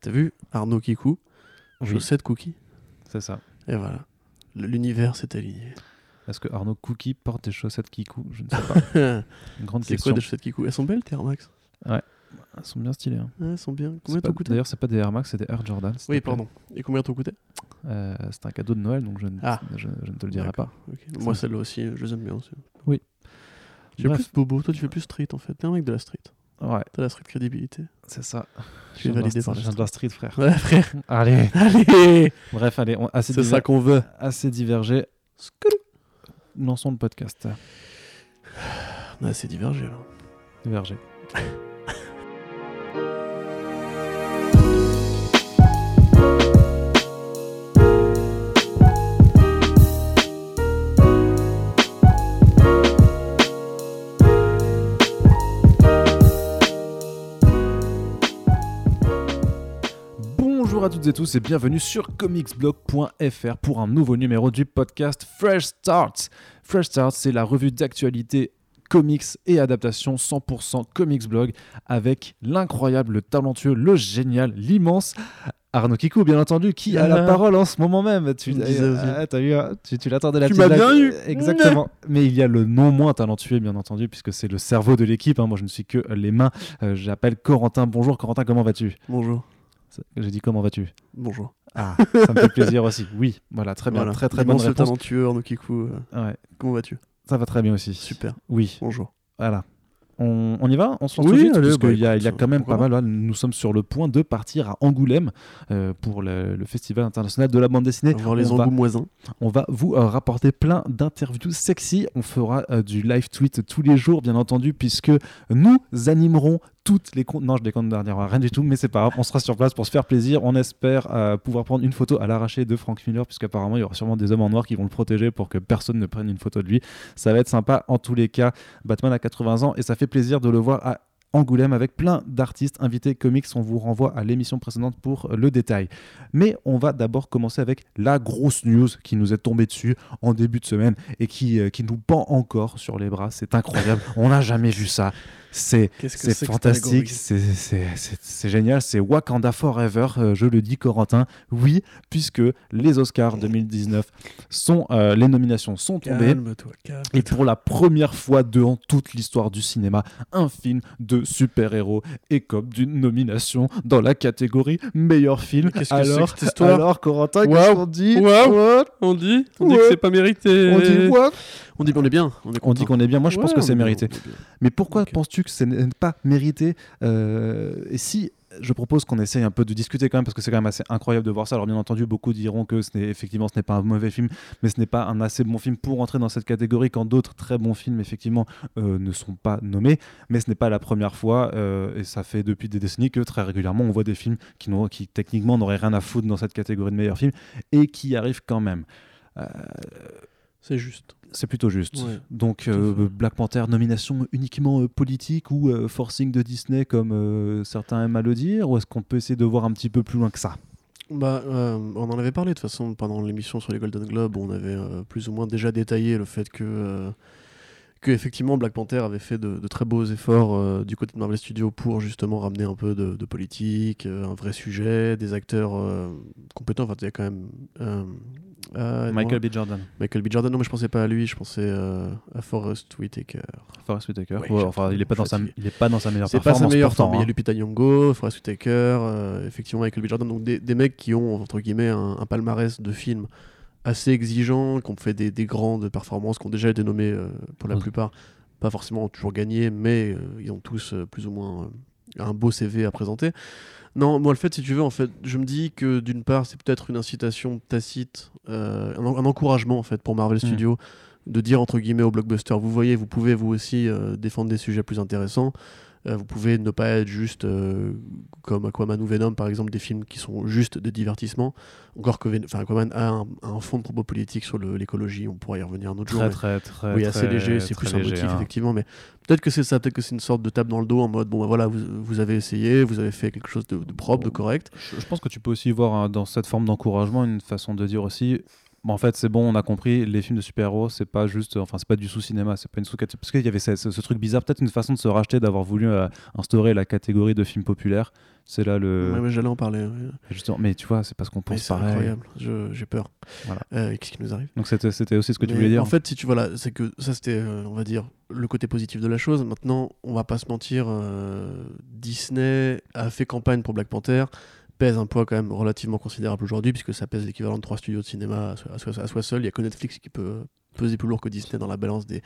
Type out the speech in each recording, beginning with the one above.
T'as vu Arnaud Kikou, Oui. chaussette cookie. C'est ça. Et voilà. L'univers s'est aligné. Est-ce que Arnaud Cookie porte des chaussettes Kikou Je ne sais pas. c'est Une grande quoi question. des chaussettes Kikou Elles sont belles, tes Air Max? Elles sont bien stylées. hein. Ouais, Elles sont bien. C'est Combien t'ont coûté D'ailleurs, c'est pas des Air Max, c'est des Air Jordan. Oui, pardon. Et combien t'ont coûté Euh, c'est un cadeau de Noël, donc je ne, Ah. je, je ne te le dirai pas. Ok. Moi, celle-là aussi, je les aime bien aussi. Oui. Tu fais Bref. plus bobo, toi tu fais plus street en fait. T'es un mec de la street. Ouais, T'as la street crédibilité. c'est ça. Je de validé la- par la viens de la street, frère. Ouais, frère. Allez. Allez Bref, allez, on, assez, C'est diver- ça qu'on veut. assez divergé. Lançons le podcast. On a assez divergé là. Divergé. Bonjour à toutes et tous et bienvenue sur comicsblog.fr pour un nouveau numéro du podcast Fresh Start. Fresh Start, c'est la revue d'actualité comics et adaptation 100% comics blog avec l'incroyable, le talentueux, le génial, l'immense Arnaud Kikou, bien entendu, qui a la Ah. parole en ce moment même. Tu, ah, t'as vu, hein, tu, tu l'attendais la Tu petite m'as bien eu. Exactement. Mais il y a le non moins talentueux, bien entendu, puisque c'est le cerveau de l'équipe. hein. Moi, je ne suis que les mains. Euh, J'appelle Corentin. Bonjour, Corentin, comment vas-tu? Bonjour. J'ai dit comment vas-tu? Bonjour. Ah, ça me fait plaisir aussi. Oui, voilà, très bien, Voilà. très très bonne réponse. talentueux Kikou. euh, Ouais, Comment vas-tu? Ça va très bien aussi. Super. Oui, Bonjour. voilà. On, on y va? On se lance Oui, Parce bah, qu'il y, il y a quand même pas mal. là, nous sommes sur le point de partir à Angoulême euh, pour le, le Festival international de la bande dessinée. Voir les engoumoisins. on va vous euh, rapporter plein d'interviews sexy. On fera euh, du live tweet tous les jours, bien entendu, puisque nous animerons toutes les comptes. Non, je déconne dernière, rien du tout, mais c'est pas grave. On sera sur place pour se faire plaisir. On espère euh, pouvoir prendre une photo à l'arraché de Frank Miller, puisqu'apparemment il y aura sûrement des hommes en noir qui vont le protéger pour que personne ne prenne une photo de lui. Ça va être sympa en tous les cas. Batman a 80 ans et ça fait plaisir de le voir à Angoulême avec plein d'artistes invités comics. On vous renvoie à l'émission précédente pour le détail. Mais on va d'abord commencer avec la grosse news qui nous est tombée dessus en début de semaine et qui, euh, qui nous pend encore sur les bras. C'est incroyable. on n'a jamais vu ça. C'est fantastique, c'est- génial, c'est Wakanda Forever, euh, je le dis Corentin, oui, puisque les Oscars 2019 sont, euh, les nominations sont tombées. Calme. Et pour la première fois de en toute l'histoire du cinéma, un film de super-héros écope d'une nomination dans la catégorie meilleur film. Qu'est-ce que c'est alors, que cette histoire alors Corentin, Waouh. qu'est-ce qu'on dit. What On dit On dit Ouais. que c'est pas mérité. On dit what On dit qu'on est bien. On, est On dit qu'on est bien. Moi, je pense que c'est mérité. Mais pourquoi penses-tu que ce n'est pas mérité Euh, Et si je propose qu'on essaye un peu de discuter quand même parce que c'est quand même assez incroyable de voir ça. Alors bien entendu, beaucoup diront que ce n'est effectivement ce n'est pas un mauvais film, mais ce n'est pas un assez bon film pour entrer dans cette catégorie quand d'autres très bons films effectivement euh, ne sont pas nommés. Mais ce n'est pas la première fois euh, et ça fait depuis des décennies que très régulièrement on voit des films qui, techniquement n'auraient rien à foutre dans cette catégorie de meilleurs films et qui arrivent quand même. Euh, C'est juste. c'est plutôt juste. Ouais, Donc euh. Black Panther, nomination uniquement euh, politique ou euh, forcing de Disney comme certains aiment à le dire Ou est-ce qu'on peut essayer de voir un petit peu plus loin que ça? Bah, on en avait parlé de toute façon pendant l'émission sur les Golden Globes. On avait plus ou moins déjà détaillé le fait que, que effectivement Black Panther avait fait de, de très beaux efforts euh, du côté de Marvel Studios pour justement ramener un peu de, de politique, euh, un vrai sujet, des acteurs euh, compétents. Enfin, il y a quand même euh, Michael B. Jordan. Michael B. Jordan. Non, mais je pensais pas à lui. Je pensais à Forrest Whitaker. Forest Whitaker. Ouais, Ouais, j'ai enfin, il est pas dans sa, fatigué. il est pas dans sa meilleure C'est pas performance. sa meilleure Il y a hein. Lupita Nyong'o, Forest Whitaker, effectivement Michael B. Jordan, donc des, des mecs qui ont entre guillemets un, un palmarès de films assez exigeants, qui ont fait des, des grandes performances, qui ont déjà été nommés euh, pour la plupart, pas forcément toujours gagné, mais euh, ils ont tous euh, plus ou moins un beau CV à présenter. Non, moi le fait, si tu veux, en fait, je me dis que d'une part, c'est peut-être une incitation tacite, euh, un, un encouragement en fait pour Marvel Mm. Studios de dire entre guillemets au blockbuster, vous voyez, vous pouvez vous aussi euh, défendre des sujets plus intéressants. Euh, vous pouvez ne pas être juste euh, comme Aquaman ou Venom, par exemple, des films qui sont juste des divertissements. Encore que Ven- Aquaman a un, un fond de propos politique sur l'écologie, on pourra y revenir un autre jour. Très, très, très. oui, assez léger, c'est plus un léger, motif, hein. effectivement. Mais peut-être que c'est ça, peut-être que c'est une sorte de tape dans le dos en mode bon, bah, voilà, vous, vous avez essayé, vous avez fait quelque chose de, de propre, de correct. Je, je pense que tu peux aussi voir hein, dans cette forme d'encouragement une façon de dire aussi. Bon, en fait, c'est bon, on a compris. Les films de super-héros, c'est pas juste, enfin, c'est pas du sous-cinéma, c'est pas une sous parce qu'il y avait ce, ce- ce truc bizarre, peut-être une façon de se racheter, d'avoir voulu euh, instaurer la catégorie de films populaires. C'est là le. Ouais, mais j'allais en parler. ouais. Justement, mais tu vois, c'est parce qu'on pense c'est pareil. incroyable. Je- J'ai peur. Voilà. Euh, Qu'est-ce qui nous arrive Donc c'était aussi ce que tu voulais dire. En fait, si tu voilà, c'est que ça c'était, euh, on va dire, le côté positif de la chose. Maintenant, on va pas se mentir, euh, Disney a fait campagne pour Black Panther, pèse un poids quand même relativement considérable aujourd'hui, puisque ça pèse l'équivalent de trois studios de cinéma à soi, à seul. Il y a que Netflix qui peut peser plus lourd que Disney dans la balance des,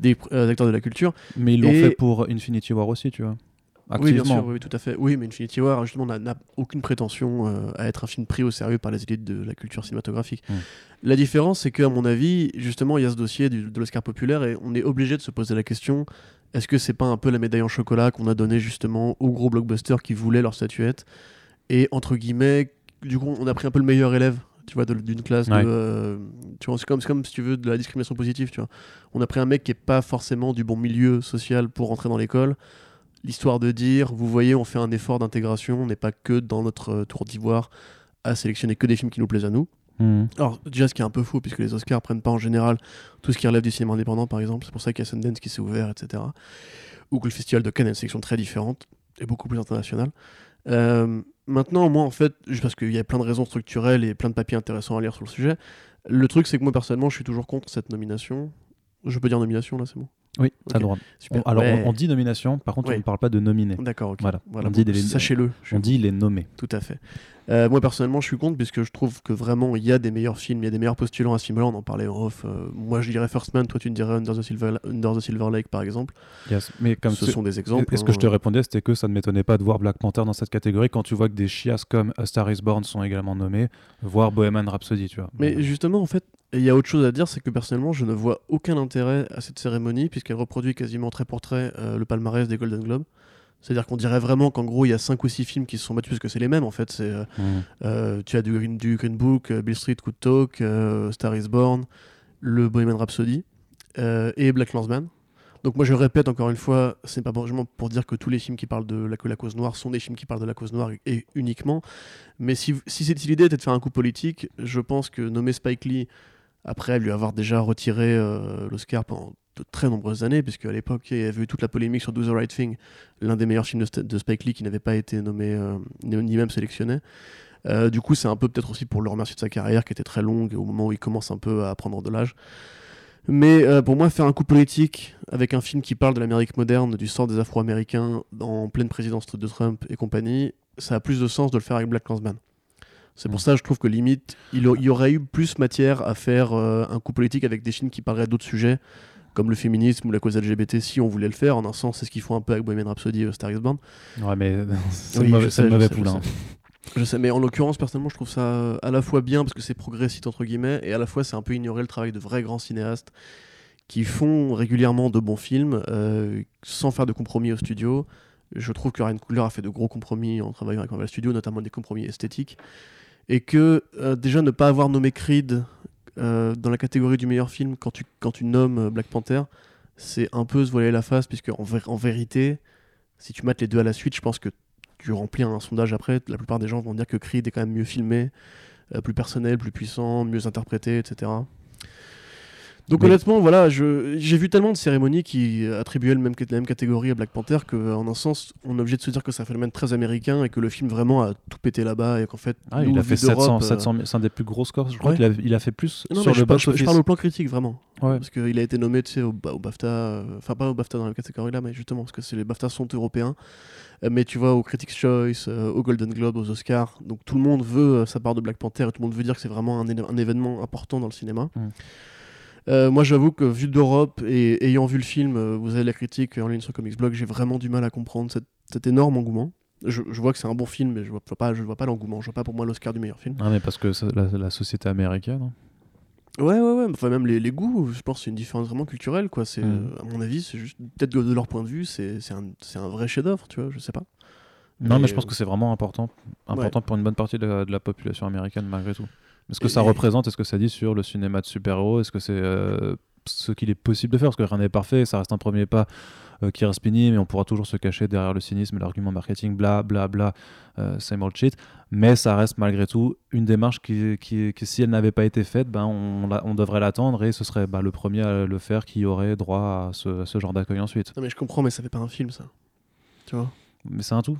des euh, acteurs de la culture. Mais ils l'ont Et- fait pour Infinity War aussi, tu vois. Oui, bien sûr, oui, tout à fait. Oui, mais Infinity War, justement, n'a- aucune prétention euh, à être un film pris au sérieux par les élites de la culture cinématographique. Mm. La différence, c'est qu'à mon avis, justement, il y a ce dossier du- de l'Oscar populaire et on est obligé de se poser la question est-ce que c'est pas un peu la médaille en chocolat qu'on a donnée justement aux gros blockbusters qui voulaient leur statuette? Et entre guillemets, du coup, on a pris un peu le meilleur élève. Tu vois, d'une classe Ouais. de. euh, tu vois, c'est comme, comme si tu veux de la discrimination positive. Tu vois. On a pris un mec qui est pas forcément du bon milieu social pour rentrer dans l'école l'histoire de dire, vous voyez, on fait un effort d'intégration, on n'est pas que dans notre euh, tour d'ivoire à sélectionner que des films qui nous plaisent à nous. Mhm. Alors déjà, ce qui est un peu faux, puisque les Oscars prennent pas en général tout ce qui relève du cinéma indépendant, par exemple, c'est pour ça qu'il y a Sundance qui s'est ouvert, etc. Ou que le Festival de Cannes a une sélection très différente et beaucoup plus internationale. Euh, maintenant, moi, en fait, parce qu'il y a plein de raisons structurelles et plein de papiers intéressants à lire sur le sujet, le truc, c'est que moi, personnellement, je suis toujours contre cette nomination. Je peux dire nomination, là, c'est bon? Oui, t'as Ok. le droit. On- alors, on, dit nomination, par contre, Ouais. on ne parle pas de nominé. D'accord, ok. Voilà. Voilà, On dit des- Sachez-le. On dit il est nommé. Tout à fait. Euh, moi personnellement, je suis contre puisque je trouve que vraiment il y a des meilleurs films, il y a des meilleurs postulants à ce film-là. On en parlait en off. Euh, moi, je dirais First Man, toi tu me dirais Under the Silver, Under the Silver Lake par exemple. Yes. Mais comme Ce sont des exemples. Et ce que je te hein. répondais, c'était que ça ne m'étonnait pas de voir Black Panther dans cette catégorie quand tu vois que des chiasses comme A Star is Born sont également nommés, voire Bohemian Rhapsody, tu vois. Mais justement, en fait, il y a autre chose à dire, c'est que personnellement, je ne vois aucun intérêt à cette cérémonie puisqu'elle reproduit quasiment trait pour trait euh, le palmarès des Golden Globes. C'est-à-dire qu'on dirait vraiment qu'en gros, il y a 5 ou 6 films qui se sont battus parce que c'est les mêmes en fait. C'est euh, Mhm. Euh, tu as du Green, du Green Book, euh, Bill Street, Good Talk, euh, Star is Born, le Bohemian Rhapsody euh, et Black Landsman. Donc moi je répète encore une fois, c'est pas vraiment pour dire que tous les films qui parlent de la, que la cause noire sont des films qui parlent de la cause noire et uniquement. Mais si, si, l'idée était de faire un coup politique, je pense que nommer Spike Lee, après lui avoir déjà retiré l'Oscar pendant de très nombreuses années, puisque à l'époque il y avait eu toute la polémique sur Do the Right Thing, l'un des meilleurs films de, Spike Lee qui n'avait pas été nommé euh, ni même sélectionné. Euh, du coup, c'est un peu peut-être aussi pour le remercier de sa carrière qui était très longue au moment où il commence un peu à prendre de l'âge. Mais euh, pour moi, faire un coup politique avec un film qui parle de l'Amérique moderne, du sort des Afro-Américains en pleine présidence de Trump et compagnie, ça a plus de sens de le faire avec Black Klansman. C'est pour Mm. ça que je trouve que limite, il, y aurait eu plus matière à faire euh, un coup politique avec des films qui parleraient d'autres sujets, comme le féminisme ou la cause LGBT, si on voulait le faire. En un sens, c'est ce qu'ils font un peu avec Bohemian Rhapsody et Star is Born. Ouais, mais c'est Oui, mauvais, sais, poulain. Je sais, mais en l'occurrence, personnellement, je trouve ça euh, à la fois bien parce que c'est progressiste, entre guillemets, et à la fois c'est un peu ignorer le travail de vrais grands cinéastes qui font régulièrement de bons films euh, sans faire de compromis au studio. Je trouve que Ryan Coogler a fait de gros compromis en travaillant avec Marvel Studios, notamment des compromis esthétiques. Et que euh, déjà ne pas avoir nommé Creed euh, dans la catégorie du meilleur film quand tu, nommes euh, Black Panther, c'est un peu se voiler la face, puisque en vérité, si tu mates les deux à la suite, je pense que tu remplis un sondage après, la plupart des gens vont dire que Creed est quand même mieux filmé, euh, plus personnel, plus puissant, mieux interprété, etc. Donc Mais- honnêtement, voilà, j'ai vu tellement de cérémonies qui attribuaient le même, la même catégorie à Black Panther qu'en un sens, on est obligé de se dire que c'est un phénomène très américain et que le film vraiment a tout pété là-bas et qu'en fait, Ah, nous, il a fait d'Europe, 700, euh, 700 000 c'est un des plus gros scores. Je crois Ouais. qu'il a, il a fait plus non, sur mais je, le parle, je- parle au plan critique vraiment. Ouais. Parce qu'il a été nommé tu sais, au, ba- au BAFTA, euh, enfin pas au BAFTA dans la catégorie là, mais justement, parce que les BAFTA sont européens. Euh, mais tu vois, au Critics' Choice, euh, au Golden Globe, aux Oscars. Donc tout le monde veut euh, sa part de Black Panther et tout le monde veut dire que c'est vraiment un événement important dans le cinéma. Mm. Euh, moi, j'avoue que vu d'Europe et ayant vu le film, euh, vous avez la critique en ligne sur Comics Blog, j'ai vraiment du mal à comprendre cette- cet énorme engouement. Je, je vois que c'est un bon film, mais je vois, vois pas, je vois pas l'engouement. Je vois pas pour moi l'Oscar du meilleur film. Ah, mais parce que ça- la, la société américaine. hein. Ouais, ouais, ouais. Enfin, même les, les goûts, je pense que c'est une différence vraiment culturelle, quoi. C'est, Mm. euh, à mon avis, c'est juste, peut-être que de leur point de vue, c'est, c'est, un, c'est un vrai chef-d'œuvre, tu vois, je sais pas. Non, mais Mais, je pense euh, que c'est vraiment important, important pour une bonne partie de la, de la population américaine malgré tout. Est-ce que Et- ça et- représente, est-ce que ça dit sur le cinéma de super-héros Est-ce que c'est euh, ce qu'il est possible de faire? Parce que rien n'est parfait, ça reste un premier pas euh, qui reste pénible, mais on pourra toujours se cacher derrière le cynisme, l'argument marketing, bla bla bla, euh, same old shit. Mais ça reste malgré tout une démarche qui, qui, qui, si elle n'avait pas été faite, ben, on, devrait l'attendre et ce serait bah, le premier à le faire qui aurait droit à ce, à ce genre d'accueil ensuite. Non, mais je comprends, mais ça fait pas un film, ça. Tu vois? Mais c'est un tout.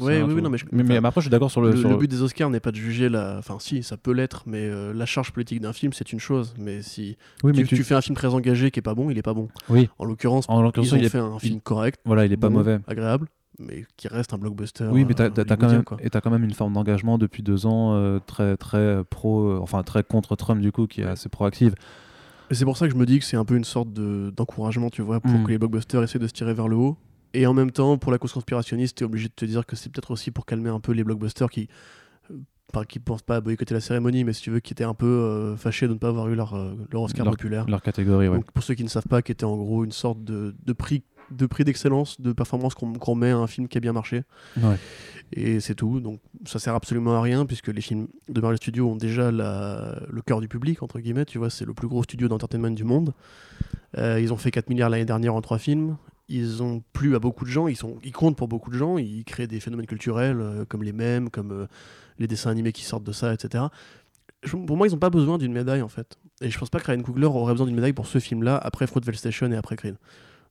Ouais, oui, oui, non, mais je- mais, mais après, je suis d'accord sur le. Le, sur le le- but des Oscars n'est pas de juger la. Enfin, si, ça peut l'être, mais euh, la charge politique d'un film, c'est une chose. Mais si Oui, mais tu, fais un film très engagé qui est pas bon, il est pas bon. Oui. En l'occurrence, En l'occurrence, ils ont il est- fait un film correct, Voilà, il est pas bon, mauvais. agréable, mais qui reste un blockbuster. Oui, mais t'as euh, t'as- quand même, quoi. et t'as quand même une forme d'engagement depuis deux ans euh, très très pro, euh, enfin très contre Trump du coup, qui est assez proactive. Et c'est pour ça que je me dis que c'est un peu une sorte de- d'encouragement, tu vois, pour Mm. que les blockbusters essaient de se tirer vers le haut. Et en même temps, pour la cause conspirationniste, t'es obligé de te dire que c'est peut-être aussi pour calmer un peu les blockbusters qui. euh, qui pensent pas à boycotter la cérémonie, mais si tu veux, qui étaient un peu euh, fâchés de ne pas avoir eu leur, euh, leur Oscar Leur- populaire. Leur catégorie, ouais. Donc, pour ceux qui ne savent pas, qui était en gros une sorte de, de prix de prix d'excellence, de performance qu'on met à un film qui a bien marché. Ouais. Et c'est tout. Donc ça sert absolument à rien puisque les films de Marvel Studios ont déjà la- le cœur du public, entre guillemets. Tu vois, c'est le plus gros studio d'entertainment du monde. Euh, ils ont fait 4 milliards l'année dernière en trois films. Ils ont plu à beaucoup de gens, ils, sont, ils comptent pour beaucoup de gens, ils créent des phénomènes culturels euh, comme les mèmes, comme euh, les dessins animés qui sortent de ça, etc. Je- pour moi, ils n'ont pas besoin d'une médaille en fait. Et je pense pas que Ryan Coogler aurait besoin d'une médaille pour ce film-là, après Fruitvale Station et après Creed.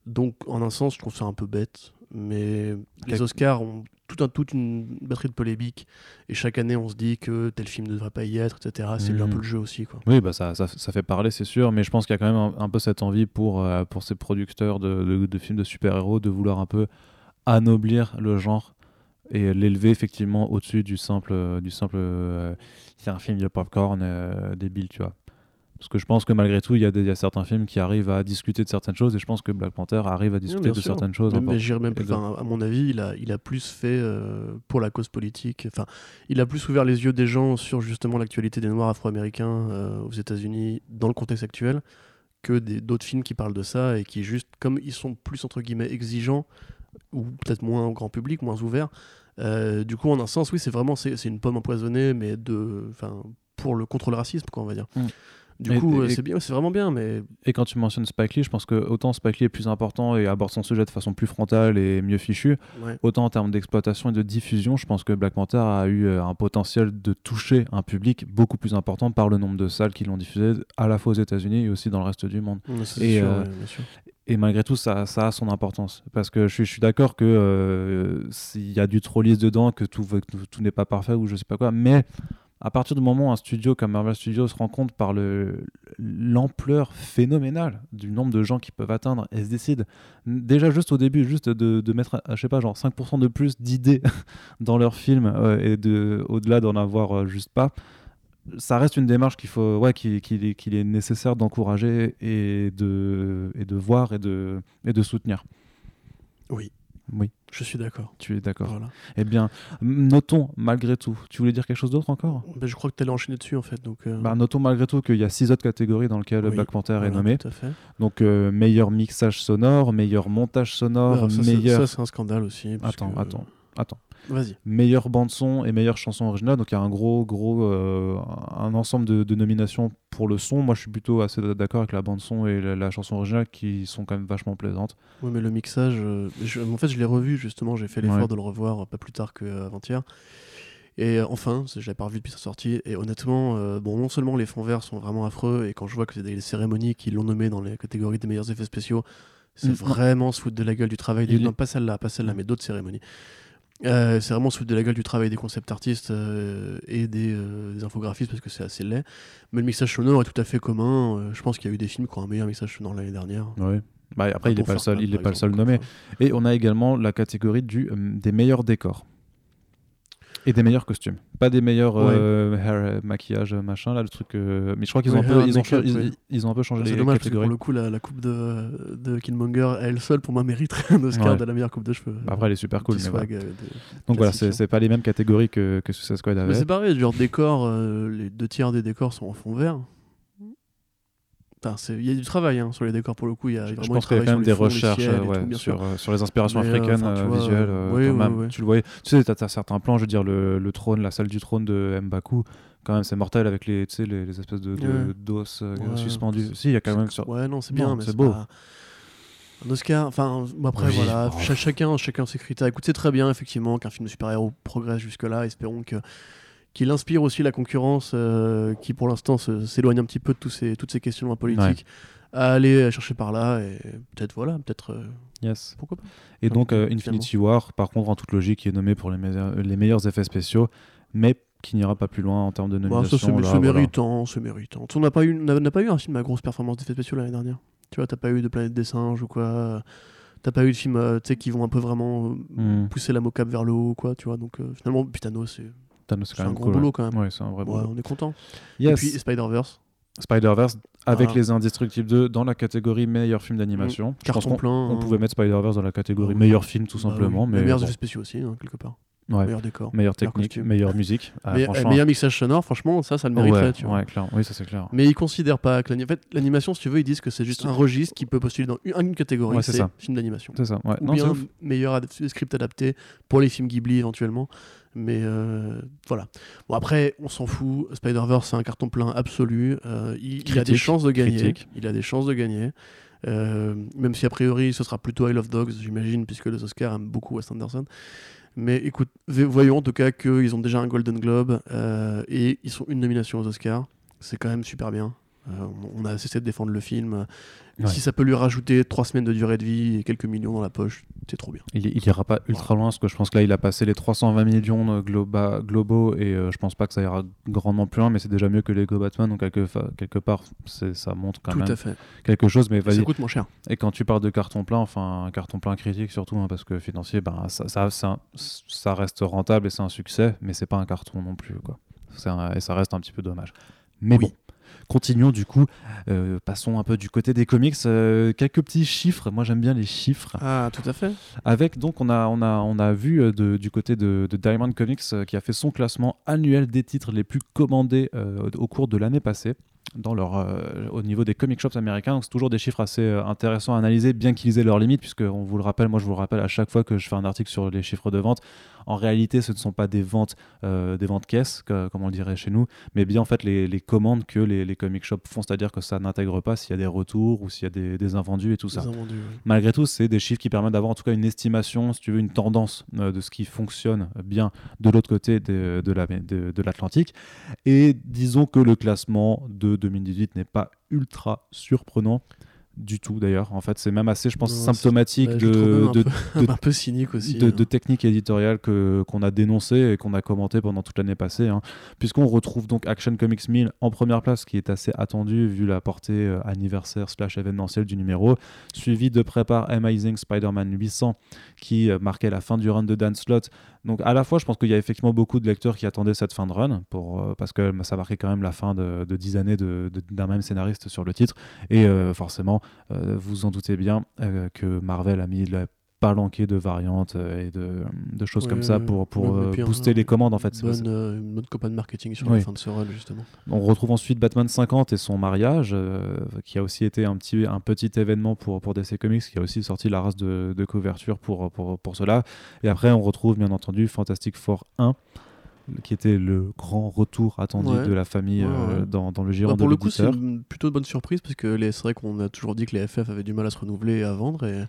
Donc, en un sens, je trouve ça un peu bête. Mais les. Oscars ont tout un, toute une batterie de polémiques. Et chaque année, on se dit que tel film ne devrait pas y être, etc. C'est un Mhm. peu le jeu aussi. Quoi. Oui, bah ça, ça, ça fait parler, c'est sûr, mais je pense qu'il y a quand même un, un peu cette envie pour, euh, pour ces producteurs de, de- de films de super-héros de vouloir un peu anoblir le genre et l'élever effectivement au-dessus du simple, du simple euh, c'est un film de popcorn euh, débile, tu vois. Parce que je pense que malgré tout, il y, y a certains films qui arrivent à discuter de certaines choses et je pense que Black Panther arrive à discuter de sûr. certaines choses. Encore. mais même plus, de- à mon avis, il a, il a plus fait euh, pour la cause politique. Enfin, il a plus ouvert les yeux des gens sur justement l'actualité des Noirs afro-américains euh, aux États-Unis dans le contexte actuel que d'autres films qui parlent de ça et qui juste, comme ils sont plus entre guillemets exigeants ou peut-être moins au grand public, moins ouverts. euh, du coup, en un sens, oui, c'est vraiment c'est c'est une pomme empoisonnée, mais de, enfin, pour le contre le racisme, quoi, on va dire. Mm. Du Et- coup, euh, c'est bien, c'est vraiment bien, mais Et quand tu mentionnes Spike Lee, je pense que autant Spike Lee est plus important et aborde son sujet de façon plus frontale et mieux fichue, ouais. autant en termes d'exploitation et de diffusion, je pense que Black Panther a eu euh, un potentiel de toucher un public beaucoup plus important par le nombre de salles qui l'ont diffusé à la fois aux États-Unis et aussi dans le reste du monde. Ouais, c'est Et, sûr, euh, ouais. Et malgré tout, ça, ça a son importance. Parce que je suis, je suis d'accord que euh, s'il y a du trollisme dedans, que tout, va- que tout, tout n'est pas parfait ou je sais pas quoi, mais à partir du moment où un studio comme Marvel Studios se rend compte par le- l'ampleur phénoménale du nombre de gens qui peuvent atteindre et se décide déjà juste au début juste de, de mettre je sais pas genre 5% de plus d'idées dans leur film euh, et de au-delà d'en avoir euh, juste pas ça reste une démarche qu'il faut ouais qu'il est, nécessaire d'encourager et de et de voir et de et de soutenir Oui. oui Je suis d'accord. tu es d'accord Voilà. eh bien notons malgré tout tu voulais dire quelque chose d'autre encore? Ben, je crois que tu allais enchaîner dessus en fait. Donc, euh, bah, notons malgré tout qu'il y a six autres catégories dans lesquelles oui, Black Panther voilà, est nommé Tout à fait. donc euh, meilleur mixage sonore meilleur montage sonore Alors, ça, meilleur ça, c'est un scandale aussi. attends que- attends attends. Meilleure bande son et meilleure chanson originale. Donc il y a un gros, gros, euh, un ensemble de, de nominations pour le son. Moi, je suis plutôt assez d'accord avec la bande son et la, la chanson originale qui sont quand même vachement plaisantes. Oui, mais le mixage, euh, je- en fait, je l'ai revu justement. J'ai fait l'effort Ouais. de le revoir euh, pas plus tard qu'avant-hier. Et enfin, je l'avais pas revu depuis sa sortie. Et honnêtement, euh, bon, non seulement les fonds verts sont vraiment affreux, et quand je vois que c'est des cérémonies qui l'ont nommé dans les catégories des meilleurs effets spéciaux, c'est Mm, vraiment se foutre de la gueule du travail des. Il Non, pas celle-là, pas celle-là, mais d'autres cérémonies. Euh, c'est vraiment foutre de la gueule du travail des concept artistes euh, et des, euh, des infographistes parce que c'est assez laid. Mais le mixage sonore est tout à fait commun. Je pense qu'il y a eu des films qui ont un meilleur mixage sonore l'année dernière. Ouais. Bah, après, il n'est pas le seul, il est pas le seul nommé. Et on a également la catégorie du, des meilleurs décors. Et des meilleurs costumes. Pas des meilleurs Ouais. euh, hair, euh, maquillage, machin, là, le truc. euh, Mais je crois qu'ils Ouais, ont, un peu- ils ont, make-up, ils, ouais. ils ont un peu changé C'est les dommage parce que catégories. pour le coup, la, la coupe de, de Killmonger, elle seule, pour moi, mériterait un Oscar Ouais. de la meilleure coupe de cheveux. Bah, après, elle est super cool. Mais swag, euh, de- Donc voilà, c'est classifiant. c'est pas les mêmes catégories que, que Suicide Squad Mais avait. c'est pareil, genre décor, euh, les deux tiers des décors sont en fond vert. Il y a du travail hein, sur les décors pour le coup. Il y a Je vraiment pense qu'il y a quand même des recherches ciels ouais, tout, sur, sur les inspirations Mais, africaines enfin, tu vois, visuelles. oui, quand oui, même. oui. Tu le voyais. Tu sais, t'as as certains plans, je veux dire, le, le trône, la salle du trône de Mbaku, quand même, c'est mortel avec les, les, les espèces de, d'os euh, suspendus. Si, il y a quand même. Sur... Ouais, non, c'est bien, mais c'est beau. pas- Un Oscar, enfin, après, Oui, voilà, chacun, chacun ses critères. Écoute, c'est très bien, effectivement, qu'un film de super-héros progresse jusque-là. Espérons que qu'il inspire aussi la concurrence euh, qui pour l'instant se- s'éloigne un petit peu de tous ces, toutes ces questionnements politiques à aller chercher par là et peut-être voilà, peut-être euh, Yes. pourquoi pas. Et donc Donc, euh, Infinity War, par contre, en toute logique, est nommé pour les, meilleurs- les meilleurs effets spéciaux, mais qui n'ira pas plus loin en termes de Bah, nomination. ça c'est là, c'est voilà. méritant, c'est méritant. On n'a pas eu, on pas eu un film à grosse performance d'effets spéciaux l'année dernière. Tu vois, t'as pas eu de Planète des singes ou quoi. T'as pas eu de films euh, qui vont un peu vraiment Hmm. pousser la mocap vers le haut, quoi. Tu vois, donc euh, finalement, Pitano, c'est Thanos, c'est un gros cool, boulot quand même. Ouais, c'est un vrai Ouais, boulot. on est content. Yes. Et puis Spider-Verse, Spider-Verse avec Voilà. les Indestructibles 2 dans la catégorie meilleur film d'animation. Pense carton qu'on plein. on pouvait mettre Spider-Verse dans la catégorie meilleur film tout Bah simplement, oui. mais meilleurs bon. spéciaux aussi, hein, quelque part. Ouais. Meilleur décor. meilleure meilleur technique, meilleure musique. Ah, Mais- franchement, meilleur mixage sonore, franchement, ça, ça le mériterait. ouais, tu vois. ouais, clair. Oui, ça c'est clair. Mais ils considèrent pas que l'ani- en fait, l'animation, si tu veux, ils disent que c'est juste un registre qui peut postuler dans une, une catégorie, c'est film d'animation. C'est ça. Ou Non, bien meilleur ad- script adapté pour les films Ghibli éventuellement. Mais euh, voilà. Bon, après, on s'en fout. Spider-Verse, c'est un carton plein absolu. Euh, il, il a des chances de gagner. critique. Il a des chances de gagner. Euh, même si a priori, ce sera plutôt I Love Dogs, j'imagine, puisque les Oscars aiment beaucoup Wes Anderson. Mais écoute, voyons en tout cas qu'ils ont déjà un Golden Globe euh, et ils sont une nomination aux Oscars. C'est quand même super bien. Euh, on a cessé de défendre le film. Ouais. Si ça peut lui rajouter trois semaines de durée de vie et quelques millions dans la poche, c'est trop bien. Il, il ira pas ultra loin parce que je pense que là il a passé les 320 millions globa- globaux et euh, je pense pas que ça ira grandement plus loin mais c'est déjà mieux que Lego Batman donc quelque, part ça montre quand Tout même à fait. quelque chose mais Ça coûte moins cher. et quand tu parles de carton plein enfin un carton plein critique surtout hein, parce que financier ben, ça, ça, ça, ça reste rentable et c'est un succès mais c'est pas un carton non plus quoi C'est un- et ça reste un petit peu dommage mais Oui. bon Continuons du coup, Euh, passons un peu du côté des comics. Euh, quelques petits chiffres, moi j'aime bien les chiffres. Ah, tout à fait. Avec donc on a on a on a vu euh, de- du côté de, de Diamond Comics qui a fait son classement annuel des titres les plus commandés au cours de l'année passée dans leur euh, au niveau des comic shops américains. C'est toujours des chiffres assez euh, intéressants à analyser, bien qu'ils aient leurs limites, puisque on vous le rappelle, moi je vous le rappelle à chaque fois que je fais un article sur les chiffres de vente. En réalité, ce ne sont pas des ventes euh, des ventes caisses, que- comme on le dirait chez nous, mais bien en fait les, les commandes que les, les comic shops font, c'est-à-dire que ça n'intègre pas s'il y a des retours ou s'il y a des, des invendus et tout ça malgré tout, c'est des chiffres qui permettent d'avoir en tout cas une estimation, si tu veux, une tendance euh, de ce qui fonctionne bien de l'autre côté de, de la- de- de l'Atlantique. Et disons que le classement de 2018 n'est pas ultra surprenant du tout d'ailleurs. En fait, c'est même assez, je pense, Non, symptomatique je même de, de, peu, de- un peu cynique aussi. de, hein. de techniques éditoriales que, qu'on a dénoncées et qu'on a commentées pendant toute l'année passée. hein. Puisqu'on retrouve donc Action Comics 1000 en première place, qui est assez attendu vu la portée euh, anniversaire slash événementielle du numéro, suivi de près par Amazing Spider-Man 800, qui euh, marquait la fin du run de Dan Slott. Donc à la fois, je pense qu'il y a effectivement beaucoup de lecteurs qui attendaient cette fin de run, pour, euh, parce que ça marquait quand même la fin de, de 10 années d'un même scénariste sur le titre. Et forcément, vous en doutez bien euh, que Marvel a mis le palanqué de variantes euh, et de, de choses comme ça pour, pour Ouais, mais euh, puis un- booster les commandes en fait. Bonne, euh, une bonne campagne marketing sur Oui. la fin de ce run, justement. On retrouve ensuite Batman 50 et son mariage, euh, qui a aussi été un petit, un petit événement pour, pour DC Comics, qui a aussi sorti la race de, de couverture pour, pour, pour cela. Et après, on retrouve bien entendu Fantastic Four 1, qui était le grand retour attendu Ouais. de la famille Ouais, euh, dans, dans le Bah, giron pour de le coup, c'est l'éditeur. une plutôt bonne surprise parce que les- c'est vrai qu'on a toujours dit que les FF avaient du mal à se renouveler et à vendre et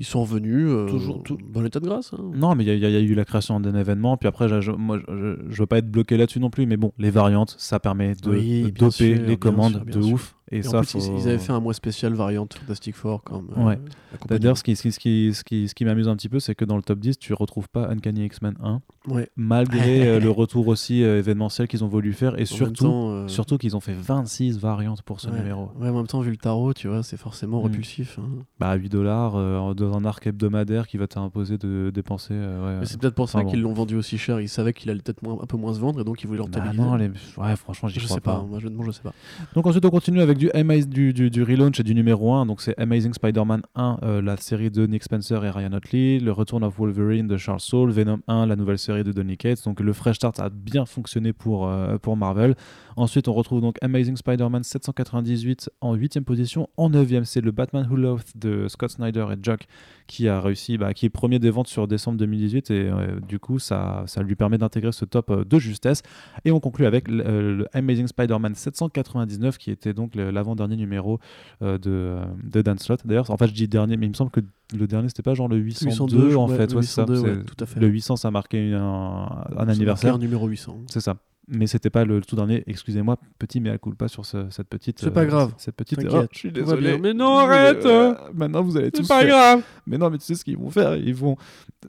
ils sont revenus euh, Toujours- tout- bon état de grâce. hein. Non, mais il y, a- il y a eu la création d'un événement. Puis après, je, moi, je, je veux pas être bloqué là-dessus non plus. Mais bon, les variantes, ça permet de, Oui, doper sûr, les commandes sûr, de sûr. ouf. Et, Et ça, en plus, ils- faut- ils avaient fait un mois spécial variante Fantastic Four comme euh, Ouais. compagnie. D'ailleurs, ce qui, ce qui, ce qui, ce qui, ce qui m'amuse un petit peu, c'est que dans le top 10, tu retrouves pas Uncanny X-Men 1, Ouais. malgré euh, le retour aussi euh, événementiel qu'ils ont voulu faire, et En surtout, temps, euh, surtout qu'ils ont fait 26 variantes pour ce ouais. numéro. Ouais, en même temps, vu le tarot, tu vois, c'est forcément Mm. repulsif. hein. Bah, 8 dollars dans un arc hebdomadaire qui va t'imposer de dépenser. euh, Mais c'est peut-être pour ça qu'ils l'ont vendu aussi cher. Ils savaient qu'il allait peut-être moins- un peu moins se vendre et donc ils voulaient le Bah non, les... ouais, franchement, j'y crois sais pas. Moi, je, je sais pas. Donc ensuite on continue avec du, du, du, relaunch et du numéro 1, donc c'est Amazing Spider-Man 1, euh, la série de Nick Spencer et Ryan Otley, le Return of Wolverine de Charles Soule, Venom 1, la nouvelle série de Donny Cates, donc le fresh start a bien fonctionné pour, euh, pour Marvel. Ensuite on retrouve donc Amazing Spider-Man 798 en 8 position, en 9 c'est le Batman Who Loved de Scott Snyder et Jock qui a réussi, bah, qui est premier des ventes sur décembre 2018 et euh, du coup ça, ça lui permet d'intégrer ce top de justesse. Et on conclut avec le, Amazing Spider-Man 799 qui était donc le- l'avant-dernier numéro euh, de, euh, de Dan Slott. D'ailleurs, en fait, je dis dernier, mais il me semble que le dernier, c'était pas genre le 802, en fait. le Ouais, c'est ça. 802, ouais, C'est- tout à fait. Le 800, ça marquait un, un anniversaire. un numéro 800. C'est ça. Mais c'était pas le tout dernier. Excusez-moi, petit mais à culpa sur ce- cette petite. C'est pas grave. Cette petite erreur. Je suis désolé. Mais non, arrête euh, Maintenant, vous allez tous. C'est pas faire- grave Mais non, mais tu sais ce qu'ils vont faire Ils vont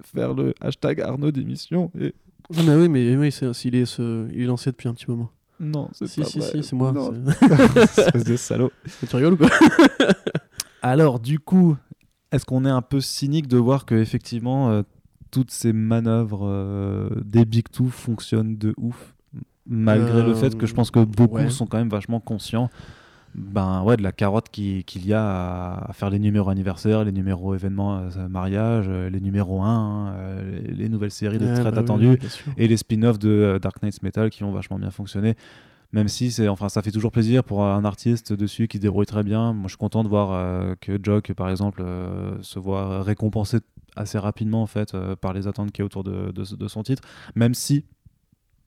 faire le hashtag Arnaud d'émission. Et mais oui, mais oui, c'est, il, est, ce- il est lancé depuis un petit moment. Non, c'est Si, pas si, vrai. si, c'est moi. Espèce de salaud. tu rigoles ou quoi Alors, du coup, est-ce qu'on est un peu cynique de voir que effectivement euh, toutes ces manœuvres euh, des Big Two fonctionnent de ouf, malgré le Euh, fait que je pense que beaucoup ouais. sont quand même vachement conscients. Ben ouais, de la carotte qui- qu'il y a à, à faire les numéros anniversaires, les numéros événements euh, mariage, euh, les numéros 1, euh, les, les nouvelles séries de Ouais, très bah attendues et les spin-offs de Dark Knights Metal qui ont vachement bien fonctionné. Même si c'est, enfin, ça fait toujours plaisir pour un artiste dessus qui se débrouille très bien. Moi, je suis content de voir que Jock, par exemple, se voit récompensé assez rapidement en fait par les attentes qu'il y a autour de, de- de son titre. Même si,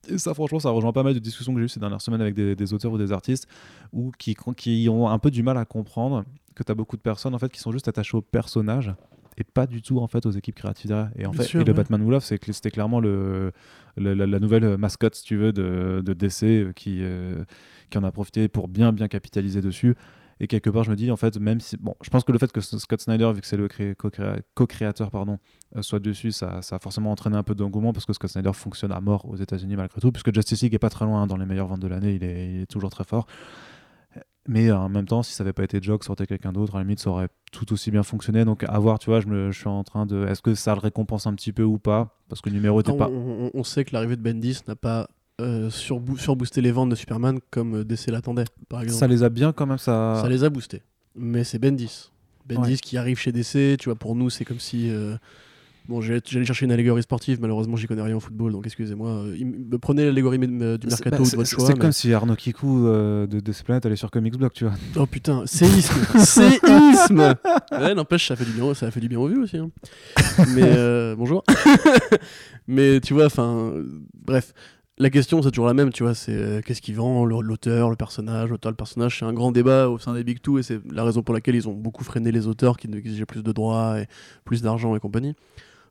et ça franchement, ça rejoint pas mal de discussions que j'ai eues ces dernières semaines avec des, des auteurs ou des artistes, ou qui, qui ont un peu du mal à comprendre que tu as beaucoup de personnes en fait qui sont juste attachées au personnage et pas du tout en fait aux équipes créatives derrière. Et en Bien fait, sûr, et le. Batman c'est que c'était clairement le, le- la, la nouvelle mascotte, si tu veux, de, de DC euh, qui, euh, qui en a profité pour bien bien capitaliser dessus. Et quelque part, je me dis, en fait, même si. Bon, je pense que le fait que Scott Snyder, vu que c'est le cré- co-créa- co-créateur, pardon, euh, soit dessus, ça, ça a forcément entraîné un peu d'engouement parce que Scott Snyder fonctionne à mort aux États-Unis malgré tout, puisque Justice League est pas très loin hein, dans les meilleures ventes de l'année, il est, il est toujours très fort. Mais euh, en même temps, si ça avait pas été Jock, été quelqu'un d'autre, à la limite, ça aurait tout aussi bien fonctionné. Donc, à voir, tu vois, je, me, je suis en train de. Est-ce que ça le récompense un petit peu ou pas? Parce que le numéro était on, pas. on- on sait que l'arrivée de Bendis n'a pas euh, surboo- surboosté les ventes de Superman comme euh, DC l'attendait, par exemple. Ça les a bien quand même, ça. Ça les a boostés. Mais c'est Bendis. Bendis Ouais. qui arrive chez DC, tu vois, pour nous, c'est comme si. euh, Bon, j'allais chercher une allégorie sportive, malheureusement, j'y connais rien au football, donc excusez-moi. Euh, Prenez l'allégorie du mercato bah, ou de votre choix. C'est mais- comme si Arnaud Kikou euh, de DC Planet allait sur Comics Block, tu vois. Oh putain, séisme Séisme Ouais, n'empêche, ça fait du bien, ça a fait du bien aux vues aussi. hein. Mais euh, bonjour. Mais tu vois, enfin, bref, la question c'est toujours la même, tu vois, c'est euh, qu'est-ce qui vend l'auteur, le personnage, l'auteur, le personnage. C'est un grand débat au sein des Big Two et c'est la raison pour laquelle ils ont beaucoup freiné les auteurs qui exigeaient plus de droits et plus d'argent et compagnie.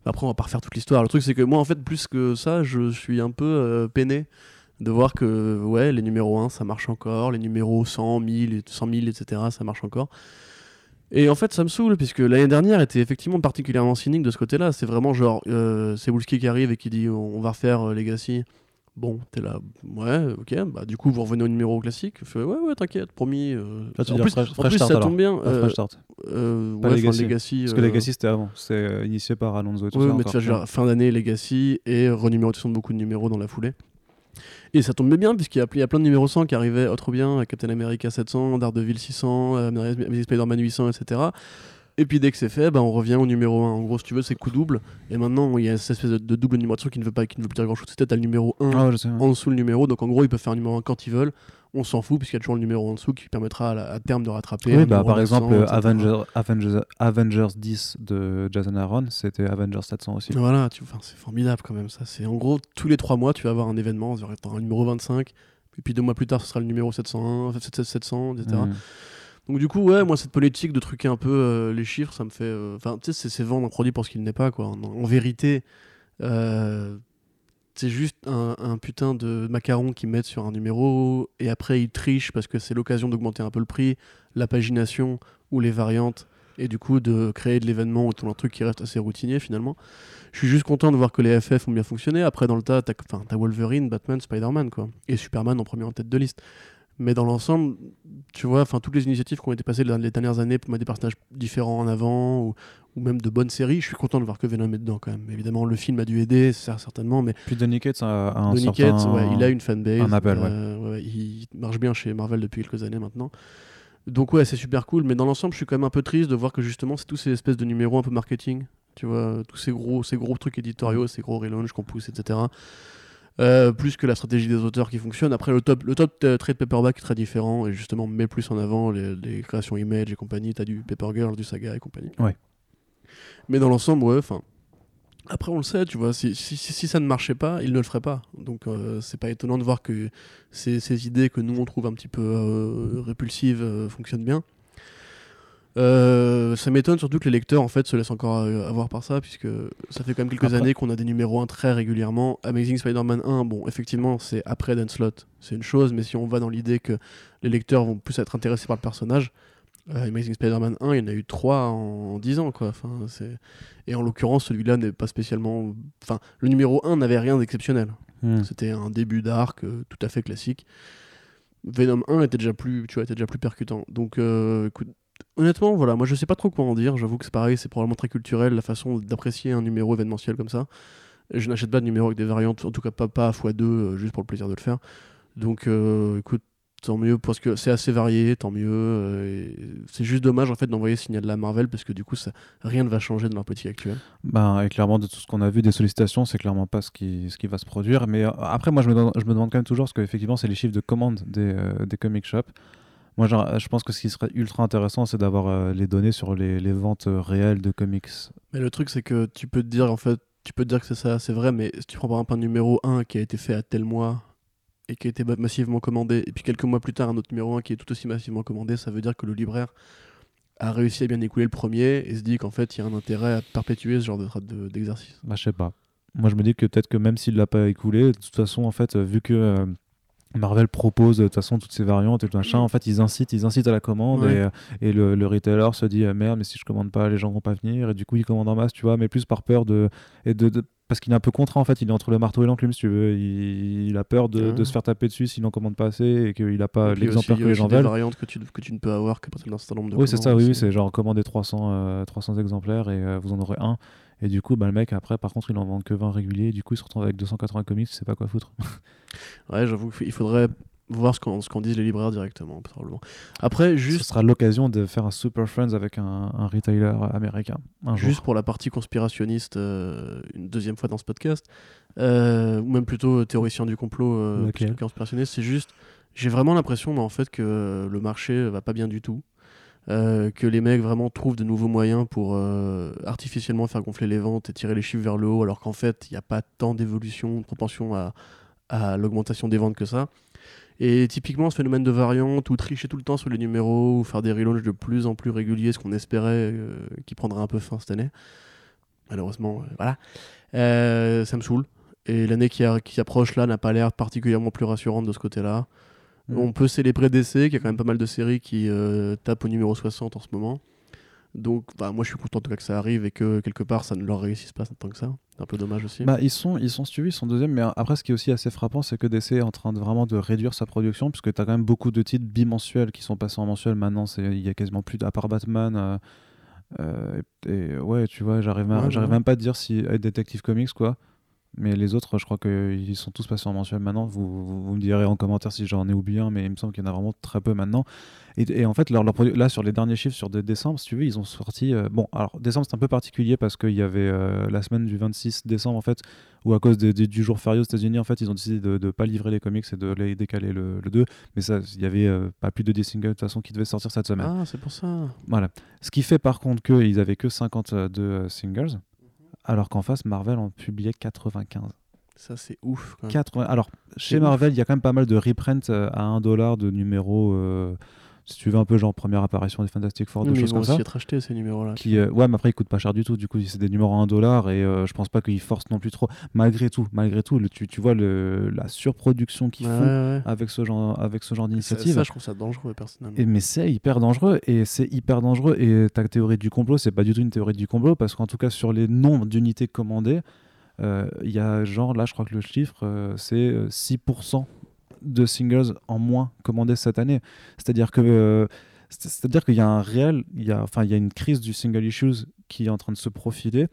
Après, on va pas refaire toute l'histoire. Le truc, c'est que moi, en fait, plus que ça, je suis un peu euh, peiné de voir que ouais, les numéros 1, ça marche encore, les numéros 100, 1000, et 100 000, etc., ça marche encore. Et en fait, ça me saoule, puisque l'année dernière était effectivement particulièrement cynique de ce côté-là. C'est vraiment genre, euh, c'est Wolski qui arrive et qui dit on, va refaire Legacy. Bon, t'es là, ouais, ok, bah du coup, vous revenez au numéro classique. Je fais, ouais, ouais, t'inquiète, promis. euh. Là, tu en plus, fresh- en fresh plus, start, ça tombe bien. Ah, euh, Fresh Start. euh, ouais, Legacy. Legacy. Parce que euh, Legacy c'était avant. C'est euh, initié par Alonso et tout oui, ça. mais tu genre, fin d'année, Legacy et renumérotation de beaucoup de numéros dans la foulée. Et ça tombait bien, puisqu'il y a, il y a plein de numéros 100 qui arrivaient oh, trop bien, Captain America 700, Daredevil 600, euh, Amazing Spider-Man 800, etc. Et puis dès que c'est fait, bah, on revient au numéro 1. En gros, si tu veux, c'est coup double. Et maintenant, il y a cette espèce de, double numérotation qui ne veut pas, qui ne veut plus dire grand chose. C'était t'as le numéro 1 Ah ouais, sais. ouais. en dessous le numéro. Donc en gros, ils peuvent faire un numéro 1 quand ils veulent. On s'en fout, puisqu'il y a toujours le numéro en dessous qui permettra à, à terme de rattraper. Oui, bah, par 900, exemple, etc. Avenger, Avengers, Avengers 10 de Jason Aaron, c'était Avengers 700 aussi. Voilà, c'est formidable quand même ça. C'est en gros tous les trois mois tu vas avoir un événement, tu auras un numéro 25, et puis deux mois plus tard ce sera le numéro 701, enfin, 700, 700, etc. Donc du coup ouais, moi cette politique de truquer un peu euh, les chiffres, ça me fait, euh, enfin tu sais c'est- vendre un produit pour ce qu'il n'est pas quoi. En, vérité, euh, c'est juste un, putain de macaron qu'ils mettent sur un numéro et après ils trichent parce que c'est l'occasion d'augmenter un peu le prix, la pagination ou les variantes et du coup de créer de l'événement autour d'un truc qui reste assez routinier finalement. Je suis juste content de voir que les FF ont bien fonctionné. Après dans le tas, t'as Wolverine, Batman, Spider-Man quoi et Superman en premier en tête de liste. Mais dans l'ensemble, tu vois, enfin toutes les initiatives qui ont été passées dans les dernières années pour mettre des personnages différents en avant ou, ou même de bonnes séries, je suis content de voir que Venom est dedans quand même. Évidemment, le film a dû aider, ça, certainement, mais Puis Donny Cates a, a un Donny certain... Cates, ouais, il a une fanbase. un appel, euh, ouais, il marche bien chez Marvel depuis quelques années maintenant. Donc ouais, c'est super cool, mais dans l'ensemble, je suis quand même un peu triste de voir que justement, c'est tous ces espèces de numéros un peu marketing, tu vois, tous ces gros, ces gros trucs éditoriaux, ces gros relaunchs qu'on pousse, etc. Euh, plus que la stratégie des auteurs qui fonctionne. Après, le top, le top euh, trade paperback est très différent et justement met plus en avant les, les créations image et compagnie. T'as du Paper Girl, du Saga et compagnie. Ouais. Mais dans l'ensemble, ouais, enfin, Après, on le sait, tu vois, si, si, si- si ça ne marchait pas, il ne le ferait pas. Donc, euh, c'est pas étonnant de voir que ces, ces idées que nous on trouve un petit peu euh, répulsives fonctionnent bien. Euh, ça m'étonne surtout que les lecteurs en fait se laissent encore euh, avoir par ça, puisque ça fait quand même quelques Après- années qu'on a des numéros 1 très régulièrement. Amazing Spider-Man 1, bon, effectivement, c'est après Dan Slott, c'est une chose, mais si on va dans l'idée que les lecteurs vont plus être intéressés par le personnage, euh, Amazing Spider-Man 1, il y en a eu 3 en 10 ans, quoi. Enfin. Et en l'occurrence, celui-là n'est pas spécialement. Enfin, le numéro 1 n'avait rien d'exceptionnel. Hmm. C'était un début d'arc euh, tout à fait classique. Venom 1 était déjà plus, tu vois, était déjà plus percutant. Donc, euh, écoute, honnêtement, voilà, moi je sais pas trop quoi en dire. J'avoue que c'est pareil, c'est probablement très culturel la façon d'apprécier un numéro événementiel comme ça. Je n'achète pas de numéro avec des variantes, en tout cas pas, à x2, euh, juste pour le plaisir de le faire. Donc, euh, écoute, tant mieux, parce que c'est assez varié, tant mieux. euh, c'est juste dommage en fait d'envoyer signal à Marvel, parce que du coup, ça, rien ne va changer dans leur politique actuelle. Ben, et clairement, de tout ce qu'on a vu des sollicitations, c'est clairement pas ce qui, ce qui va se produire. Mais après, moi, je me, demande, je me demande quand même toujours, parce qu'effectivement, c'est les chiffres de commandes des, des comic shops. Moi, genre, je pense que ce qui serait ultra intéressant, c'est d'avoir euh, les données sur les, les ventes euh, réelles de comics. Mais le truc, c'est que tu peux te dire, en fait, tu peux te dire que c'est ça, c'est vrai, mais si tu prends par exemple un numéro 1 qui a été fait à tel mois et qui a été ma- massivement commandé, et puis quelques mois plus tard, un autre numéro 1 qui est tout aussi massivement commandé, ça veut dire que le libraire a réussi à bien écouler le premier et se dit qu'en fait, il y a un intérêt à perpétuer ce genre de- de- d'exercice. Bah, je sais pas. Moi, je me dis que peut-être que même s'il l'a pas écoulé, de toute façon, en fait, euh, vu que euh, Marvel propose de toute façon toutes ces variantes et tout machin, en fait, ils incitent, ils incitent à la commande Ouais. et, et le, le retailer se dit merde, mais si je commande pas, les gens vont pas venir. Et du coup, il commande en masse, tu vois, mais plus par peur de et de, de- parce qu'il est un peu contraint en fait, il est entre le marteau et l'enclume, si tu veux, il, il a peur de, de se faire taper dessus s'il n'en commande pas assez et qu'il a pas l'exemplaire que les gens des veulent. variantes que tu, que tu ne peux avoir qu'à partir d'un certain nombre de Oui, c'est ça, oui, c'est genre commander 300, euh, 300 exemplaires et euh, vous en aurez un. Et du coup, bah, le mec, après, par contre, il en vend que 20 réguliers. Et du coup, il se retrouve avec 280 comics, c'est pas quoi foutre. Ouais, j'avoue qu'il faudrait voir ce qu'en ce qu'en disent les libraires directement, probablement. Après, Ce juste sera l'occasion de faire un Super Friends avec un, un retailer américain. Un jour. Juste pour la partie conspirationniste, euh, une deuxième fois dans ce podcast, euh, ou même plutôt euh, théoricien du complot, euh, que conspirationniste, c'est juste, j'ai vraiment l'impression en fait que le marché va pas bien du tout, euh, que les mecs vraiment trouvent de nouveaux moyens pour euh, artificiellement faire gonfler les ventes et tirer les chiffres vers le haut, alors qu'en fait il n'y a pas tant d'évolution, de propension à, l'augmentation des ventes que ça. Et typiquement, ce phénomène de variante, ou tricher tout le temps sur les numéros, ou faire des relaunchs de plus en plus réguliers, ce qu'on espérait euh, qui prendrait un peu fin cette année. Malheureusement, euh, voilà. Ça me saoule. Et l'année qui, qui approche là n'a pas l'air particulièrement plus rassurante de ce côté-là. Mm. On peut célébrer DC, qui a quand même pas mal de séries qui euh, tapent au numéro 60 en ce moment. Donc, bah, moi je suis content en tout cas que ça arrive et que quelque part ça ne leur réussisse pas tant que ça. C'est un peu dommage aussi. Bah, ils sont, ils sont suivis, ils sont deuxième, mais après, ce qui est aussi assez frappant, c'est que DC est en train de vraiment de réduire sa production, puisque tu as quand même beaucoup de titres bimensuels qui sont passés en mensuel. Maintenant, il y a quasiment plus, à part Batman. euh, euh, et, et ouais, tu vois, j'arrive même, Ouais, j'arrive ouais. même pas à te dire si Detective Comics, quoi. Mais les autres, je crois qu'ils sont tous passés en mensuel maintenant. Vous, vous, vous me direz en commentaire si j'en ai oublié un, mais il me semble qu'il y en a vraiment très peu maintenant. Et, et en fait, leur, leur là, sur les derniers chiffres, sur de décembre, si tu veux, ils ont sorti. euh, bon, alors, décembre, c'est un peu particulier parce qu'il y avait euh, la semaine du 26 décembre, en fait, où à cause du jour férié aux États-Unis, en fait, ils ont décidé de ne pas livrer les comics et de les décaler le, le 2. Mais ça, il y avait euh, pas plus de 10 singles de toute façon qui devaient sortir cette semaine. Ah, c'est pour ça. Voilà. Ce qui fait par contre qu'ils avaient que 52 euh, singles, alors qu'en face, Marvel en publiait 95. Ça, c'est ouf. Quand même. 80. Alors, chez. Marvel, il y a quand même pas mal de reprint euh, à 1 dollar de numéros, euh, si tu veux, un peu genre première apparition des Fantastic Four, Oui, des mais ils choses vont comme aussi ça. être achetés ces numéros-là. Qui, euh, ouais, mais après, ils coûtent pas cher du tout. Du coup, c'est des numéros à 1 dollar et euh, je pense pas qu'ils forcent non plus trop. Malgré tout, malgré tout, le- tu, tu vois le, la surproduction qu'ils Ouais, font ouais. avec ce genre, avec ce genre Ça, d'initiative. ça, je trouve ça dangereux personnellement. Et, mais c'est hyper dangereux et c'est hyper dangereux et ta théorie du complot c'est pas du tout une théorie du complot parce qu'en tout cas sur les nombres d'unités commandées euh, il y a genre là je crois que le chiffre euh, c'est euh, 6% de singles en moins commandés cette année c'est à dire que euh, c'est- c'est-à-dire qu'il y a un réel il y a enfin il y a une crise du single issues qui est en train de se profiler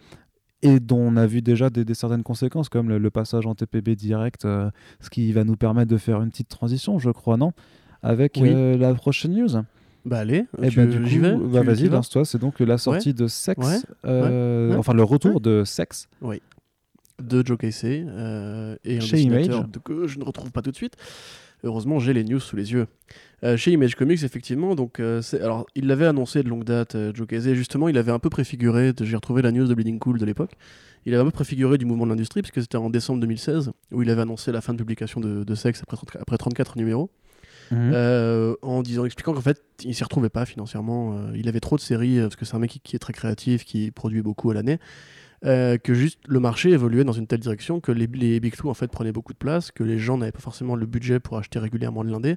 et dont on a vu déjà des, des certaines conséquences comme le, le passage en TPB direct euh, ce qui va nous permettre de faire une petite transition je crois non? Avec Oui. euh, la prochaine news Bah allez, du coup, vais. bah, vas-y, lance-toi. C'est donc la sortie de Sex, Ouais, euh, ouais. enfin le retour de Sex, de Joe Casey euh, et un Chez dessinateur Image. que je ne retrouve pas tout de suite. Heureusement, j'ai les news sous les yeux. Euh, chez Image Comics, effectivement, donc euh, alors il l'avait annoncé de longue date, Joe Casey. Justement, il avait un peu préfiguré. J'ai retrouvé la news de Bleeding Cool de l'époque. Il avait un peu préfiguré du mouvement de l'industrie puisque c'était en décembre 2016 où il avait annoncé la fin de publication de, de Sex après, 30 après 34 numéros. Mhm. Euh, en disant, expliquant qu'en fait, il s'y retrouvait pas financièrement. euh, il avait trop de séries, euh, parce que c'est un mec qui, qui est très créatif, qui produit beaucoup à l'année, euh, que juste le marché évoluait dans une telle direction que les, les Big Two en fait prenaient beaucoup de place, que les gens n'avaient pas forcément le budget pour acheter régulièrement de l'indé,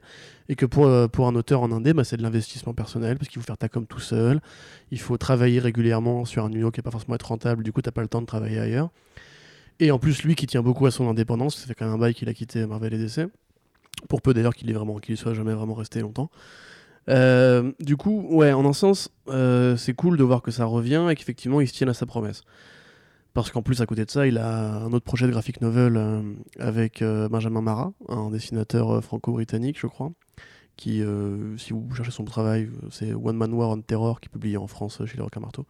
et que pour, euh, pour un auteur en indé, bah, c'est de l'investissement personnel, parce qu'il faut faire ta com tout seul, il faut travailler régulièrement sur un numéro qui n'est pas forcément être rentable, du coup, t'as pas le temps de travailler ailleurs. Et en plus, lui qui tient beaucoup à son indépendance, ça fait quand même un bail qu'il a quitté Marvel et DC, pour peu d'ailleurs qu'il y soit jamais vraiment resté longtemps. Euh, du coup, ouais, en un sens, c'est cool de voir que ça revient et qu'effectivement il se tienne à sa promesse. Parce qu'en plus, à côté de ça, il a un autre projet de graphic novel euh, avec euh, Benjamin Marat, un dessinateur euh, franco-britannique, je crois, qui, si vous cherchez son travail, c'est One Man War on Terror, qui est publié en France chez les Requins Marteau.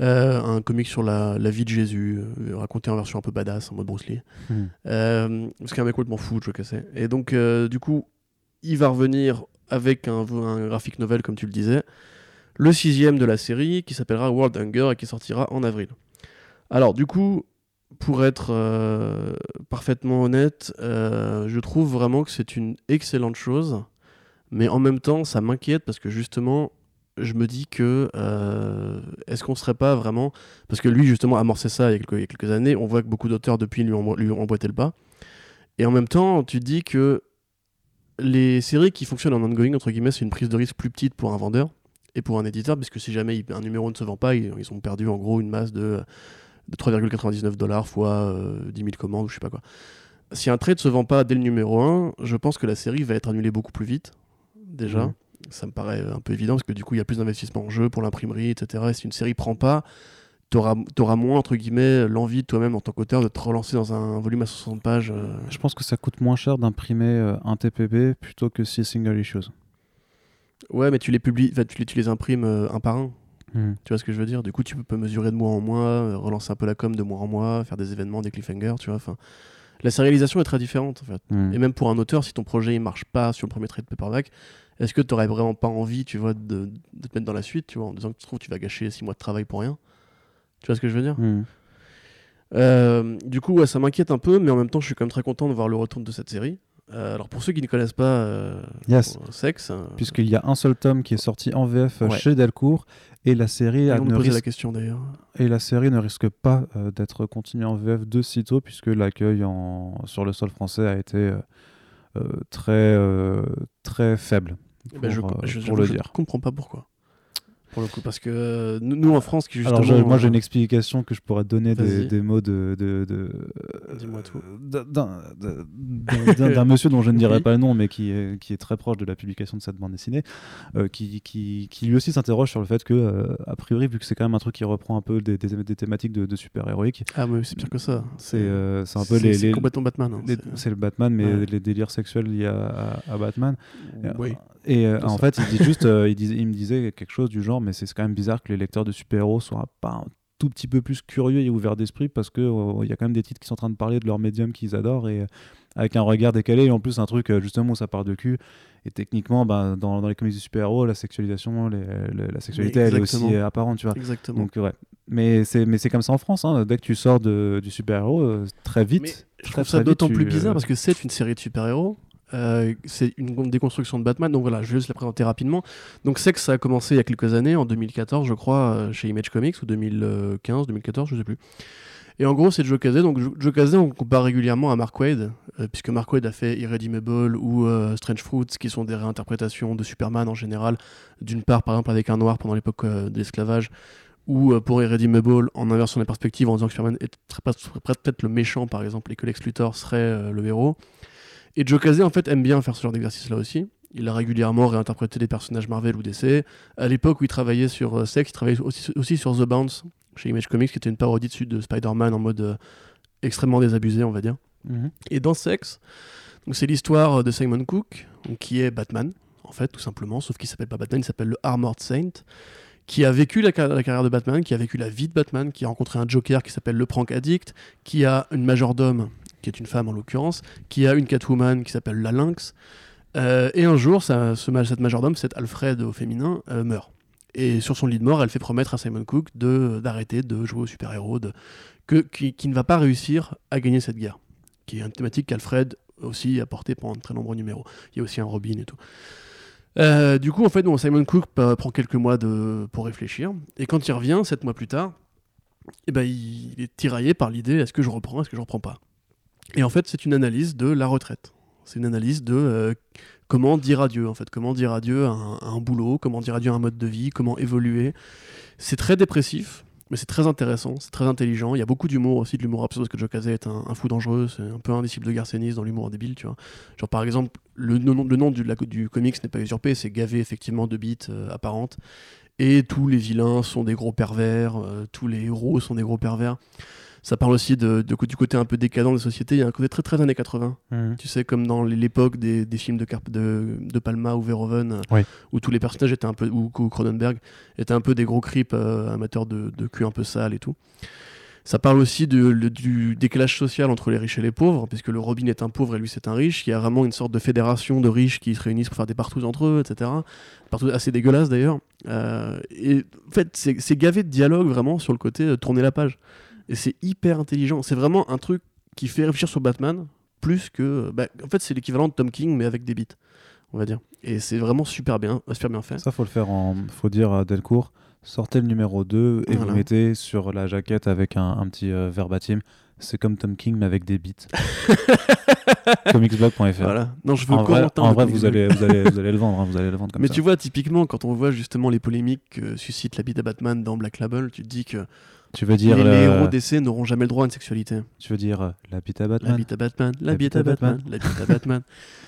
Euh, un comic sur la, la vie de Jésus, raconté en version un peu badass, en mode Bruce Lee. Mhm. Euh, ce qui est un mec je cassais. Et donc, du coup, il va revenir avec un, un graphic novel, comme tu le disais, le sixième de la série, qui s'appellera World Hunger et qui sortira en avril. Alors, du coup, pour être euh, parfaitement honnête, euh, je trouve vraiment que c'est une excellente chose, mais en même temps, ça m'inquiète parce que justement, je me dis que euh, est-ce qu'on serait pas vraiment parce que lui justement a amorcé ça il y a quelques, années on voit que beaucoup d'auteurs depuis lui ont, emboîté le pas. Et en même temps tu dis que les séries qui fonctionnent en ongoing entre guillemets c'est une prise de risque plus petite pour un vendeur et pour un éditeur parce que si jamais un numéro ne se vend pas ils ont perdu en gros une masse de, de 3,99 dollars fois euh, 10 000 commandes ou je sais pas quoi si un trade se vend pas dès le numéro 1 je pense que la série va être annulée beaucoup plus vite déjà Mhm. ça me paraît un peu évident parce que du coup il y a plus d'investissement en jeu pour l'imprimerie etc et si une série prend pas t'auras auras moins entre guillemets l'envie toi-même en tant qu'auteur de te relancer dans un volume à 60 pages euh. Je pense que ça coûte moins cher d'imprimer euh, un TPB plutôt que 6 single issues. ouais mais tu les publies tu les, tu les imprimes euh, un par un Mhm. tu vois ce que je veux dire? Du coup tu peux mesurer de mois en mois euh, relancer un peu la com de mois en mois faire des événements des cliffhangers tu vois enfin la sérialisation est très différente en fait Mhm. et même pour un auteur si ton projet il marche pas sur le premier trade paperback est-ce que tu aurais vraiment pas envie tu vois de, de te mettre dans la suite tu vois en disant que tu trouves tu vas gâcher 6 mois de travail pour rien? Tu vois ce que je veux dire? Mhm. Euh, du coup, ouais, ça m'inquiète un peu, mais en même temps, je suis quand même très content de voir le retour de cette série. Euh, alors, pour ceux qui ne connaissent pas euh, Yes. Sex, euh, Puisqu'il y a un seul tome qui est sorti en VF Ouais. chez Delcourt et la série ne la risque question d'ailleurs. Et la série ne risque pas euh, d'être continuée en VF de sitôt, puisque l'accueil en... sur le sol français a été euh, euh, très, euh, très faible, pour, je, je- pour j'avoue, le je dire. comprends pas pourquoi. Pour le coup, parce que euh, nous, en France, qui justement. Alors, moi, j'ai euh, une explication que je pourrais donner des, mots de. de, de- Dis-moi tout. d'un- monsieur dont je ne dirai Oui. pas le nom, mais qui est, qui est très proche de la publication de cette bande dessinée, euh, qui, qui, qui lui aussi s'interroge sur le fait que, euh, a priori, vu que c'est quand même un truc qui reprend un peu des, des, des thématiques de, de super-héroïques, Ah, mais c'est pire que ça. c'est euh, un peu les. c'est complètement Batman. hein, c'est- le Batman, mais Ouais. les délires sexuels liés à, à- à Batman. Oui. Et euh, en fait, il dit juste, euh, il me disait quelque chose du genre, mais c'est quand même bizarre que les lecteurs de super-héros soient pas un tout petit peu plus curieux et ouverts d'esprit parce que euh, il y a quand même des titres qui sont en train de parler de leur médium qu'ils adorent et euh, avec un regard décalé et en plus un truc euh, justement où ça part de cul et techniquement ben, dans, dans les comics de super-héros la sexualisation les- les- la sexualité elle est aussi euh, apparente tu vois Exactement. donc ouais mais c'est mais c'est comme ça en France hein. dès que tu sors de, du super-héros très vite Mais je trouve ça d'autant tu, plus bizarre parce que c'est une série de super-héros. Euh, c'est une déconstruction de Batman, donc voilà, je vais juste la présenter rapidement. Donc Sex, ça a commencé il y a quelques années, en 2014, je crois, euh, chez Image Comics, ou 2015, 2014, je sais plus. Et en gros, c'est Joe Casey. Donc Jo- Joe Casey, on compare régulièrement à Mark Wade, euh, puisque Mark Wade a fait Irredeemable ou euh, Strange Fruits, qui sont des réinterprétations de Superman en général. D'une part, par exemple, avec un noir pendant l'époque de l'esclavage, ou pour Irredeemable, en inversant les perspectives, en disant que Superman est peut-être le méchant, par exemple, et que Lex Luthor serait le héros. Et Joe Casey, en fait, aime bien faire ce genre d'exercice-là aussi. Il a régulièrement réinterprété des personnages Marvel ou DC. À l'époque où il travaillait sur euh, Sex, il travaillait aussi, aussi sur The Bounce, chez Image Comics, qui était une parodie dessus de Spider-Man en mode euh, extrêmement désabusé, on va dire. Mhm. Et dans Sex, c'est l'histoire de Simon Cook, donc qui est Batman, en fait, tout simplement, sauf qu'il s'appelle pas Batman, il s'appelle le Armored Saint, qui a vécu la, la, carrière de Batman, qui a vécu la vie de Batman, qui a rencontré un Joker qui s'appelle le Prank Addict, qui a une majordome, qui est une femme en l'occurrence, qui a une Catwoman qui s'appelle la Lynx. Euh, et un jour, ce, cette majordome, cet Alfred au féminin, euh, meurt. Et sur son lit de mort, elle fait promettre à Simon Cook d'arrêter de, jouer au super-héros, qui, qui, ne va pas réussir à gagner cette guerre, qui est une thématique qu'Alfred aussi a portée pendant de très nombreux numéros. Il y a aussi un Robin et tout. Euh, du coup, en fait, Simon Cook prend quelques mois de, pour réfléchir. Et quand il revient, sept mois plus tard, eh ben, il, est tiraillé par l'idée est-ce que je reprends, est-ce que je reprends pas? Et en fait, c'est une analyse de la retraite. C'est une analyse de euh, comment dire adieu, en fait. Comment dire adieu à un, boulot, comment dire adieu à un mode de vie, comment évoluer. C'est très dépressif mais c'est très intéressant, c'est très intelligent. Il y a beaucoup d'humour aussi, de l'humour absurde, parce que Joe est un, fou dangereux, c'est un peu un disciple de Garcenis dans l'humour débile, tu vois. Genre par exemple, le, nom, du, du comics n'est pas usurpé, c'est gavé effectivement de bits euh, apparentes. Et tous les vilains sont des gros pervers, euh, tous les héros sont des gros pervers. Ça parle aussi de, du côté un peu décadent des sociétés. Il y a un côté très très années 80. Mhm. Tu sais, comme dans l'époque des, films de, de, de, Palma ou Verhoeven, où tous les personnages étaient un peu, ou, Cronenberg, étaient un peu des gros creeps euh, amateurs de, de cul un peu sale et tout. Ça parle aussi de, du décalage social entre les riches et les pauvres, puisque le Robin est un pauvre et lui c'est un riche. Il y a vraiment une sorte de fédération de riches qui se réunissent pour faire des partous entre eux, etc. Partout assez dégueulasse d'ailleurs. Euh, et en fait, c'est gavé de dialogue vraiment sur le côté de tourner la page. Et c'est hyper intelligent. C'est vraiment un truc qui fait réfléchir sur Batman plus que. Bah, en fait, c'est l'équivalent de Tom King, mais avec des beats, on va dire. Et c'est vraiment super bien, super bien fait. Ça, faut le faire en. faut dire à Delcourt sortez le numéro 2 et vous mettez sur la jaquette avec un, un petit euh, verbatim. C'est comme Tom King, mais avec des beats. Comicsblog.fr. Voilà. Non, je veux en vrai, en vrai vous, allez, vous, allez, vous allez le vendre. Hein, vous allez le vendre comme mais ça. tu vois, typiquement, quand on voit justement les polémiques que suscite la bite à Batman dans Black Label, tu te dis que tu veux dire les, le... héros d'essai n'auront jamais le droit à une sexualité. Tu veux dire euh, la bite à Batman La bite à Batman, la, bite à Batman, la bite à Batman.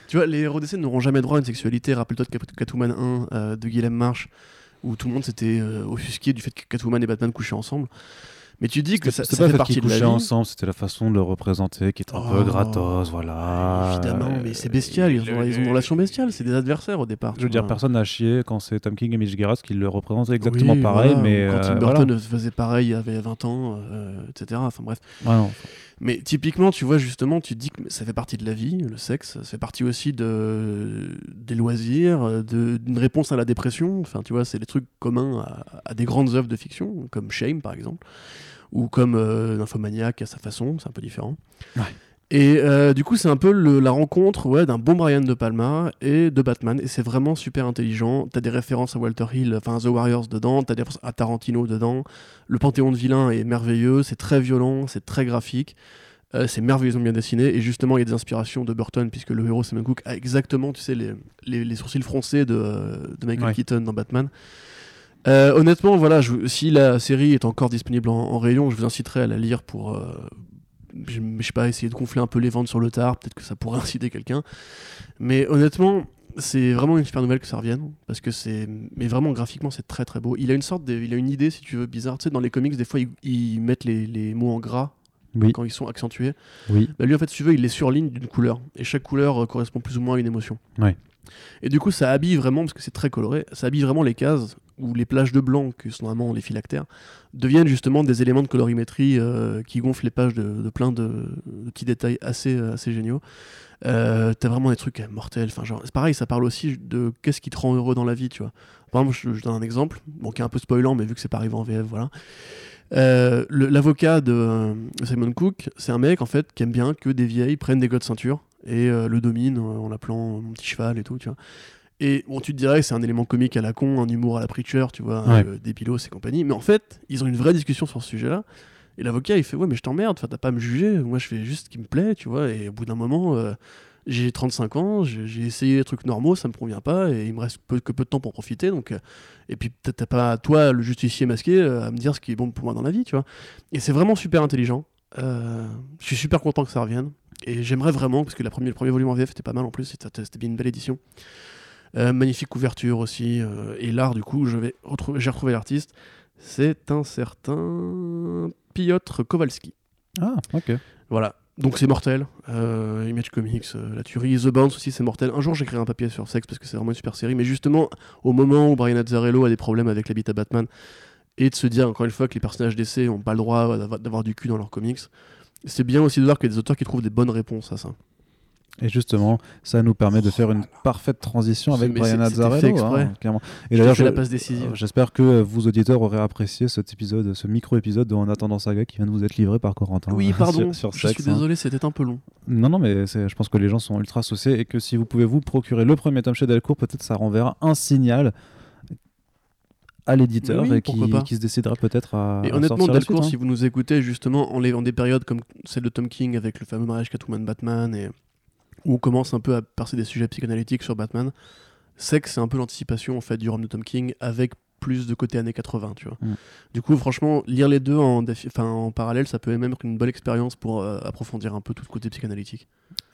tu vois, les héros d'essai n'auront jamais le droit à une sexualité. Rappelle-toi de Catwoman 1 euh, de Guillaume Marsh, où tout le monde s'était euh, offusqué du fait que Catwoman et Batman couchaient ensemble. Mais tu dis que ça, ça pas fait partie de la vie. ensemble, c'était la façon de le représenter qui est un peu oh. gratos, voilà. Évidemment, mais c'est bestial, ils, ont, ils ont une relation bestiale, c'est des adversaires au départ. Je veux dire, personne n'a chié quand c'est Tom King et Mitch Gerads qui le représentent exactement pareil, mais quand Tim euh, Burton faisait pareil il y avait 20 ans, euh, etc. Enfin bref. Ouais, non. Mais typiquement, tu vois, justement, tu te dis que ça fait partie de la vie, le sexe, ça fait partie aussi de, des loisirs, d'une réponse à la dépression. Enfin, tu vois, c'est des trucs communs à, à, des grandes œuvres de fiction, comme Shame, par exemple ou comme euh, à sa façon, c'est un peu différent. Et euh, du coup, c'est un peu la rencontre ouais, d'un bon Brian De Palma et de Batman, et c'est vraiment super intelligent. T'as des références à Walter Hill, enfin The Warriors dedans, t'as des références à Tarantino dedans. Le Panthéon de vilains est merveilleux, c'est très violent, c'est très graphique. Euh, c'est merveilleusement bien dessiné et justement il y a des inspirations de Burton puisque le héros Simon Cook a exactement tu sais les, les, sourcils froncés de, de Michael Keaton dans Batman euh, honnêtement, voilà, si la série est encore disponible en, rayon, je vous inciterai à la lire pour, euh, je, sais pas, essayer de gonfler un peu les ventes sur le tard. Peut-être que ça pourrait inciter quelqu'un. Mais honnêtement, c'est vraiment une super nouvelle que ça revienne parce que c'est, mais vraiment graphiquement, c'est très très beau. Il a une sorte, de... il a une idée, si tu veux, bizarre. Tu sais, dans les comics, des fois, ils, mettent les, mots en gras. Quand ils sont accentués, oui. Bah, lui en fait, si tu veux, il les surligne d'une couleur et chaque couleur euh, correspond plus ou moins à une émotion. Ouais. Et du coup, ça habille vraiment, parce que c'est très coloré, ça habille vraiment les cases où les plages de blanc, qui sont normalement les phylactères, deviennent justement des éléments de colorimétrie euh, qui gonflent les pages de, plein de, petits détails assez, euh, assez géniaux. Euh, t'as vraiment des trucs mortels. Enfin, c'est pareil, ça parle aussi de qu'est-ce qui te rend heureux dans la vie, tu vois. Par exemple, je, donne un exemple, bon, qui est un peu spoilant, mais vu que c'est pas arrivé en VF, voilà. L'avocat de Simon Cook, c'est un mec en fait qui aime bien que des vieilles prennent des gars de ceinture et le dominent en l'appelant mon petit cheval et tout, tu vois. Et bon, tu te dirais, c'est un élément comique à la con, un humour à la Preacher, tu vois, euh, des pilotes et compagnie. Mais en fait, ils ont une vraie discussion sur ce sujet-là. Et l'avocat, il fait Ouais, mais je t'emmerde, t'as pas à me juger. Moi, je fais juste ce qui me plaît, tu vois. Et au bout d'un moment, euh, j'ai 35 ans, j'ai essayé des trucs normaux, ça me convient pas. Et il me reste peu, que peu de temps pour profiter. Donc, euh, et puis, t'as pas, toi, le justicier masqué, à me dire ce qui est bon pour moi dans la vie, tu vois. Et c'est vraiment super intelligent. je suis super content que ça revienne. Et j'aimerais vraiment, parce que la première, le premier volume en VF était pas mal en plus, c'était bien une belle édition. Euh, magnifique couverture aussi. Euh, et l'art, du coup, j'ai retrouvé l'artiste. C'est un certain Piotr Kowalski. Ah, ok. Voilà. Donc c'est mortel. Euh, Image Comics, euh, la tuerie. The Bounce aussi, c'est mortel. Un jour, j'écrirai un papier sur Sex parce que c'est vraiment une super série. Mais justement, au moment où Brian Azzarello a des problèmes avec l'habitat Batman, et de se dire encore une fois que les personnages d'essai n'ont pas le droit d'avoir du cul dans leurs comics, c'est bien aussi de voir qu'il y a des auteurs qui trouvent des bonnes réponses à ça. Et justement, ça nous permet de faire une parfaite transition avec Mais Brian Azzarello, hein, clairement. Et d'ailleurs, je la je- passe décisive. j'espère que euh, vous auditeurs aurez apprécié cet épisode, ce micro-épisode de En attendant saga qui vient de vous être livré par Corentin. oui, euh, pardon. sur, sur je suis hein. désolé, c'était un peu long. Non, non, mais je pense que les gens sont ultra associés et que si vous pouvez vous procurer le premier tome chez Delcourt, peut-être ça renverra un signal à l'éditeur Oui, et qui, se décidera peut-être à. Et à honnêtement, Delcourt, hein. si vous nous écoutez justement en, les- en des périodes comme celle de Tom King avec le fameux mariage Catwoman-Batman, et on commence un peu à percer des sujets psychanalytiques sur Batman, c'est que c'est un peu l'anticipation en fait du rhum de Tom King avec plus de côté années 80, tu vois. Mm. Du coup, franchement, lire les deux en, en parallèle, ça peut même être une bonne expérience pour euh, approfondir un peu tout le côté psychanalytique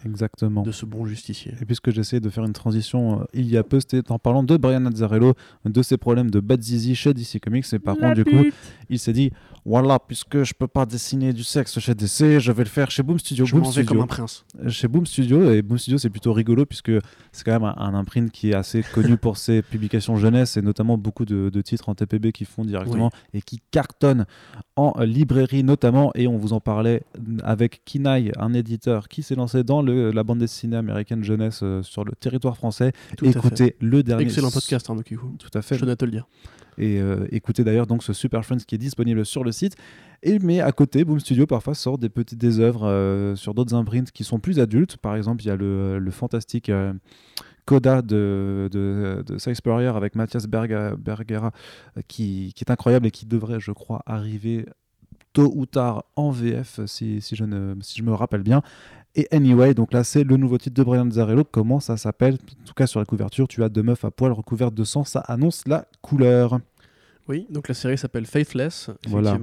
Exactement. de ce bon justicier. Et puisque j'essaie de faire une transition euh, il y a peu, c'était en parlant de Brian Azzarello, de ses problèmes de Bad Zizi chez DC Comics. Et par contre, du coup, il s'est dit voilà, puisque je peux pas dessiner du sexe chez DC, je vais le faire chez Boom Studio. Je Boom vais comme Studio. un prince. Chez Boom Studio, et Boom Studio, c'est plutôt rigolo puisque c'est quand même un, un imprint qui est assez connu pour ses publications jeunesse et notamment beaucoup de, de titres en TPB qui font directement et qui cartonnent en librairie notamment. Et on vous en parlait avec Kinaï, un éditeur qui s'est lancé dans le- la bande dessinée américaine jeunesse euh, sur le territoire français. Tout. Écoutez le dernier. Excellent podcast, Kikou. Tout à fait. Je à te le dire. Et euh, écoutez d'ailleurs donc ce Super Friends qui est disponible sur le site. Et mais à côté, Boom Studio parfois sort des petites des œuvres euh, sur d'autres imprints qui sont plus adultes. Par exemple, il y a le, le fantastique euh, Coda de, de, de avec Mathias Berga- Bergera qui, qui est incroyable et qui devrait, je crois, arriver tôt ou tard en VF si, si, je, ne, si je me rappelle bien. Et Anyway, donc là c'est le nouveau titre de Brian Zarello. Comment ça s'appelle? En tout cas sur la couverture, tu as deux meufs à poil recouvertes de sang, ça annonce la couleur. Oui, donc la série s'appelle Faithless, Voilà.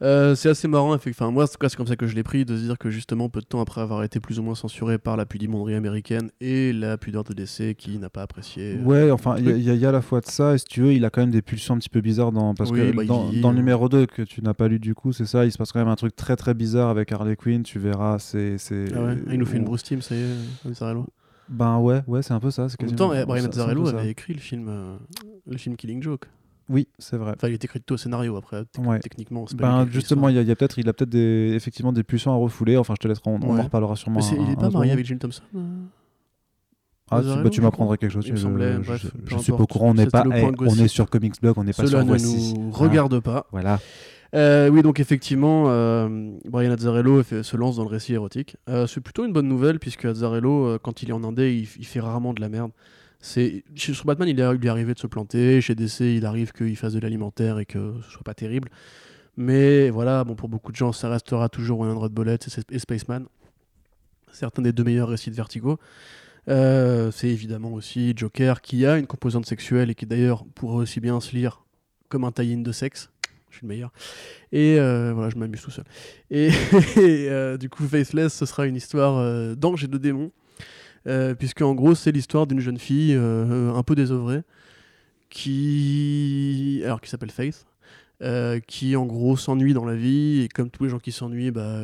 Euh, c'est assez marrant, enfin, moi c'est comme ça que je l'ai pris, de se dire que justement peu de temps après avoir été plus ou moins censuré par la pudimonderie américaine et la pudeur de DC qui n'a pas apprécié. euh, Ouais, enfin, il y, a- y à la fois de ça, et si tu veux, il a quand même des pulsions un petit peu bizarres dans. Parce Oui, que bah, dans, le hein. numéro 2 que tu n'as pas lu du coup, c'est ça, il se passe quand même un truc très très bizarre avec Harley Quinn, tu verras, c'est. Ah ouais, il nous fait une Bruce Team, ça y est, Azzarello. Ben ouais, ouais, c'est un peu ça. En même temps, Brian c'est- c'est un peu Azzarello ça. avait écrit le film, euh, le film Killing Joke. Oui, c'est vrai. Enfin, il était écrit au scénario après, Ouais. techniquement. pas Ben justement, il y a, peut-être, il a peut-être des, effectivement des pulsions à refouler. Enfin, je te laisserai, on, on Ouais. en reparlera sûrement. Mais c'est- un- il est un pas marié avec Jim Thompson euh Ah, tu, bah, tu m'apprendrais quelque chose. Il me je- semblait, je, bref, je- suis pas au courant. On n'est pas, point eh, on est sur Comics Blog, on n'est pas Cela sur ne Voici. nous regarde pas. Voilà. Euh, oui, donc effectivement, euh, Brian Azzarello fait- se lance dans le récit érotique. Euh, c'est plutôt une bonne nouvelle, puisque Azzarello, quand il est en indé, il, il fait rarement de la merde. C'est Sur Batman, il, lui est arrivé de se planter. Chez DC, il arrive qu'il fasse de l'alimentaire et que ce soit pas terrible. Mais voilà, bon, pour beaucoup de gens, ça restera toujours One Red Bullet et, Spaceman. Certains des deux meilleurs récits de Vertigo. Euh, c'est évidemment aussi Joker qui a une composante sexuelle et qui d'ailleurs pourrait aussi bien se lire comme un tie-in de sexe. Je suis le meilleur. Et euh, voilà, je m'amuse tout seul. Et, euh, du coup, Faithless, ce sera une histoire d'ange et de démon. Euh, puisque en gros, c'est l'histoire d'une jeune fille euh, un peu désœuvrée qui, alors qui s'appelle Faith, euh, qui en gros s'ennuie dans la vie et comme tous les gens qui s'ennuient, bah,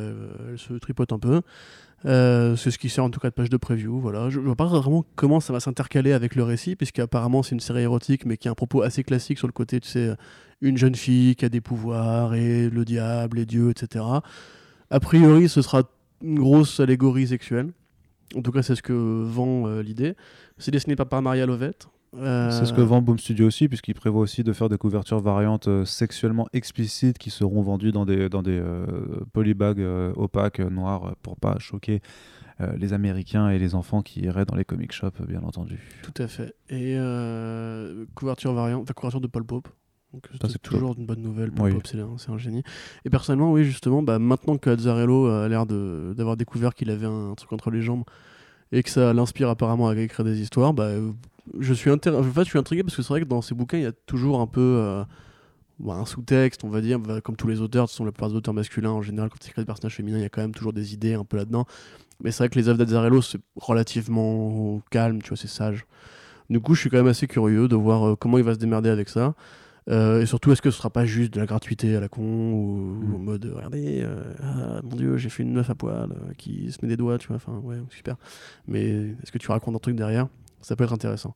elle se tripote un peu. C'est ce qui sert en tout cas de page de preview. Voilà. Je ne vois pas vraiment comment ça va s'intercaler avec le récit, puisqu'apparemment c'est une série érotique, mais qui a un propos assez classique sur le côté, tu sais, une jeune fille qui a des pouvoirs et le diable et Dieu, etc. A priori, ce sera une grosse allégorie sexuelle. En tout cas, c'est ce que vend euh, l'idée. C'est dessiné par, par Maria Lovette. Euh, C'est ce que vend Boom Studio aussi, puisqu'il prévoit aussi de faire des couvertures variantes euh, sexuellement explicites qui seront vendues dans des, dans des polybags opaques, noirs, pour pas choquer les Américains et les enfants qui iraient dans les comic shops, bien entendu. Tout à fait. Et couverture variante, couverture de Paul Pope. Donc c'est toujours une bonne nouvelle. Paul Oui. C'est un, génie. Et personnellement, oui, justement, bah, maintenant que Azzarello a l'air d'avoir découvert qu'il avait un, truc entre les jambes et que ça l'inspire apparemment à écrire des histoires, bah, je suis en fait, je suis intrigué parce que c'est vrai que dans ces bouquins, il y a toujours un peu euh, bah, un sous-texte, on va dire, bah, comme tous les auteurs, ce sont la plupart des auteurs masculins en général, quand ils écrivent des personnages féminins, il y a quand même toujours des idées un peu là-dedans. Mais c'est vrai que les œuvres d'Azzarello, c'est relativement calme, tu vois, c'est sage. Du coup, je suis quand même assez curieux de voir euh, comment il va se démerder avec ça. Euh, et surtout, est-ce que ce sera pas juste de la gratuité à la con ou, Mm. ou en mode regardez, euh, ah, mon dieu, j'ai fait une meuf à poil euh, qui se met des doigts, tu vois, enfin ouais, super. Mais est-ce que tu racontes un truc derrière? Ça peut être intéressant.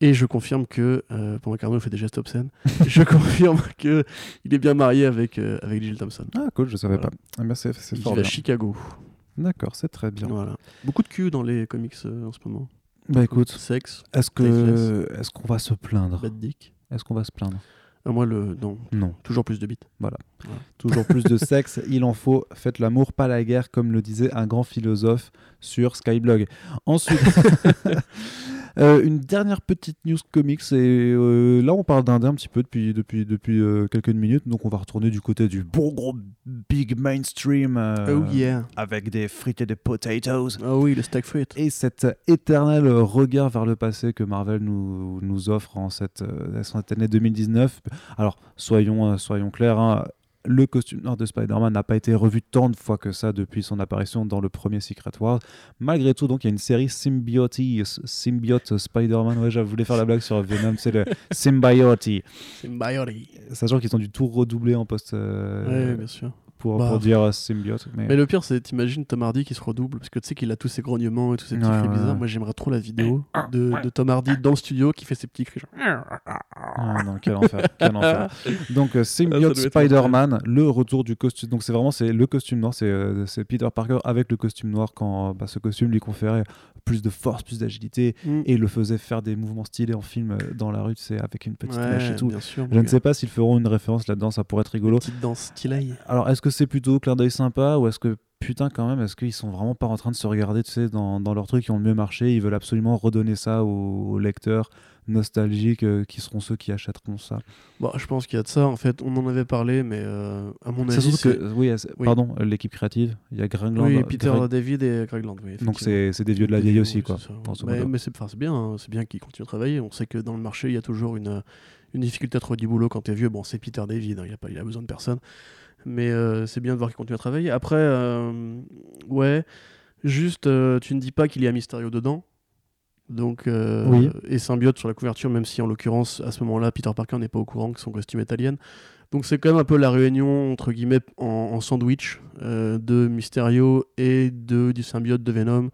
Et je confirme que, euh, pendant qu'Arnaud fait des gestes obscènes, je confirme que il est bien marié avec, euh, avec Jill Thompson. Ah, cool, je savais Voilà. pas. Ah, c'est c'est Il fort vit à. Chicago. D'accord, c'est très bien. Voilà. Beaucoup de cul dans les comics euh, en ce moment. Bah écoute, Sexe, est-ce que est-ce qu'on va se plaindre? Bad dick. Est-ce qu'on va se plaindre? Ah, moi, le. Non, Non. toujours plus de bites. Toujours plus de sexe, il en faut. Faites l'amour, pas la guerre, comme le disait un grand philosophe sur Skyblog. Ensuite, euh, une dernière petite news comics. Et euh, là, on parle d'Indien un petit peu depuis, depuis, depuis euh, quelques minutes. Donc, on va retourner du côté du bon gros big mainstream oh yeah. avec des frites et des potatoes. Ah oui, le stack fruit. Et cet éternel regard vers le passé que Marvel nous, nous offre en cette, cette année 2019. Alors, soyons, soyons clairs, hein, le costume noir de Spider-Man n'a pas été revu tant de fois que ça depuis son apparition dans le premier Secret Wars. Malgré tout, donc, il y a une série Symbiote, Symbiote Spider-Man. Ouais, je voulais faire la blague sur Venom, c'est le Symbiote. Mbayori. Sachant qu'ils ont dû tout redoubler en post euh, Ouais, bien sûr. Pour, Bah. pour dire Symbiote. Mais... Mais le pire, c'est t'imagines Tom Hardy qui se redouble parce que tu sais qu'il a tous ses grognements et tous ces petits Ouais, cris ouais, bizarres. ouais. Moi, j'aimerais trop la vidéo de, de Tom Hardy dans le studio qui fait ses petits cris. Genre... Ah non, quel enfer, quel enfer. Donc euh, Symbiote Spider-Man, le retour du costume. Donc c'est vraiment c'est le costume noir, c'est euh, Peter Parker avec le costume noir quand euh, bah, ce costume lui conférait plus de force, plus d'agilité Mm. et le faisait faire des mouvements stylés en film euh, dans la rue, c'est avec une petite Ouais, mèche et tout. Bien sûr. Je ne sais pas s'ils feront une référence là-dedans, ça pourrait être rigolo. Petite danse stylée. Alors est-ce que c'est plutôt clin d'œil sympa ou est-ce que putain quand même, est-ce qu'ils sont vraiment pas en train de se regarder, tu sais, dans, dans leurs trucs qui ont le mieux marché, ils veulent absolument redonner ça aux, aux lecteurs nostalgiques euh, qui seront ceux qui achèteront ça? Bon, je pense qu'il y a de ça. En fait, on en avait parlé, mais euh, à mon avis, que, oui, pardon, l'équipe créative, il y a Greg Land, Oui, euh, Peter Greg- David et Greg Land. Oui, donc c'est c'est des vieux de la vieille aussi, quoi. Mais, c'est bien, hein, c'est bien qu'ils continuent à travailler. On sait que dans le marché, il y a toujours une, une difficulté à trouver du boulot quand t'es vieux. Bon, c'est Peter David, hein, il, a pas, il a besoin de personne. Mais euh, c'est bien de voir qu'il continue à travailler. Après, euh, ouais, juste, euh, tu ne dis pas qu'il y a Mysterio dedans. Donc, Oui. et symbiote sur la couverture, même si en l'occurrence, à ce moment-là, Peter Parker n'est pas au courant que son costume est alien. Donc c'est quand même un peu la réunion, entre guillemets, en, en sandwich de Mysterio et de, du symbiote de Venom.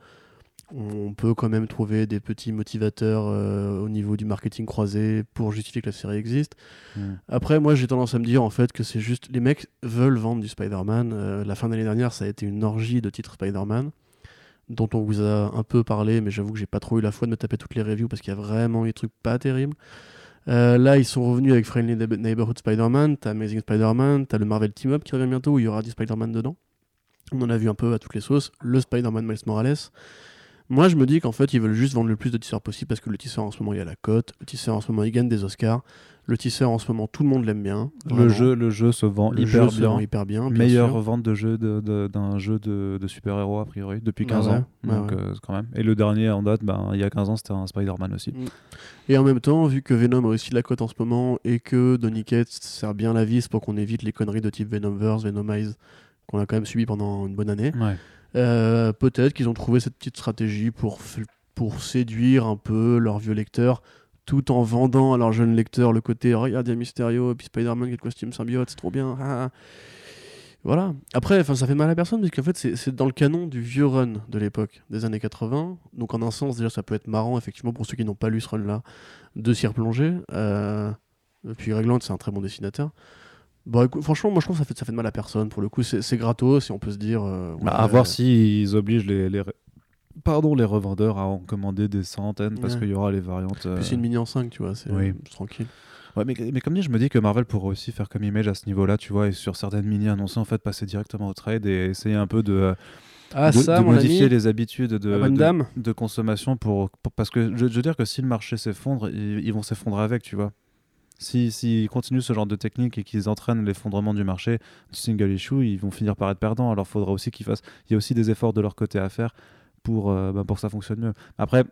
On peut quand même trouver des petits motivateurs euh, au niveau du marketing croisé pour justifier que la série existe. Mm. Après, moi, j'ai tendance à me dire en fait que c'est juste les mecs veulent vendre du Spider-Man. Euh, la fin de l'année dernière, ça a été une orgie de titres Spider-Man dont on vous a un peu parlé, mais j'avoue que j'ai pas trop eu la foi de me taper toutes les reviews parce qu'il y a vraiment eu des trucs pas terribles. Euh, là, ils sont revenus avec Friendly Neighbor- Neighborhood Spider-Man, t'as Amazing Spider-Man, t'as le Marvel Team Up qui revient bientôt où il y aura du Spider-Man dedans. On en a vu un peu à toutes les sauces. Le Spider-Man Miles Morales. Moi, je me dis qu'en fait, ils veulent juste vendre le plus de tisseurs possible parce que le tisseur en ce moment, il a la cote. Le tisseur en ce moment, il gagne des Oscars. Le tisseur en ce moment, tout le monde l'aime bien. Le jeu, le jeu se vend Le hyper jeu se bien. vend hyper bien. bien Meilleure sûr. vente de jeu d'un jeu de, de super-héros a priori depuis Bah 15 ouais, ans. ouais, Donc ouais. euh, quand même. Et le dernier en date, ben, il y a 15 ans, c'était un Spider-Man aussi. Et en même temps, vu que Venom a aussi de la cote en ce moment et que Donny Cates sert bien la vis pour qu'on évite les conneries de type Venomverse, Venomize qu'on a quand même subi pendant une bonne année, Ouais. Euh, peut-être qu'ils ont trouvé cette petite stratégie pour, pour séduire un peu leurs vieux lecteurs tout en vendant à leurs jeunes lecteurs le côté regarde, Mysterio et puis Spider-Man qui le costume symbiote, c'est trop bien. ah, ah. Voilà. Après, ça fait mal à personne parce qu'en fait, c'est- dans le canon du vieux run de l'époque, des années 80. Donc, en un sens, déjà, ça peut être marrant, effectivement, pour ceux qui n'ont pas lu ce run-là, de s'y replonger. Euh, et puis, Regland, c'est un très bon dessinateur. Bon, écoute, franchement, moi, je trouve que ça fait, ça fait de mal à personne. Pour le coup, c'est gratos et on peut se dire. euh, Bah, à voir s'ils obligent les, les, pardon, les revendeurs à en commander des centaines parce Ouais. qu'il y aura les variantes. euh, c'est une mini en 5, tu vois, c'est Oui. c'est tranquille. Ouais, mais, mais comme dit, je me dis que Marvel pourrait aussi faire comme image à ce niveau-là, tu vois, et sur certaines mini annoncées, en fait, passer directement au trade et essayer un peu de, Ah, de, de modifier les habitudes de, de- consommation pour, pour- parce que je, je veux dire que si le marché s'effondre, ils, ils vont s'effondrer avec, tu vois. Si- S'ils continuent ce genre de technique et qu'ils entraînent l'effondrement du marché du single issue, ils vont finir par être perdants. Alors il faudra aussi qu'ils fassent. Il y a aussi des efforts de leur côté à faire pour, euh, bah, pour que ça fonctionne mieux. Après,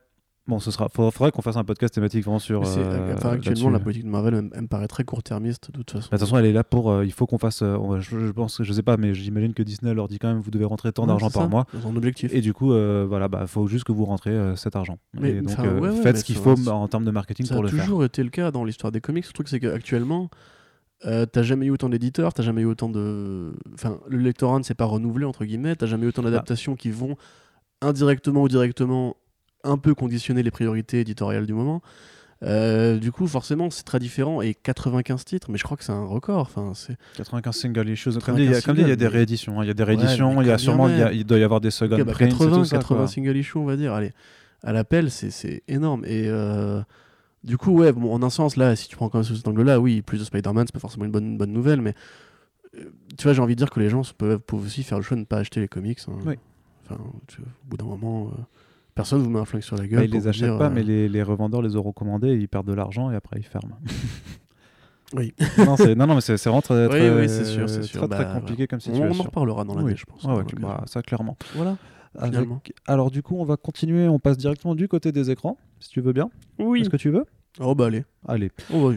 Bon, ce sera. Faudra, faudrait qu'on fasse un podcast thématique vraiment sur. Euh, enfin, actuellement, la politique de Marvel elle, elle me paraît très court-termiste de toute façon. Bah, De toute façon, elle est là pour. euh, il faut qu'on fasse. euh, je, je pense, je sais pas, mais j'imagine que Disney leur dit quand même, vous devez rentrer tant Ouais, d'argent par ça, mois. Dans un objectif. Et du coup, voilà, bah, faut juste que vous rentrez cet argent. Mais, et donc, enfin, ouais, ouais, faites ce qu'il ça faut en termes de marketing Ça pour a le faire. toujours été le cas dans l'histoire des comics. Le truc, c'est qu'actuellement, euh, t'as jamais eu autant d'éditeurs, t'as jamais eu autant de. Enfin, le lectorat ne s'est pas renouvelé, entre guillemets, t'as jamais eu Bah. autant d'adaptations qui vont indirectement ou directement un peu conditionner les priorités éditoriales du moment. Euh, du coup, forcément, c'est très différent. Et 95 titres, mais je crois que c'est un record. Enfin, c'est 95 single issues. Comme 95 dit, il y a, comme dit, il y a des singles, rééditions. hein. Il y a des rééditions. il y a sûrement, il, doit y avoir des second Ok, bah, prints et 80, tout ça, 80 quoi. single issue, on va dire. Allez, à l'appel, c'est- énorme. Et euh, du coup, ouais, bon, en un sens, là, si tu prends quand même sous cet angle-là, oui, plus de Spider-Man, c'est pas forcément une bonne, une bonne nouvelle, mais euh, tu vois, j'ai envie de dire que les gens peuvent, peuvent aussi faire le choix de ne pas acheter les comics. hein. Oui. Enfin, tu- au bout d'un moment, personne vous met un flingue sur la gueule. Bah, ils les achètent dire, pas, euh, mais les, les revendeurs les auront commandés, ils perdent de l'argent et après ils ferment. Oui. non, non, non, mais c'est vraiment très, Oui, très, oui, c'est sûr, c'est sûr. très, très Bah, compliqué comme On, on en situation. reparlera dans l'année, Oui. je pense. Ouais, ouais, bah, ça clairement. Voilà. Avec-. Alors du coup, on va continuer, on passe directement du côté des écrans, si tu veux bien. Oui. Est-ce que tu veux? Oh, bah, allez. Allez. On va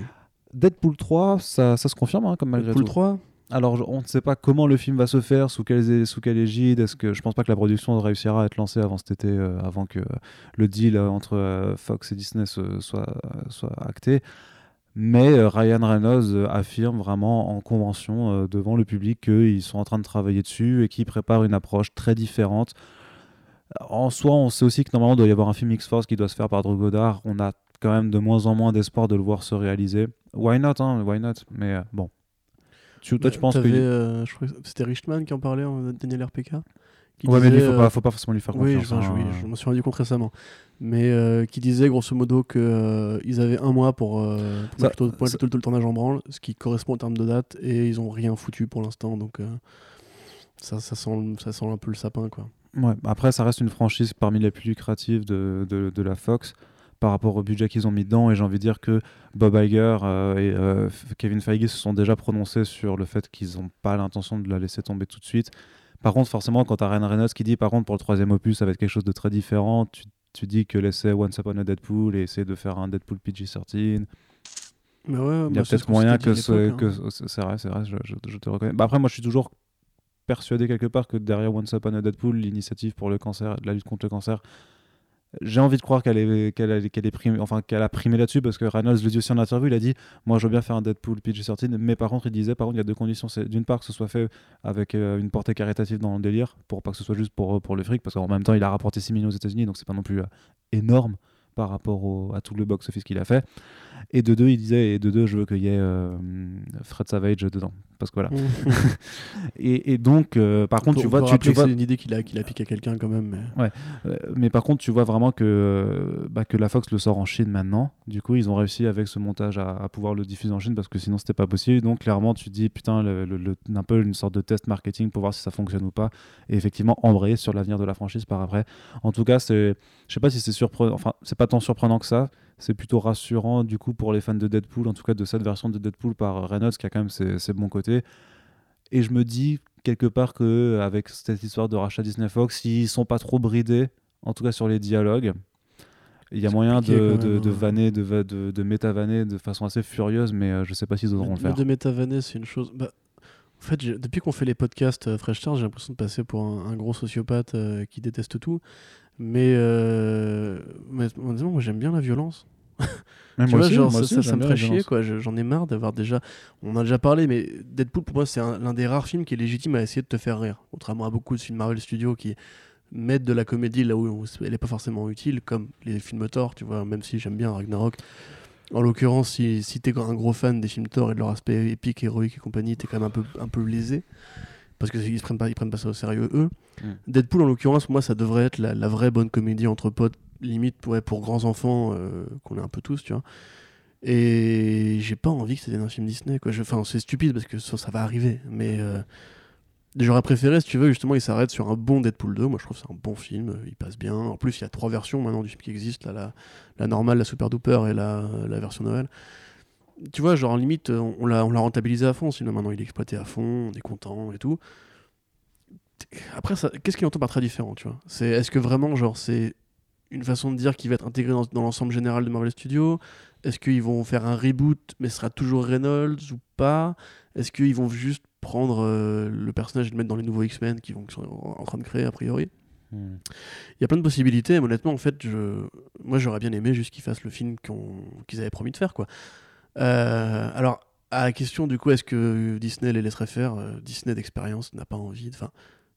Deadpool 3, ça, ça se confirme hein, comme malgré Deadpool tout. 3 Alors on ne sait pas comment le film va se faire, sous quelle, sous quelle égide. Est-ce que je pense pas que la production réussira à être lancée avant cet été, euh, avant que le deal euh, entre euh, Fox et Disney soit, soit acté. Mais euh, Ryan Reynolds euh, affirme vraiment en convention euh, devant le public qu'ils sont en train de travailler dessus et qu'ils préparent une approche très différente. En soi, on sait aussi que normalement il doit y avoir un film X-Force qui doit se faire par Drew Goddard. On a quand même de moins en moins d'espoir de le voir se réaliser. Why not, hein, why not? Mais euh, bon. Tu, toi, tu penses que. T'avais, euh, je crois que c'était Richman qui en parlait, Daniel RPK qui Ouais, mais lui, disait, faut euh, pas, faut pas forcément lui faire Oui, confiance. je, je- hein. oui, je m'en suis rendu compte récemment. Mais euh, qui disait grosso modo qu'ils avaient un mois pour, euh, pour Ça- mettre, tout, pour ça- mettre tout, tout le tournage en branle, ce qui correspond en termes de date, et ils ont rien foutu pour l'instant, donc euh, ça, ça, sent, ça sent un peu le sapin. quoi. Ouais, après, ça reste une franchise parmi les plus lucratives de, de, de la Fox par rapport au budget qu'ils ont mis dedans. Et j'ai envie de dire que Bob Iger euh, et euh, Kevin Feige se sont déjà prononcés sur le fait qu'ils n'ont pas l'intention de la laisser tomber tout de suite. Par contre, forcément, quand tu as Ryan Reynolds qui dit, par contre, pour le troisième opus, ça va être quelque chose de très différent, tu, tu dis que laisser Once Upon a Deadpool et essayer de faire un Deadpool PG-13, Mais ouais, il y a bah, c'est peut-être moyen que, dit à ce- l'époque, que hein. c'est vrai, c'est vrai, je, je- je te reconnais. Bah après, moi, je suis toujours persuadé quelque part que derrière Once Upon a Deadpool, l'initiative pour le cancer, la lutte contre le cancer, j'ai envie de croire qu'elle est, qu'elle a, est primée- enfin, qu'elle a primé là-dessus parce que Reynolds le dit aussi en interview, il a dit moi je veux bien faire un Deadpool PG-13 mais par contre il disait par contre il y a deux conditions. C'est d'une part que ce soit fait avec euh, une portée caritative dans le délire pour pas que ce soit juste pour, pour le fric parce qu'en même temps il a rapporté 6 millions aux États-Unis donc c'est pas non plus euh, énorme par rapport à tout le box-office qu'il a fait. Et de deux il disait et de deux je veux qu'il y ait euh, Fred Savage dedans parce que voilà et, et donc euh, par contre On tu vois tu, tu c'est une idée qu'il a, qu'il a piqué à quelqu'un quand même. Mais... euh, mais par contre, tu vois vraiment que, bah, que la Fox le sort en Chine maintenant. Du coup, ils ont réussi avec ce montage à, à pouvoir le diffuser en Chine parce que sinon, c'était pas possible. Donc, clairement, tu dis, putain, le, le- le- un peu une sorte de test marketing pour voir si ça fonctionne ou pas. Et effectivement, embrayer sur l'avenir de la franchise par après. En tout cas, c'est, je sais pas si c'est surprenant. Enfin, c'est pas tant surprenant que ça. C'est plutôt rassurant, du coup, pour les fans de Deadpool, en tout cas de cette version de Deadpool par Reynolds, qui a quand même ses, ses bons côtés. Et je me dis quelque part que avec cette histoire de rachat Disney Fox, ils sont pas trop bridés, en tout cas sur les dialogues. Il y a moyen compliqué de, de, de hein. vanner, de, de, de méta-vanner de façon assez furieuse, mais euh, je sais pas s'ils oseront le faire. de métavaner, c'est une chose. Bah, en fait, depuis qu'on fait les podcasts euh, Fresh Start, j'ai l'impression de passer pour un, un gros sociopathe euh, qui déteste tout. Mais, euh, mais honnêtement, moi j'aime bien la violence. Tu moi vois, aussi, genre, ça, aussi, ça, j'aime ça me ferait chier, quoi. Je- J'en ai marre d'avoir déjà. On a déjà parlé, mais Deadpool, pour moi, c'est un- l'un des rares films qui est légitime à essayer de te faire rire. Contrairement à beaucoup de films Marvel Studios qui mettent de la comédie là où elle n'est pas forcément utile, comme les films Thor, tu vois, même si j'aime bien Ragnarok. En l'occurrence, si, si t'es un gros fan des films Thor et de leur aspect épique, héroïque et compagnie, t'es quand même un peu, un peu lésé. Parce qu'ils prennent pas, ils prennent pas ça au sérieux, eux. Mm. Deadpool, en l'occurrence, moi, ça devrait être la, la vraie bonne comédie entre potes, limite ouais, pour grands enfants, euh, qu'on est un peu tous, tu vois. Et j'ai pas envie que ça devienne un film Disney, quoi. Enfin, c'est stupide parce que ça, ça va arriver, mais euh, j'aurais préféré, si tu veux, justement, il s'arrête sur un bon Deadpool 2. Moi, je trouve que c'est un bon film, il passe bien. En plus, il y a trois versions maintenant du film qui existent, là, la, la normale, la Super Duper et la, la version Noël. Tu vois, genre, en limite, on, on l'a on l'a rentabilisé à fond, sinon maintenant il est exploité à fond, on est content et tout. Après, ça- qu'est-ce qu'il entend par très différent, tu vois? C'est Est-ce que vraiment, genre, c'est une façon de dire qui va être intégrée dans, dans l'ensemble général de Marvel Studios? Est-ce qu'ils vont faire un reboot, mais ce sera toujours Reynolds ou pas? Est-ce qu'ils vont juste prendre euh, le personnage et le mettre dans les nouveaux X-Men qui, vont- qui sont en train de créer, a priori? Hmm. Il y a plein de possibilités, mais honnêtement, en fait, je... moi j'aurais bien aimé juste qu'ils fassent le film qu'on- qu'ils avaient promis de faire, quoi. Euh, alors, à la question du coup, est-ce que Disney les laisserait faire euh, Disney d'expérience n'a pas envie. Enfin,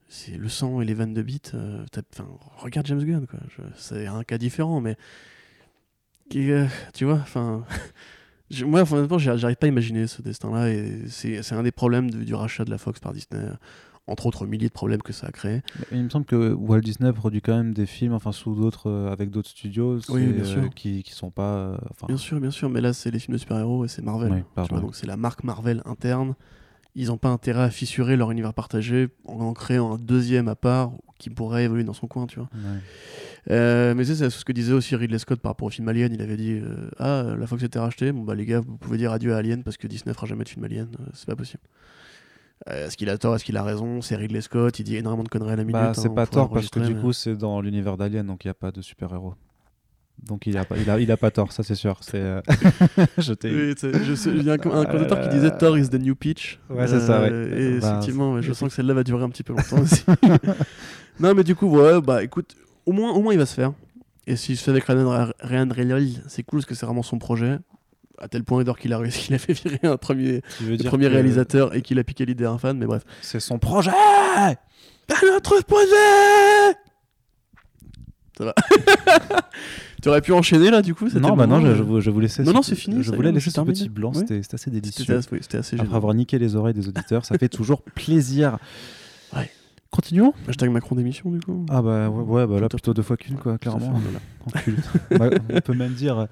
c'est le sang et les vannes de bite. euh, enfin, regarde James Gunn, quoi. C'est un cas différent, mais tu vois, enfin. Moi, honnêtement, j'arrive pas à imaginer ce destin-là, et c'est un des problèmes du rachat de la Fox par Disney, entre autres milliers de problèmes que ça a créé. Mais Il me semble que Walt Disney produit quand même des films, enfin sous d'autres, euh, avec d'autres studios, Oui, bien euh, sûr. qui qui sont pas. euh, enfin, Bien sûr, bien sûr, mais là c'est les films de super-héros et c'est Marvel. Oui, tu pardon. vois, donc c'est la marque Marvel interne. Ils n'ont pas intérêt à fissurer leur univers partagé en en créant un deuxième à part qui pourrait évoluer dans son coin, tu vois. ouais. Euh, mais c'est ce que disait aussi Ridley Scott par rapport au film Alien. Il avait dit euh, Ah, la fois que c'était racheté, bon bah les gars, vous pouvez dire adieu à Alien parce que Disney fera jamais de film Alien. Euh, c'est pas possible. Euh, est-ce qu'il a tort? Est-ce qu'il a raison? C'est Ridley Scott. Il dit énormément de conneries à la minute. Bah, hein, c'est on pas tort parce que du mais- coup c'est dans l'univers d'Alien donc il n'y a pas de super-héros. Donc il a pas, il a, il a pas tort, ça c'est sûr. C'est, euh, je t'ai Oui, je sais, il y a un, un commentateur qui Euh, disait Thor is the new pitch. Ouais, c'est ça, ouais. Et Bah, effectivement, je sens que celle-là va durer un petit peu longtemps aussi. non, mais du coup, ouais, bah écoute, au moins, au moins il va se faire. Et s'il se fait avec Ryan, Ryan Reynolds, c'est cool parce que c'est vraiment son projet. À tel point d'ailleurs qu'il a réussi, qu'il a fait virer un premier, premier réalisateur et qu'il a piqué l'idée à un fan, mais bref. C'est son projet À notre projet Ça va. tu aurais pu enchaîner là, du coup Non, bah non, je, euh, je, vous- je vous laissais. Non, non, c'est fini, Je voulais laisser ce petit terminé. blanc, Oui. c'était c'était assez C'était délicieux. assez, oui, c'était assez Après génial. avoir niqué les oreilles des auditeurs, ça fait toujours plaisir. Ouais. Continuons Hashtag Macron d'émission, du coup. Ah bah ouais, ouais, bah là plutôt deux fois qu'une quoi, clairement. Fait, voilà. Bah, on peut même dire,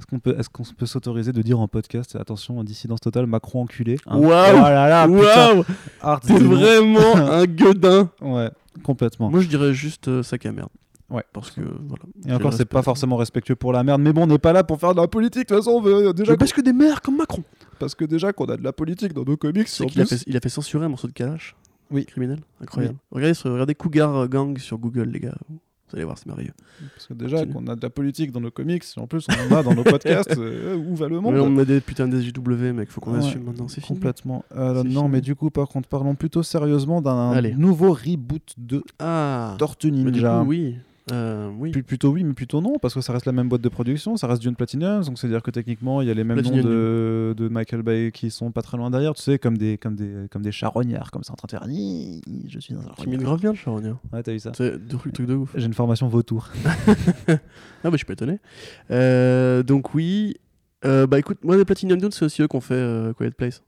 est-ce qu'on peut, est-ce qu'on peut s'autoriser de dire en podcast, attention, dissidence totale, Macron enculé. hein. Waouh Oh Art T'es Zemmour. vraiment un gueudin Ouais, complètement. Moi je dirais juste euh, sac à merde. Ouais. Parce que voilà. Et encore, c'est pas forcément respectueux pour la merde, mais bon, on n'est pas là pour faire de la politique. De toute façon, on veut euh, déjà Je baisse que des mères comme Macron. parce que déjà qu'on a de la politique dans nos comics. C'est qu'il plus. il a fait censurer un morceau de Kalash. Oui. Criminel. Incroyable. Regardez, regardez Cougar euh, Gang sur Google, les gars. Vous allez voir, c'est merveilleux. Parce que déjà qu'on a de la politique dans nos comics, et en plus on en a dans nos podcasts, euh, où va le monde Mais on a des putains de SJW, mec. Faut qu'on Ouais, assume maintenant. C'est. Complètement. Euh, non, fini. mais du coup, par contre, parlons plutôt sérieusement d'un nouveau reboot de Ah. Tortue Mais du Ninja. coup, oui. Euh, oui. Plutôt oui, mais plutôt non, parce que ça reste la même boîte de production, ça reste Dune Platinum, donc c'est-à-dire que techniquement, il y a les mêmes Platinum noms de, de Michael Bay qui sont pas très loin derrière, tu sais, comme des, comme des, comme des charognards, comme ça, en train de faire Je suis un Qui mine grave bien le charognard. Ouais, t'as vu ça C'est deux trucs de ouf. J'ai une formation vautour. Ah bah je suis pas étonné. Euh, donc oui. Euh, bah écoute, moi les Platinum Dune c'est aussi eux qui ont fait euh, Quiet Place.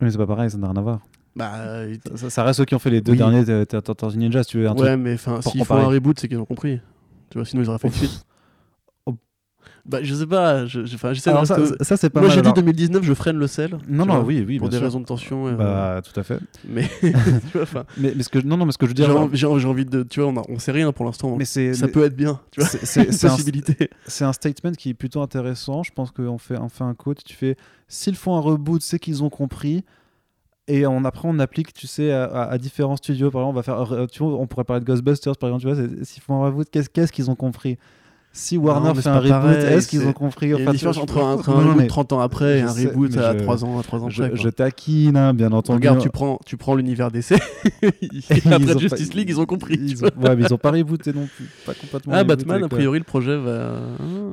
Mais c'est pas pareil, ça n'a rien à voir. Bah euh, Ça, reste ceux qui ont fait les deux Oui. derniers de- de- de Tortue Ninja, si tu veux un truc. ouais mais enfin s'ils font un reboot c'est qu'ils ont compris. Tu vois sinon ils auraient fait une suite. Bah je sais pas, je- je- de ça, rester- ça, c'est pas Moi j'ai dit alors. 2019 je freine le sel. Non, non, vois, oui, oui, pour des sûr. raisons de tension. euh, Bah, tout à fait. Mais tu vois, Mais, mais ce que non, non, mais ce que je veux j'ai dire, envie, j'ai- j'ai envie de, tu vois, on, a- on sait rien pour l'instant. mais c'est Ça mais peut être bien, tu vois. c'est- c'est- une c'est un, possibilité. c'est un statement qui est plutôt intéressant. Je pense qu'on fait, on fait un quote. Tu fais s'ils font un reboot, c'est qu'ils ont compris. Et on, après, on applique, tu sais, à, différents studios. Par exemple, on va faire, euh, tu vois, on pourrait parler de Ghostbusters, par exemple. Tu vois, s'ils font un reboot, qu'est-ce qu'ils ont compris? Si Warner mais fait un reboot, est-ce qu'ils ont compris Il y a une différence entre un, entre un non, non, reboot mais 30 ans après et un sais, reboot à je- 3 ans, à 3 ans je, après. quoi. je taquine, hein, bien entendu. Regarde, tu prends, tu prends l'univers d'essai. Ils Après Justice pas- League, ils ont compris. Ils ont- ouais, mais ils ont pas rebooté non plus. Pas complètement. Ah, Batman, a priori, le projet va.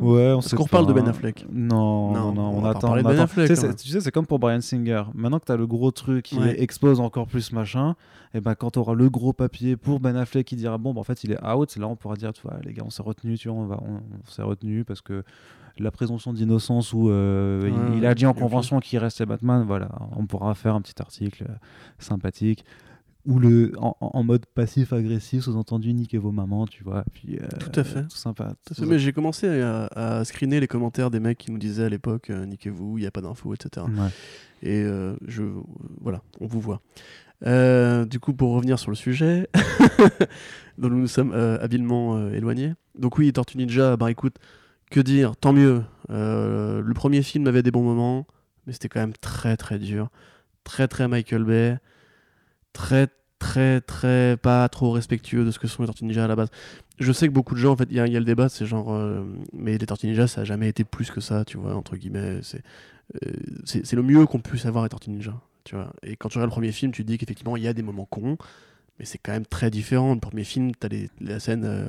Ouais, on sait qu'on reparle de. Ben Affleck Non, non, Non, non, on attend. Ben. Affleck, Tu sais, quand c'est- même. tu sais, c'est comme pour Brian Singer. Maintenant que tu as le gros truc qui Ouais. explose encore plus machin, et ben quand tu auras le gros papier pour Ben Affleck qui dira bon, bah, en fait, il est out, là on pourra dire, tu vois, les gars, on s'est retenu, tu vois, on, va, on, s'est retenu parce que la présomption d'innocence où euh, il- Ouais, il, a dit en convention qu'il restait Batman, voilà, on pourra faire un petit article euh, sympathique. Ou le, en, en mode passif-agressif, sous-entendu, niquez vos mamans, tu vois. Puis, euh, Tout à fait. Tout sympa. Tout Mais j'ai commencé à, à screener les commentaires des mecs qui nous disaient à l'époque euh, niquez-vous, il n'y a pas d'infos, etc. Ouais. Et euh, je, voilà, on vous voit. Euh, du coup, pour revenir sur le sujet, dont nous nous sommes euh, habilement euh, éloignés. Donc oui, Tortue Ninja, bah écoute, que dire, tant mieux. Le premier film avait des bons moments, mais c'était quand même très très dur. Très très Michael Bay. Très très très pas trop respectueux de ce que sont les Tortues Ninja à la base. Je sais que beaucoup de gens, en fait, il y, a le débat, c'est genre, mais les Tortues Ninja, ça a jamais été plus que ça, tu vois, entre guillemets. C'est euh, le mieux qu'on puisse avoir les Tortues Ninja, tu vois. Et quand tu regardes le premier film, tu te dis qu'effectivement, il y a des moments cons, mais c'est quand même très différent. Le premier film, t'as les, la scène euh,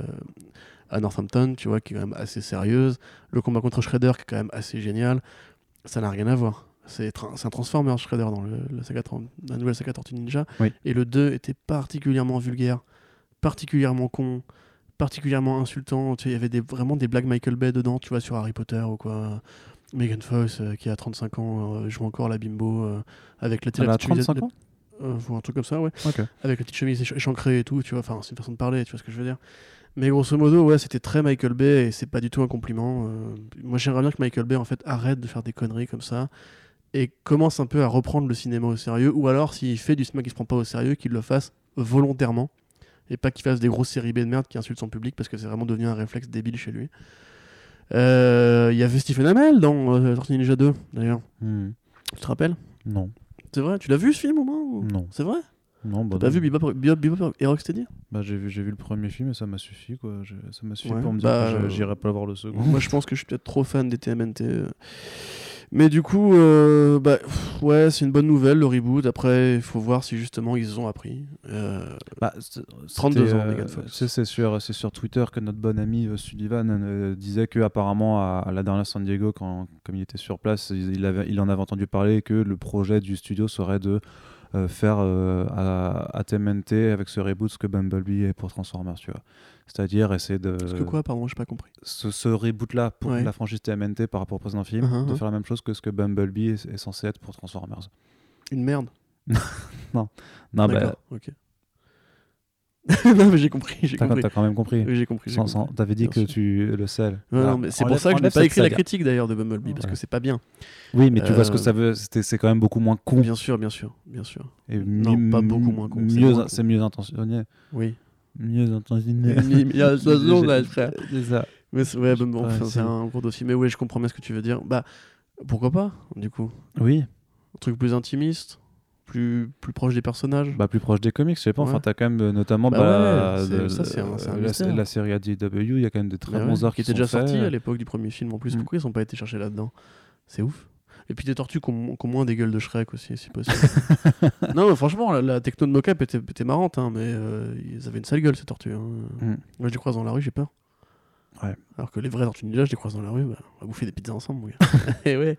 à Northampton, tu vois, qui est quand même assez sérieuse. Le combat contre Shredder, qui est quand même assez génial. Ça n'a rien à voir. C'est tra- un Transformer Shredder dans le, la, saga, Tran- la nouvelle saga Tortue Ninja. Oui. Et le 2 était particulièrement vulgaire, particulièrement con, particulièrement insultant. Tu sais, il y avait des, vraiment des blagues Michael Bay dedans, tu vois, sur Harry Potter ou quoi. Megan Fox, euh, qui a 35 ans, euh, joue encore la bimbo euh, avec la, Elle la a petite chemise- 35 ans? Ou un truc comme ça, ouais. Avec la petite chemise éch- échancrée et tout, tu vois. Enfin, c'est une façon de parler, tu vois ce que je veux dire. Mais grosso modo, ouais, c'était très Michael Bay et c'est pas du tout un compliment. euh. moi, j'aimerais bien que Michael Bay, en fait, arrête de faire des conneries comme ça et commence un peu à reprendre le cinéma au sérieux. Ou alors, s'il fait du cinéma qui se prend pas au sérieux, qu'il le fasse volontairement et pas qu'il fasse des grosses séries B de merde qui insultent son public parce que c'est vraiment devenu un réflexe débile chez lui. Euh, Il y avait Stephen Amell dans euh, Tortue Ninja 2, d'ailleurs. Hmm. Tu te rappelles? Non. C'est vrai? Tu l'as vu ce film au moins ou- Non. C'est vrai? Non, bah T'as vu Bebop, Bebop, Bebop et Rocksteady? Bah, j'ai vu, j'ai vu le premier film et ça m'a suffi quoi. Ça m'a suffi Ouais, pour me dire bah, que je- euh, j'irai pas voir le second. Moi, je pense que je suis peut-être trop fan des TMNT. Mais du coup, euh, bah, pff, ouais, c'est une bonne nouvelle le reboot. Après, il faut voir si justement ils ont appris. Euh, Bah, c'est- 32 c'était, ans, euh, c'est- sur, Twitter que notre bon ami euh, Sullivan disait que apparemment à, à la dernière San Diego, quand, comme il était sur place, il, il avait, il en avait entendu parler que le projet du studio serait de faire à, à TMNT avec ce reboot ce que Bumblebee est pour Transformers, tu vois. C'est-à-dire essayer de Parce que quoi, pardon, j'ai pas compris. ce, ce reboot-là pour Ouais. la franchise TMNT par rapport au précédent film, Uh-huh, de uh-huh. faire la même chose que ce que Bumblebee est, est censé être pour Transformers. Une merde. Non, bah, D'accord, ok. non, mais j'ai compris, j'ai t'as compris. t'as quand même compris. Oui, j'ai compris. T'avais dit Bien que sûr. tu le non, mais c'est pour ça que je n'ai pas écrit la critique d'ailleurs de Bumblebee, parce que c'est pas bien. Oui, mais tu vois ce que Euh, ça veut. C'est quand même beaucoup moins con. Bien sûr, bien sûr, bien sûr. Et Non, pas beaucoup moins con, c'est Mieux, moins con. c'est mieux intentionné. Oui. Mieux intentionné. Il y a. C'est ça. Mais c'est- ouais, bon, enfin, c'est un gros dossier. Mais ouais, je comprends bien ce que tu veux dire. Bah, pourquoi pas, du coup? Oui, Un truc plus intimiste, plus, plus proche des personnages? bah plus proche des comics, je sais pas. Enfin, Ouais. t'as quand même notamment Bah bah, ouais, ça, un- la, la série ADW, il y a quand même des très Mais bons ouais, arcs qui étaient déjà sortis à l'époque du premier film en plus. Mm. Pourquoi ils n'ont pas été cherchés là-dedans? C'est ouf. Et puis des tortues qui ont, qui ont moins des gueules de Shrek aussi, si possible. non, mais franchement, la, la techno de mocap était, était marrante, hein, mais euh, ils avaient une sale gueule ces tortues. hein. Mm. Moi, je les croise dans la rue, j'ai peur. Ouais. Alors que les vrais tortues ninja, je les croise dans la rue, bah, on va bouffer des pizzas ensemble, mon gars. Et ouais,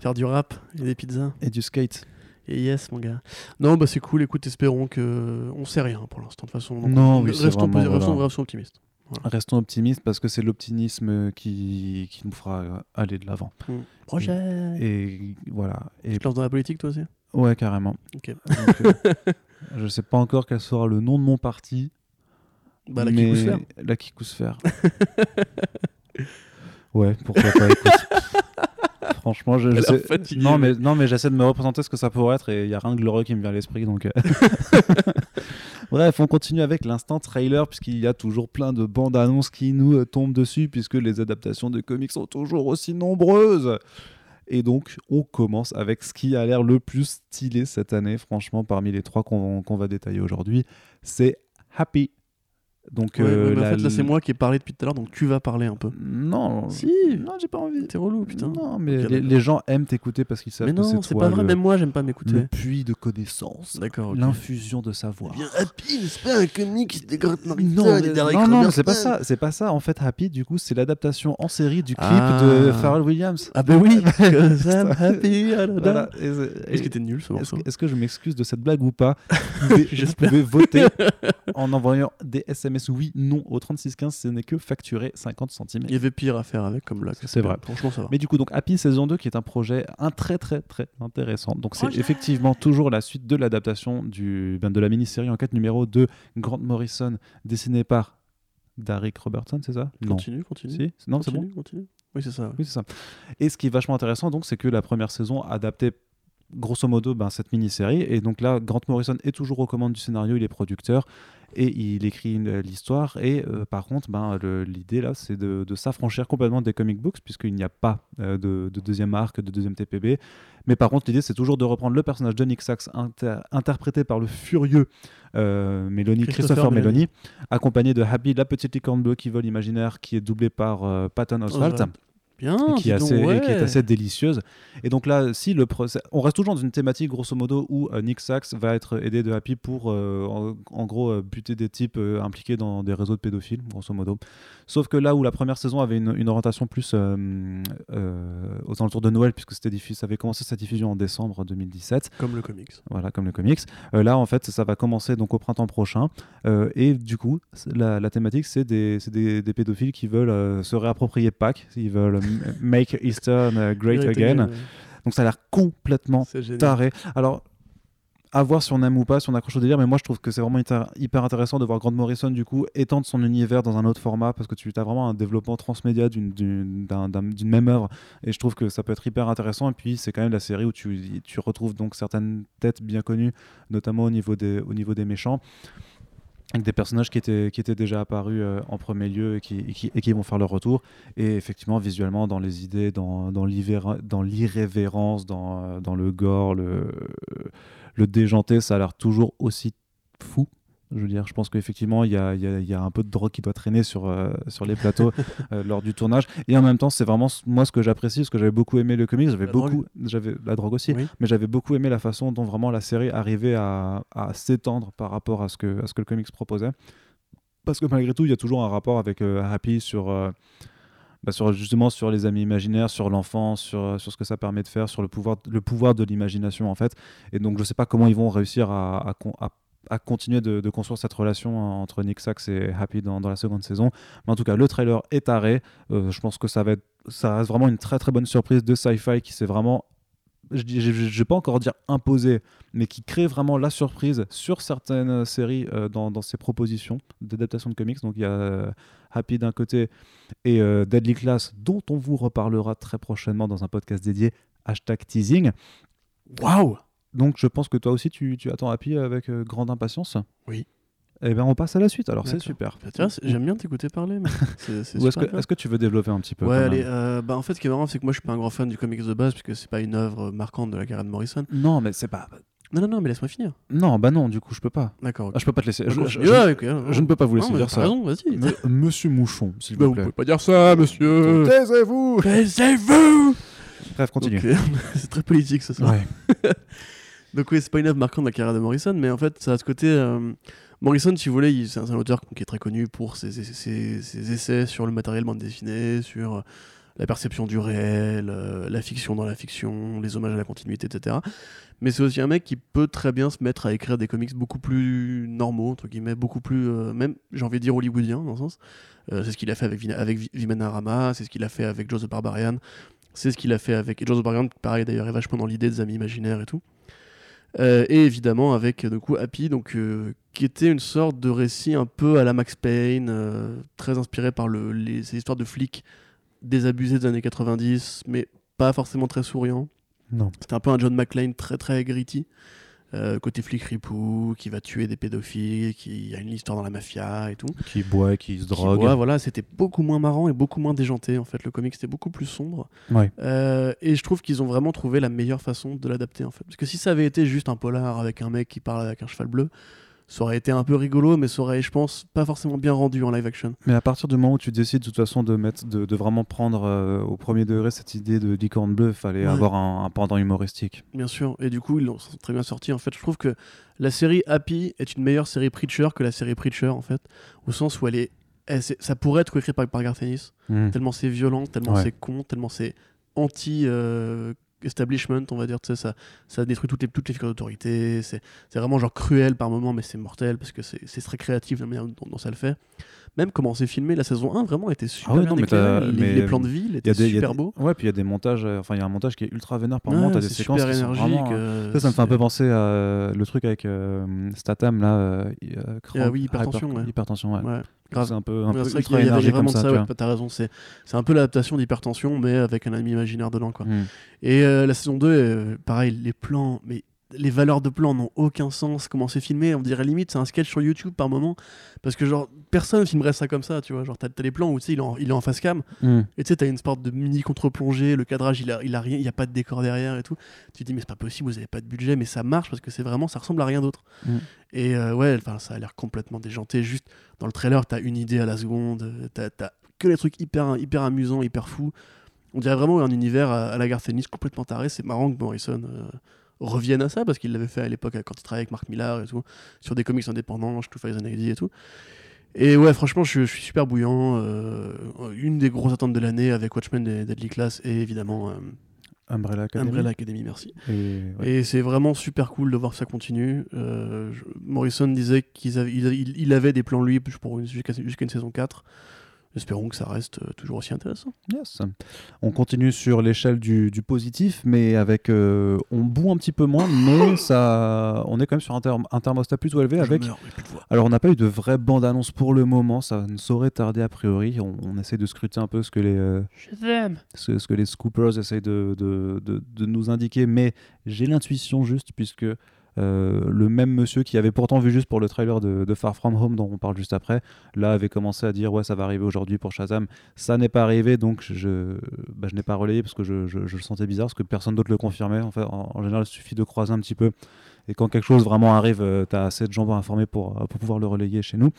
faire du rap et des pizzas. Et du skate. Et yes, mon gars. Non, bah c'est cool. Écoute, espérons que. On sait rien pour l'instant, de toute façon. Non, oui, c'est restons, vraiment, restons, voilà. restons optimistes. Restons optimistes parce que c'est l'optimisme qui, qui nous fera euh, aller de l'avant. Mm. Projet Et voilà. Et Tu te lances dans la politique, toi aussi? Ouais, carrément. Ok. Donc, euh, je sais pas encore quel sera le nom de mon parti. Bah, la mais... Kikousphère. La Kikousphère. ouais, pourquoi pas, écoute. Franchement, je, je sais- fatiguée, non, mais- mais, non, mais j'essaie de me représenter ce que ça pourrait être et il y a rien de glorieux qui me vient à l'esprit. Donc, euh. Bref, on continue avec l'instant trailer puisqu'il y a toujours plein de bandes annonces qui nous euh, tombent dessus puisque les adaptations de comics sont toujours aussi nombreuses. Et donc, on commence avec ce qui a l'air le plus stylé cette année, franchement, parmi les trois qu'on qu'on va détailler aujourd'hui, c'est Happy. Donc, Ouais, euh, ouais, mais la- en fait, là, c'est moi qui ai parlé depuis tout à l'heure, donc tu vas parler un peu. Non, Si non, j'ai pas envie. T'es relou, putain. Non, mais les, gens aiment t'écouter parce qu'ils savent Mais que c'est non, c'est toi pas vrai, le, même moi, j'aime pas le m'écouter. puits de connaissances, D'accord, l'infusion de savoir. Bien, Happy, c'est pas un comics des grandes Non, non, non, c'est pas ça, c'est pas ça. En fait, Happy, du coup, c'est l'adaptation en série du clip Ah. de Pharrell Williams. Ah, bah oui, I'm happy. ah là là. Voilà. Est-ce que t'es nul ce Est-ce morceau que, est-ce que je m'excuse de cette blague ou pas? Vous pouvez voter en envoyant des SMS oui, non au 3615. Ce n'est que facturé 50 centimes. Il y avait pire à faire avec comme blague. C'est vrai. Franchement, ça va. Mais du coup, donc Happy saison 2, qui est un projet un très très très intéressant. Donc c'est effectivement toujours la suite de l'adaptation du ben, de la mini-série en 4 numéro de Grant Morrison, dessinée par Derek Robertson, c'est ça? Non. Continue, continue. Si Non, c'est bon. Continue, continue. Oui, c'est ça. ouais. Oui, c'est ça. Et ce qui est vachement intéressant, donc, c'est que la première saison adaptait grosso modo ben, cette mini-série. Et donc là, Grant Morrison est toujours aux commandes du scénario, il est producteur et il écrit l'histoire. Et euh, par contre, ben, l'idée là, c'est de, de s'affranchir complètement des comic books, puisqu'il n'y a pas euh, de, de deuxième arc, de deuxième TPB. Mais par contre, l'idée, c'est toujours de reprendre le personnage de Nick Sachs, inter- interprété par le furieux euh, Mélanie, Christopher Christopher, Meloni. Accompagné de Happy, la petite licorne bleue qui vole imaginaire, qui est doublée par euh, Patton Oswalt Oswalt. Bien, qui, est assez, et qui est ouais. assez délicieuse. Et donc là, si le procès, on reste toujours dans une thématique grosso modo où euh, Nick Sachs va être aidé de Happy pour, euh, en, en gros, euh, buter des types euh, impliqués dans des réseaux de pédophiles, grosso modo. Sauf que là où la première saison avait une, une orientation plus euh, euh, aux alentours de Noël, puisque c'était ça avait commencé sa diffusion en décembre 2017, Comme le comics. voilà, comme le comics. Euh, là, en fait, ça va commencer donc au printemps prochain. Euh, et du coup, la, la thématique, c'est des, c'est des, des pédophiles qui veulent euh, se réapproprier Pâques. Ils veulent make Eastern euh, great again. ouais. Donc ça a l'air complètement taré. Alors, à voir si on aime ou pas, si on accroche au délire, mais moi je trouve que c'est vraiment hyper, intéressant de voir Grant Morrison du coup étendre son univers dans un autre format parce que tu as vraiment un développement transmédia d'une- d'une d'un- d'un- d'une même œuvre et je trouve que ça peut être hyper intéressant. Et puis c'est quand même la série où tu, tu retrouves donc certaines têtes bien connues, notamment au niveau des, au niveau des méchants. Avec des personnages qui étaient, qui étaient déjà apparus euh, en premier lieu et qui, qui, et qui vont faire leur retour. Et effectivement, visuellement, dans les idées, dans, dans l'irrévé- dans l'irrévérence, dans, euh, dans le gore, le, le déjanté, ça a l'air toujours aussi fou. Je veux dire, je pense qu'effectivement, il y a, il y, a, il y a un peu de drogue qui doit traîner sur, euh, sur les plateaux euh, lors du tournage. Et en même temps, c'est vraiment moi ce que j'apprécie, parce que j'avais beaucoup aimé le comics, j'avais beaucoup, j'avais la drogue aussi, Oui. mais j'avais beaucoup aimé la façon dont vraiment la série arrivait à, à s'étendre par rapport à ce, que, à ce que le comics proposait. Parce que malgré tout, il y a toujours un rapport avec euh, Happy sur, bah, sur justement sur les amis imaginaires, sur l'enfance, sur, sur ce que ça permet de faire, sur le pouvoir, le pouvoir de l'imagination en fait. Et donc je sais pas comment ils vont réussir à, à, con- à- à continuer de, construire cette relation hein, entre Nick Sachs et Happy dans, la seconde saison. Mais en tout cas, le trailer est taré. Euh, je pense que ça va être, ça reste vraiment une très très bonne surprise de sci-fi qui s'est vraiment je je vais pas encore dire imposé, mais qui crée vraiment la surprise sur certaines séries euh, dans, dans ses propositions d'adaptation de comics. Donc il y a euh, Happy d'un côté et Deadly Class, dont on vous reparlera très prochainement dans un podcast dédié. Hashtag teasing. Waouh Donc je pense que toi aussi tu, tu attends Happy avec euh, grande impatience. Oui. Et bien on passe à la suite, alors c'est super. Bah, J'aime bien t'écouter parler. mais Ou est-ce que, tu veux développer un petit peu Ouais, allez, euh, bah, en fait, ce qui est marrant, c'est que moi, je suis pas un grand fan du comics de base, puisque c'est pas une œuvre marquante de la carrière de Morrison. Non, mais c'est pas. Non, non, non, mais laisse-moi finir. Non, bah non, du coup je peux pas. D'accord. ok. Ah, je peux pas te laisser. Je, je ne peux pas vous laisser dire ça. raison, vas-y. Monsieur Mouchon, s'il Bah, vous vous plaît. pouvez pas dire ça, monsieur. Taisez-vous Taisez-vous Bref, continue. Euh, c'est très politique ce soir. Ouais. Donc oui, c'est pas une œuvre marquante de la carrière de Morrison, mais en fait, ça a ce côté... euh, Morrison, si vous voulez, c'est un, auteur qui est très connu pour ses, essais sur le matériel bande dessinée, sur euh, la perception du réel, euh, la fiction dans la fiction, les hommages à la continuité, etc. Mais c'est aussi un mec qui peut très bien se mettre à écrire des comics beaucoup plus normaux, entre guillemets, beaucoup plus, même, j'ai envie de dire, hollywoodien, dans le sens. C'est ce qu'il a fait avec, Vina- avec Vi- Vimana Rama, c'est ce qu'il a fait avec Joe the Barbarian, c'est ce qu'il a fait avec... Et Joe the Barbarian, pareil, d'ailleurs, est vachement dans l'idée des amis imaginaires et tout. Euh, et évidemment avec euh, du coup Happy, donc, euh, qui était une sorte de récit un peu à la Max Payne, euh, très inspiré par le, les, ces histoires de flics désabusés des années 90, mais pas forcément très souriant. Non. C'était un peu un John McClane très très gritty. Euh, côté flic ripou, qui va tuer des pédophiles, qui a une histoire dans la mafia et tout. Qui boit, qui se Qui drogue. boit, voilà, c'était beaucoup moins marrant et beaucoup moins déjanté en fait. Le comic c'était beaucoup plus sombre. Ouais. Euh, et je trouve qu'ils ont vraiment trouvé la meilleure façon de l'adapter en fait. Parce que si ça avait été juste un polar avec un mec qui parle avec un cheval bleu, ça aurait été un peu rigolo, mais ça aurait, je pense, pas forcément bien rendu en live action. Mais à partir du moment où tu décides de toute façon de mettre, de, de vraiment prendre euh, au premier degré cette idée de licorne bleue, il fallait Ouais. avoir un, un pendant humoristique. Bien sûr. Et du coup, ils l'ont très bien sorti. En fait, je trouve que la série Happy est une meilleure série Preacher que la série Preacher, en fait, au sens où elle est, elle- ça pourrait être coécrit par, par Garth Ennis. Mm. tellement c'est violent, tellement Ouais. c'est con, tellement c'est anti euh, establishment, on va dire, ça, ça détruit toutes les, toutes les figures d'autorité, c'est vraiment genre cruel par moment, mais c'est mortel parce que c'est très créatif la manière dont, dont ça le fait. Même comment c'est filmé, la saison 1 vraiment était super Ah ouais, bien non, mais éclairée, t'as- les, plans de ville étaient des, super beaux. Ouais, puis il y a des montages, euh, enfin il y a un montage qui est ultra vénère par Ouais, moment, t'as des séquences super qui sont vraiment, euh, Ça, ça me fait un peu penser à euh, le truc avec euh, Statham là. euh, Ah oui, Hypertension, hyper- ouais. Hypertension, ouais. C'est un peu, un Ouais, peu ultra qu'il y avait énergie comme vraiment ça. ça, tu ouais, t'as raison. C'est c'est un peu l'adaptation d'hypertension, mais avec un ami imaginaire dedans. Quoi. Mm. Et euh, la saison 2, euh, pareil, les plans, mais les valeurs de plans n'ont aucun sens. Comment c'est filmé On dirait limite c'est un sketch sur YouTube par moment. Parce que, genre, personne filmerait ça comme ça, tu vois. Genre, t'as t'as les plans où tu sais, il, est en- il est en face cam, Mm. et tu sais, t'as une sorte de mini contre-plongée, le cadrage, il a, il a rien, il y a pas de décor derrière et tout. Tu te dis, mais c'est pas possible, vous avez pas de budget, mais ça marche parce que c'est vraiment, ça ressemble à rien d'autre. Mm. Et euh, ouais, enfin, ça a l'air complètement déjanté. Juste dans le trailer, t'as une idée à la seconde, euh, t'as t'as que les trucs hyper, hyper amusants, hyper fous. On dirait vraiment un univers à, à la Garth Ennis complètement taré. C'est marrant que Morrison euh, revienne à ça parce qu'il l'avait fait à l'époque quand il travaillait avec Mark Millar et tout, sur des comics indépendants, je trouve Eisenhower et tout. Et ouais, franchement, je, je suis super bouillant. euh, une des grosses attentes de l'année avec Watchmen et Deadly Class et évidemment euh, Umbrella Academy. Umbrella Academy, merci. Et, ouais. Et c'est vraiment super cool de voir que ça continue. Euh, je- Morrison disait qu'il avait, il, il- il avait des plans lui pour une- jusqu'à jusqu'à une saison 4. Espérons que ça reste euh, toujours aussi intéressant. Yes. On continue sur l'échelle du, du positif, mais avec. euh, on boue un petit peu moins, mais ça, on est quand même sur un, terme, un thermostat plutôt élevé. Avec, meurs, alors, on n'a pas eu de vraie bande-annonce pour le moment, ça ne saurait tarder a priori. On, on essaie de scruter un peu ce que les, euh, ce, ce que les scoopers essayent de, de, de- de nous indiquer, mais j'ai l'intuition juste, puisque euh, le même monsieur qui avait pourtant vu juste pour le trailer de, Far From Home, dont on parle juste après, là avait commencé à dire ouais ça va arriver aujourd'hui pour Shazam. Ça n'est pas arrivé, donc je, bah, n'ai pas relayé parce que je, le sentais bizarre, parce que personne d'autre le confirmait. En, fait, en, général, il suffit de croiser un petit peu. Et quand quelque chose vraiment arrive, tu as assez de gens informés pour, euh, pour pouvoir le relayer chez nous.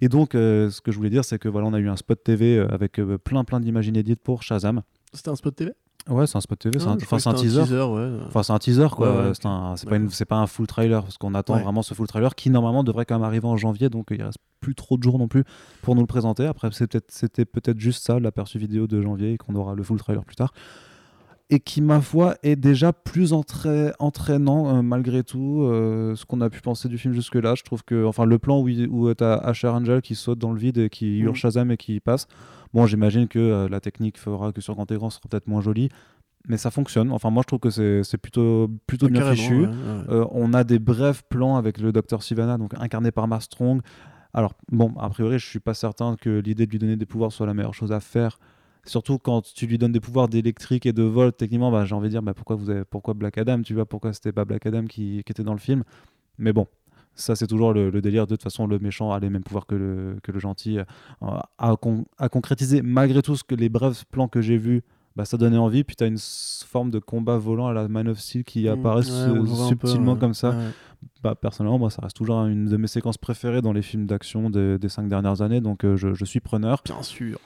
Et donc, euh, ce que je voulais dire, c'est que voilà, on a eu un spot TV euh, avec euh, plein plein d'images inédites pour Shazam. C'était un spot TV Ouais, c'est un spot TV, c'est Ah, un, enfin, c'était teaser. ouais. Enfin, c'est un teaser, quoi. Ouais, c'est pas, pas un full trailer, parce qu'on attend Ouais. vraiment ce full trailer qui, normalement, devrait quand même arriver en janvier, donc il reste plus trop de jours non plus pour nous le présenter. Après, peut-être- c'était peut-être juste ça, l'aperçu vidéo de janvier, et qu'on aura le full trailer plus tard. Et qui, ma foi, est déjà plus entra- entraînant, euh, malgré tout, euh, ce qu'on a pu penser du film jusque-là. Je trouve que, enfin, le plan où, il- où tu as Asher Angel qui saute dans le vide et qui hurle Mhm. Shazam et qui passe. Bon, j'imagine que euh, la technique fera que sur grand écran, ce sera peut-être moins joli. Mais ça fonctionne. Enfin, moi, je trouve que c'est plutôt, plutôt bien fichu. ouais, ouais. Euh, on a des brefs plans avec le docteur Sivana, donc incarné par Mark Strong. Alors, bon, a priori, je suis pas certain que l'idée de lui donner des pouvoirs soit la meilleure chose à faire. Surtout quand tu lui donnes des pouvoirs d'électrique et de vol, techniquement, bah, j'ai envie de dire bah, pourquoi, vous avez, pourquoi Black Adam, tu vois, pourquoi c'était pas Black Adam qui, qui était dans le film. Mais bon, ça, c'est toujours le, le délire. De toute façon, le méchant a les mêmes pouvoirs que le, que le gentil. euh, à, con- à concrétiser, malgré tout, ce que les brefs plans que j'ai vus, bah, ça donnait envie. Puis tu as une forme de combat volant à la Man of Steel qui Mm, apparaît ouais, peu, subtilement ouais. comme ça. Ouais. Bah, personnellement, moi, ça reste toujours une de mes séquences préférées dans les films d'action des, des cinq dernières années, donc euh, je, je suis preneur. Bien sûr.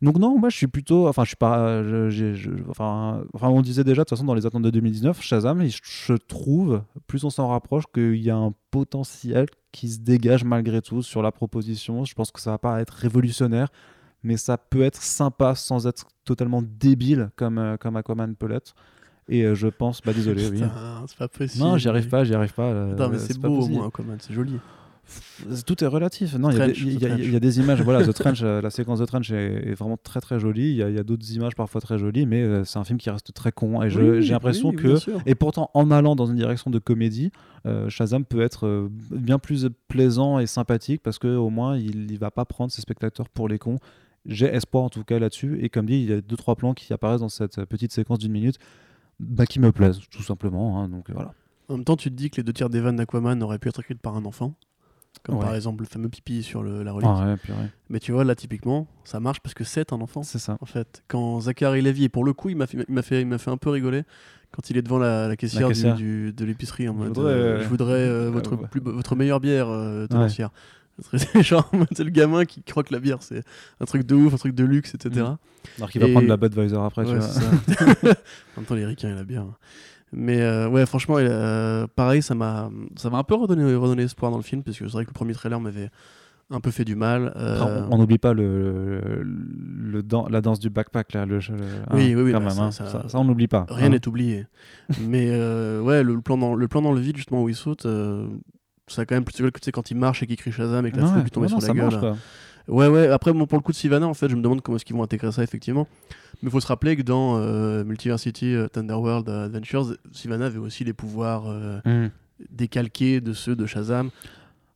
Donc non, moi je suis plutôt, enfin je suis pas, je- je- enfin, enfin on disait déjà de toute façon dans les attentes de 2019, Shazam, je, trouve, plus on s'en rapproche, qu'il y a un potentiel qui se dégage malgré tout sur la proposition. Je pense que ça va pas être révolutionnaire, mais ça peut être sympa sans être totalement débile comme euh, comme Aquaman peut l'être. Et euh, je pense, bah désolé, oui. Putain, c'est pas possible. Non, j'y arrive pas, j'y arrive pas. euh, Putain, mais c'est beau au moins, Aquaman, c'est joli. Tout est relatif. Non, il y a des- il y, a- The Trench. il y a des images. Voilà, The Trench, euh, la séquence de Trench est, est vraiment très très jolie. Il y a, il d'autres images parfois très jolies, mais euh, c'est un film qui reste très con. Et Oui, j'ai l'impression oui, que. Et pourtant, en allant dans une direction de comédie, euh, Shazam peut être euh, bien plus plaisant et sympathique parce qu'au moins, il ne va pas prendre ses spectateurs pour les cons. J'ai espoir en tout cas là-dessus. Et comme dit, il y a deux trois plans qui apparaissent dans cette petite séquence d'une minute bah, qui me plaisent, tout simplement. hein. donc voilà. En même temps, tu te dis que les deux tiers des vannes d'Aquaman auraient pu être écrites par un enfant. Comme Ouais. par exemple le fameux pipi sur le, la relique. Ah ouais. Mais tu vois, là, typiquement, ça marche parce que c'est un enfant. C'est ça. En fait, quand Zachary Levy, et pour le coup, il m'a fait, il fait, il fait un peu rigoler quand il est devant la, la caissière, du- caissière. du- de l'épicerie en mode voudrais, euh, Je voudrais euh, euh, votre, ouais. plus, votre meilleure bière euh, tenancière. C'est genre, c'est le gamin qui croit que la bière, c'est un truc de ouf, un truc de luxe, etc. Alors qu'il va Et- prendre la Budweiser après, tu Ouais, vois. ça. en même temps, les ricains et la bière. Mais euh, ouais, franchement, euh, pareil, ça m'a, ça m'a un peu redonné, redonné espoir dans le film, parce que c'est vrai que le premier trailer m'avait un peu fait du mal. euh, Après, on- n'oublie pas le, le, le dan- la danse du backpack là, le, Oui, oui, oui, quand bah, même, ça- hein. ça- ça, ça, on n'oublie pas. Rien hein. n'est oublié. Mais ouais, le, plan dans, le plan dans le vide, justement, où il saute, ça a quand même plus de gueule que tu sais, quand il marche et qu'il crie Shazam et que la foule lui tombe sur la gueule. marche. Ouais, ouais, après, bon, pour le coup de Sivana, en fait, je me demande comment est-ce qu'ils vont intégrer ça, effectivement. Mais il faut se rappeler que dans euh, Multiversity euh, Thunderworld Adventures, Sivana avait aussi les pouvoirs euh, Mm. décalqués de ceux de Shazam.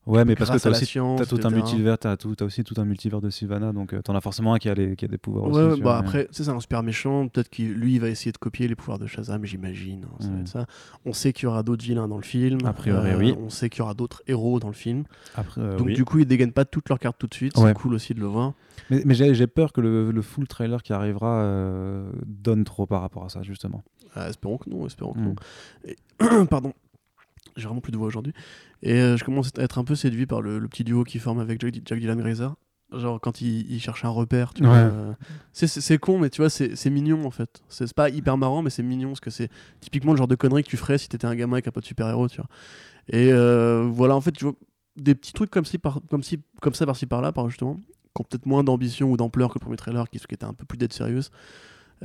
Ouais, mais parce que t'as aussi science, t'as tout un multivers, t'as tout, t'as aussi tout un multivers de Sylvana, donc euh, t'en as forcément un qui a, les, qui a des pouvoirs Ouais, aussi. tu bah après, c'est un super méchant. Peut-être que lui, il va essayer de copier les pouvoirs de Shazam, j'imagine. hein, ça Mm. On sait qu'il y aura d'autres vilains dans le film. A priori, oui. On sait qu'il y aura d'autres héros dans le film. Après, euh, Donc, oui. du coup, ils dégainent pas toutes leurs cartes tout de suite. Ouais. C'est cool aussi de le voir. Mais, mais j'ai peur que le, le full trailer qui arrivera euh, donne trop par rapport à ça, justement. Ah, espérons que non, espérons que Mm. non. Et- Pardon. J'ai vraiment plus de voix aujourd'hui. Et euh, je commence à être un peu séduit par le, le petit duo qui forme avec Jack, Jack Dylan Grazer. Genre quand il, il cherche un repère, tu Ouais. vois. euh, c'est- con, mais tu vois, c'est mignon en fait. C'est pas hyper marrant, mais c'est mignon parce que c'est typiquement le genre de connerie que tu ferais si t'étais un gamin avec un de super-héros, tu vois. Et euh, voilà, en fait, tu vois, des petits trucs comme, si par, comme, si, comme ça par-ci par-là, par justement, qui ont peut-être moins d'ambition ou d'ampleur que le premier trailer, qui, qui était un peu plus dead sérieux.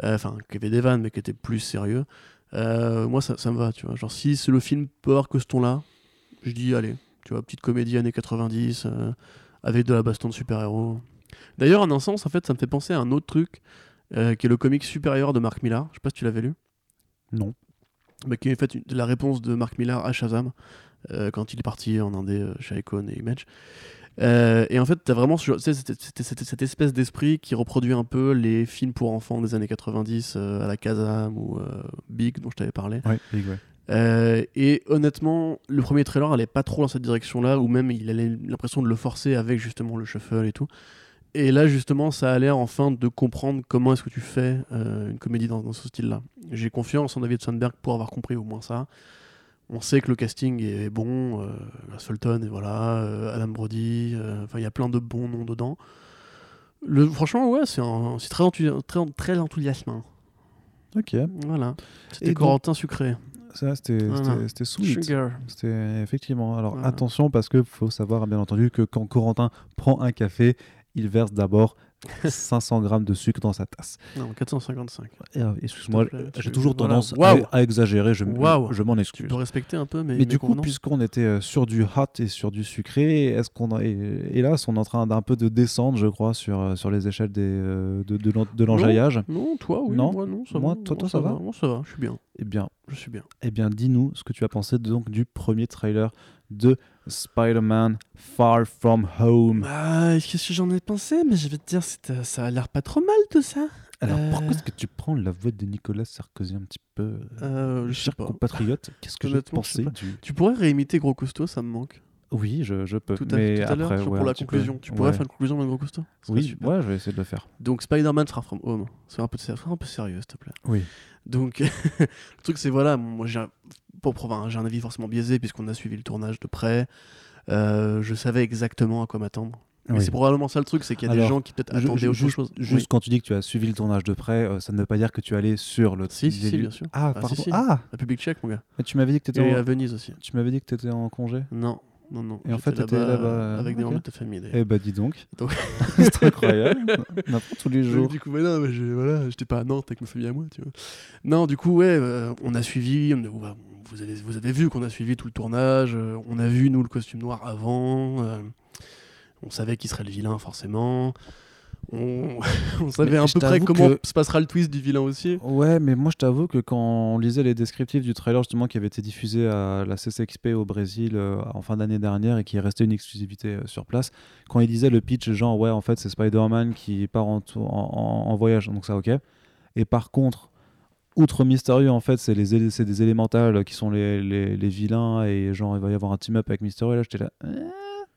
Euh, Enfin, qui avait des vannes, mais qui était plus sérieux. Euh, moi, ça, ça me va, tu vois. Genre, si c'est le film peut avoir que ce ton-là, je dis, allez, tu vois, petite comédie années 90, euh, avec de la baston de super-héros. D'ailleurs, en un sens, en fait, ça me fait penser à un autre truc, euh, qui est le comic supérieur de Mark Millar. Je sais pas si tu l'avais lu. Non. Bah, qui est en fait une- la réponse de Mark Millar à Shazam, quand il est parti en Indé chez Icon et Image. Euh, et en fait, t'as vraiment ce- tu sais, cette, espèce d'esprit qui reproduit un peu les films pour enfants des années 90 euh, à la Kazam ou euh, Big dont je t'avais parlé. Ouais, big, ouais. Euh, et honnêtement, le premier trailer allait pas trop dans cette direction-là, ou même il avait l'impression de le forcer avec justement le shuffle et tout. Et là, justement, ça a l'air enfin de comprendre comment est-ce que tu fais une comédie dans, dans ce style-là. J'ai confiance en David Sandberg pour avoir compris au moins ça. On sait que le casting est bon, euh, Fulton et voilà, euh, Adam Brody, euh, enfin il y a plein de bons noms dedans. Le, franchement, ouais, c'est très, très, très enthousiasmant. Ok. Voilà. C'était donc- Corentin sucré. Ça, c'était Voilà. sweet. Sugar. C'était effectivement. Alors Voilà. attention parce que faut savoir bien entendu que quand Corentin prend un café, il verse d'abord 500 grammes de sucre dans sa tasse. Non, 455. Et, euh, Excuse-moi, j'ai toujours voilà. tendance à, à exagérer. Je, je m'en excuse. peux respecter un peu Mais mes du coup, puisqu'on était euh, sur du hot et sur du sucré, est-ce qu'on a, hélas, on est en train d'un peu de descendre, je crois, sur, euh, sur les échelles des, de, de, l'en- de l'enjaillage? Non, toi, oui. Non? Moi, non. Ça Moi, va. toi- Moi, toi, ça va? Moi, ça va. Je suis bien. Eh bien, Je suis bien. eh bien, dis-nous ce que tu as pensé donc du premier trailer de Spider-Man Far From Home. Bah, qu'est-ce que j'en ai pensé? Mais je vais te dire, c'est- ça a l'air pas trop mal tout ça. Alors, Euh. pourquoi est-ce que tu prends la voix de Nicolas Sarkozy un petit peu euh, Euh, Cher pas. compatriote, qu'est-ce que j'ai pensé du... Tu pourrais réimiter Gros Costaud, ça me manque. Oui, je, je peux. Tout à, mais tout à l'heure, après, genre ouais, pour la peu. conclusion. Tu pourrais Ouais. faire une conclusion avec Gros Costaud? Oui, ouais, je vais essayer de le faire. Donc, Spider-Man Far From Home. C'est un peu, un peu sérieux, s'il te plaît. Oui. Donc, le truc, c'est voilà, moi j'ai pour, enfin, j'ai un avis forcément biaisé puisqu'on a suivi le tournage de près. Euh, je savais exactement à quoi m'attendre. Mais Oui. c'est probablement ça le truc, c'est qu'il y a Alors, des gens qui peut-être attendaient ju- autre juste, chose. juste quand tu dis que tu as suivi le tournage de près, euh, ça ne veut pas dire que tu allé sur le. Si, si, bien sûr. Ah, Ah, si, pardon. si. Ah, République tchèque, mon gars. mais tu m'avais dit que tu Et étais à en... Venise aussi. tu m'avais dit que étais en congé. Non, non, non. Et en fait, t'étais là-bas, Avec des membres de ta famille, d'ailleurs. Eh bah dis donc. C'est incroyable. On apprend tous les jours. Du coup, mais non, j'ai- voilà, j'étais pas à Nantes avec ma famille à moi, tu vois. Non, du coup, ouais, euh, on a suivi, on vous, avez, vous avez vu qu'on a suivi tout le tournage, euh, on a vu, nous, le costume noir avant, euh, on savait qui serait le vilain, forcément. On, on savait à peu près comment que- se passera le twist du vilain aussi. Ouais, mais moi je t'avoue que quand on lisait les descriptifs du trailer justement qui avait été diffusé à la CCXP au Brésil euh, en fin d'année dernière et qui est resté une exclusivité sur place, quand il disait le pitch, genre ouais, en fait c'est Spider-Man qui part en voyage, donc ça ok. Et par contre, outre Mysterio, en fait, c'est des élémentales qui sont les, les, les vilains et genre il va y avoir un team-up avec Mysterio. Et là j'étais là, euh,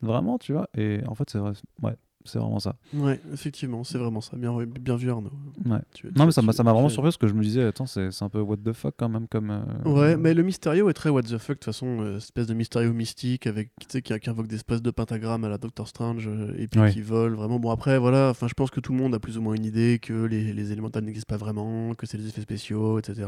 vraiment, tu vois? Et en fait, c'est vrai, ouais, c'est vraiment ça. Ouais, effectivement, c'est vraiment ça. Bien, bien vu, Arnaud. Ouais. Tu- Non, mais ça m'a tu- ça m'a vraiment surpris parce que je me disais, attends, c'est un peu what the fuck quand même comme. euh, Ouais, mais le Mysterio est très what the fuck, de toute façon, euh, espèce de Mysterio mystique avec, qui, qui invoque des espèces de pentagrammes à la Doctor Strange euh, et puis Ouais. qui vole vraiment. Bon, après, voilà, enfin, je pense que tout le monde a plus ou moins une idée que les, les élémentales n'existent pas vraiment, que c'est des effets spéciaux, etc.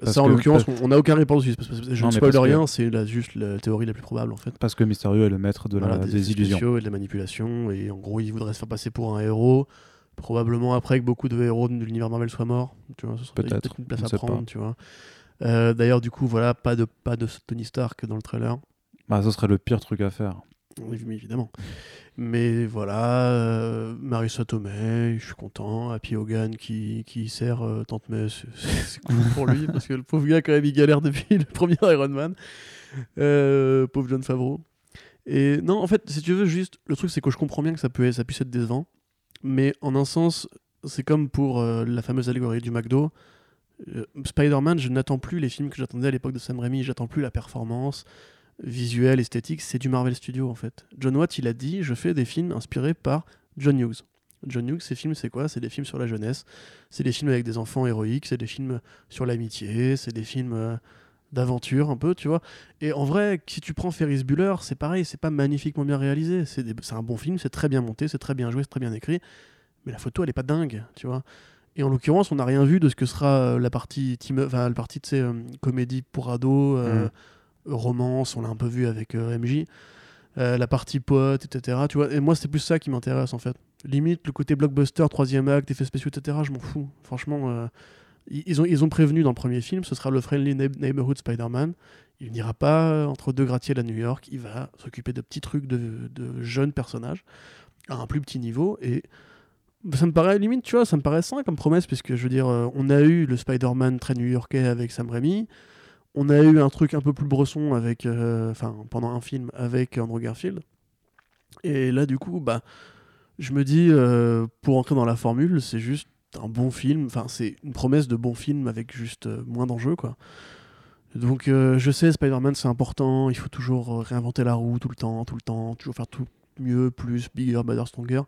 Parce ça, en l'occurrence, on on n'a aucune réponse dessus. parce que Je Non, ne spoil que- rien, c'est juste la théorie la plus probable, en fait. Parce que Mysterio est le maître de la, Voilà, des, illusions. et de la manipulation. Et en gros, il voudrait se faire passer pour un héros. Probablement après que beaucoup de héros de l'univers Marvel soient morts. Tu vois, ce serait Peut-être, une place à pas. prendre, tu vois. Euh, D'ailleurs, du coup, voilà, pas de, pas de Tony Stark dans le trailer. Bah, ce serait le pire truc à faire. Oui, évidemment. Mais voilà, euh, Marissa Tomei, je suis content. Happy Hogan qui, qui sert euh, Tante May, c'est cool pour lui, parce que le pauvre gars, quand même, il galère depuis le premier Iron Man. Euh, pauvre John Favreau. Et non, en fait, si tu veux, juste, le truc, c'est que je comprends bien que ça, peut, ça puisse être décevant. Mais en un sens, c'est comme pour euh, la fameuse allégorie du McDo. Euh, Spider-Man, je n'attends plus les films que j'attendais à l'époque de Sam Raimi, j'attends plus la performance visuelle, esthétique, c'est du Marvel Studio en fait. John Watt, il a dit Je fais des films inspirés par John Hughes. John Hughes, ces films, c'est quoi? C'est des films sur la jeunesse, c'est des films avec des enfants héroïques, c'est des films sur l'amitié, c'est des films euh, d'aventure un peu, tu vois. Et en vrai, si tu prends Ferris Bueller, c'est pareil, c'est pas magnifiquement bien réalisé. C'est un bon film, c'est très bien monté, c'est très bien joué, c'est très bien écrit. Mais la photo, elle est pas dingue, tu vois. Et en l'occurrence, on n'a rien vu de ce que sera euh, la partie, team, la partie tu sais, euh, comédie pour ados, euh, romance, on l'a un peu vu avec euh, MJ. Euh, la partie pote, etc. Tu vois, et moi, c'est plus ça qui m'intéresse en fait. Limite, le côté blockbuster, troisième acte, effets spéciaux, etc. Je m'en fous. Franchement, euh, ils, ont, ils ont prévenu dans le premier film, ce sera le Friendly Neigh- Neighborhood Spider-Man. Il n'ira pas entre deux gratte-ciels à New York. Il va s'occuper de petits trucs de, de jeunes personnages à un plus petit niveau. Et ça me paraît limite, tu vois, ça me paraît sain comme promesse, puisque je veux dire, on a eu le Spider-Man très new-yorkais avec Sam Raimi. On a eu un truc un peu plus bresson avec, euh, pendant un film avec Andrew Garfield. Et là, du coup, bah, je me dis, euh, pour entrer dans la formule, c'est juste un bon film. Enfin, c'est une promesse de bon film avec juste euh, moins d'enjeux, quoi. Donc, je sais, Spider-Man, c'est important. Il faut toujours réinventer la roue tout le temps, tout le temps, toujours faire tout mieux, plus, bigger, better, stronger.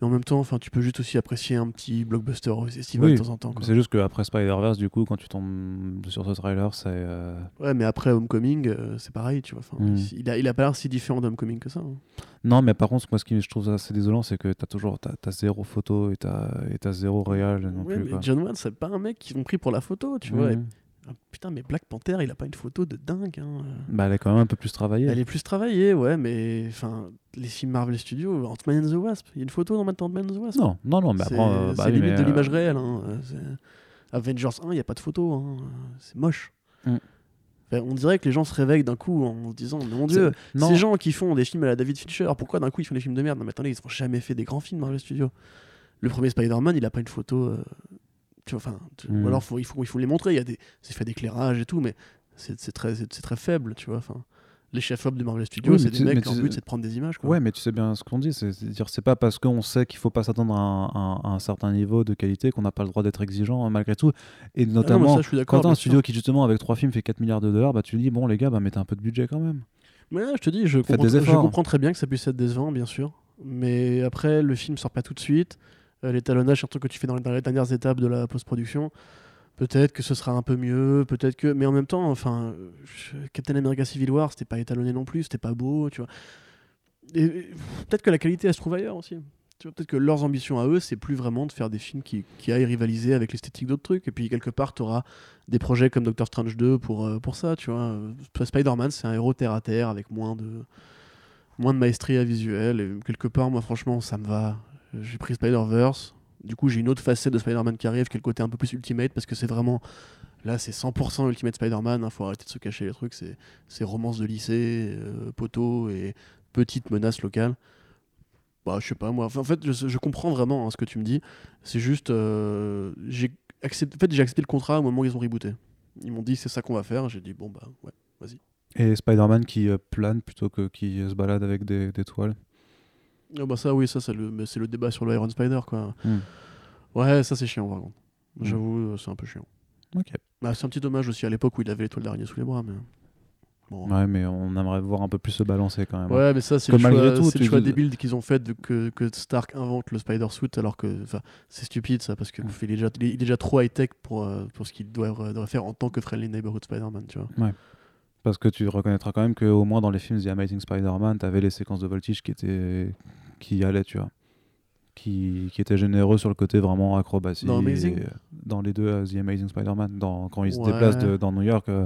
Mais en même temps, enfin, tu peux juste aussi apprécier un petit blockbuster estival Oui, de temps en temps. C'est juste qu'après Spider-Verse, du coup, quand tu tombes sur ce trailer, c'est. euh, Ouais, mais après Homecoming, euh, c'est pareil, tu vois. Enfin, Mm. il, a, il a pas l'air si différent d'Homecoming que ça. hein. Non, mais par contre, moi, ce qui je trouve assez désolant, c'est que t'as toujours t'as, t'as zéro photo et t'as, et t'as zéro réal non Ouais, plus. mais. John Watts, c'est pas un mec qu'ils ont pris pour la photo, tu vois. Et- Mhm. Ah, putain, mais Black Panther, il a pas une photo de dingue. hein. Bah, elle est quand même un peu plus travaillée. Elle est plus travaillée, ouais, mais enfin, les films Marvel Studios, Ant-Man and the Wasp, il y a une photo dans Ant-Man and the Wasp. Non, non, non, mais après. euh, bah c'est oui, limite mais, de euh, l'image réelle. hein. Euh, Avengers 1, il n'y a pas de photo. hein. C'est moche. Mm. On dirait que les gens se réveillent d'un coup en se disant Mais mon dieu, non, ces gens qui font des films à la David Fincher, pourquoi d'un coup ils font des films de merde? Non, mais attendez, ils n'ont jamais fait des grands films Marvel Studios. Le premier Spider-Man, il a pas une photo. euh, tu vois, enfin, tu- Mm. ou alors faut, il, faut, il faut les montrer. Il y a des, c'est fait d'éclairage et tout, mais c'est très, très faible, tu vois. Enfin, les chefs-op de Marvel Studios, Oui, c'est des mecs, leur but c'est de prendre des images. Quoi. Ouais, mais tu sais bien ce qu'on dit, c'est- c'est-à-dire c'est pas parce qu'on sait qu'il faut pas s'attendre à un, un- à un certain niveau de qualité qu'on n'a pas le droit d'être exigeant hein, malgré tout. Et Ah non, notamment, ça, quand t'as un studio qui justement avec trois films fait 4 milliards de dollars, bah tu dis bon les gars, bah mettez un peu de budget quand même. Mais je te dis, je comprends, je comprends très bien que ça puisse être décevant, bien sûr. Mais après, le film sort pas tout de suite. Euh, L'étalonnage, surtout que tu fais dans les, dernières étapes de la post-production. Peut-être que ce sera un peu mieux, peut-être que. Mais en même temps, enfin, Captain America Civil War, c'était pas étalonné non plus, c'était pas beau, tu vois. Peut-être que la qualité, elle se trouve ailleurs aussi. Peut-être que leurs ambitions à eux, c'est plus vraiment de faire des films qui, qui aillent rivaliser avec l'esthétique d'autres trucs. Et puis, quelque part, tu auras des projets comme Doctor Strange 2 pour, euh, pour ça, tu vois. Euh, Spider-Man, c'est un héros terre à terre avec moins de, moins de maestria visuelle. Et quelque part, moi, franchement, ça me va. J'ai pris Spider-Verse. Du coup, j'ai une autre facette de Spider-Man qui arrive, qui est le côté un peu plus Ultimate, parce que c'est vraiment. Là, c'est 100% Ultimate Spider-Man. Il faut arrêter de se cacher les trucs. C'est romance de lycée, euh, poteau et petite menace locale. Bah, je sais pas, moi. En fait, je, comprends vraiment hein, ce que tu me dis. C'est juste. euh, j'ai accepté, en fait, j'ai accepté le contrat au moment où ils ont rebooté. Ils m'ont dit, c'est ça qu'on va faire. J'ai dit, bon, bah, ouais. Et Spider-Man qui euh, plane plutôt que qui se balade avec des toiles. Ah bah ça oui ça c'est le c'est le débat sur le Iron Spider quoi. Hmm. Ouais ça c'est chiant par contre. Hmm. J'avoue euh, c'est un peu chiant. Ok. Bah, c'est un petit dommage aussi à l'époque où il avait l'étoile d'araignée sous les bras mais bon. Ouais, Ouais, mais on aimerait voir un peu plus se balancer quand même. mais ça c'est le choix, tout, c'est le choix débile qu'ils ont fait de, que, que Stark invente le Spider Suit alors que c'est stupide ça parce que Hmm. il, est déjà, il est déjà trop high tech pour, euh, pour ce qu'il doit, devrait faire en tant que Friendly Neighborhood Spider-Man tu vois. Parce que tu reconnaîtras quand même qu'au moins dans les films The Amazing Spider-Man, t'avais les séquences de voltige qui étaient qui allaient, tu vois. Qui, qui étaient généreux sur le côté vraiment acrobatie. Dans Amazing euh, Dans les deux, euh, The Amazing Spider-Man, dans, quand il se Ouais. déplace de- dans New York. euh,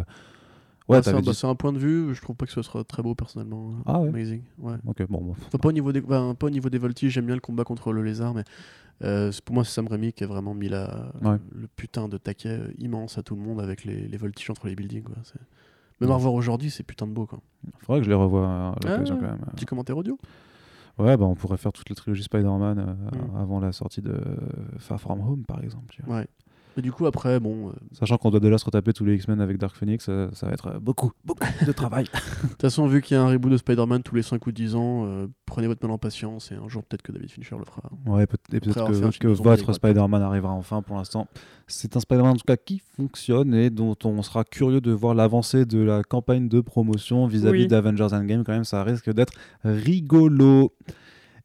ouais, Ah, bah, dit- c'est un point de vue je trouve pas que ce soit très beau personnellement. Ah ouais. Amazing ouais. Ok, bon, bon. Enfin, pas, au niveau des, enfin, pas au niveau des voltiges, j'aime bien le combat contre le lézard, mais euh, pour moi, c'est Sam Raimi qui a vraiment mis la, Ouais. le putain de taquet immense à tout le monde avec les, les voltiges entre les buildings. Quoi. Même à Ouais. revoir aujourd'hui, c'est putain de beau. Quoi. Faudrait que je les revoie à l'occasion Ah, quand même. Petit commentaire audio Ouais, bah on pourrait faire toute la trilogie Spider-Man euh, Mm. avant la sortie de Far From Home, par exemple. tu vois. Ouais. Et du coup, après, bon, euh, Sachant qu'on doit déjà se retaper tous les X-Men avec Dark Phoenix, euh, ça va être euh, beaucoup, beaucoup de travail. de toute façon, vu qu'il y a un reboot de Spider-Man tous les 5 ou 10 ans, euh, prenez votre mal en patience et un jour, peut-être que David Fincher le fera. Ouais, peut- et peut-être avoir fait un que, zombie votre Spider-Man arrivera enfin pour l'instant. C'est un Spider-Man en tout cas qui fonctionne et dont on sera curieux de voir l'avancée de la campagne de promotion vis-à-vis Oui. d'Avengers Endgame. Quand même, ça risque d'être rigolo.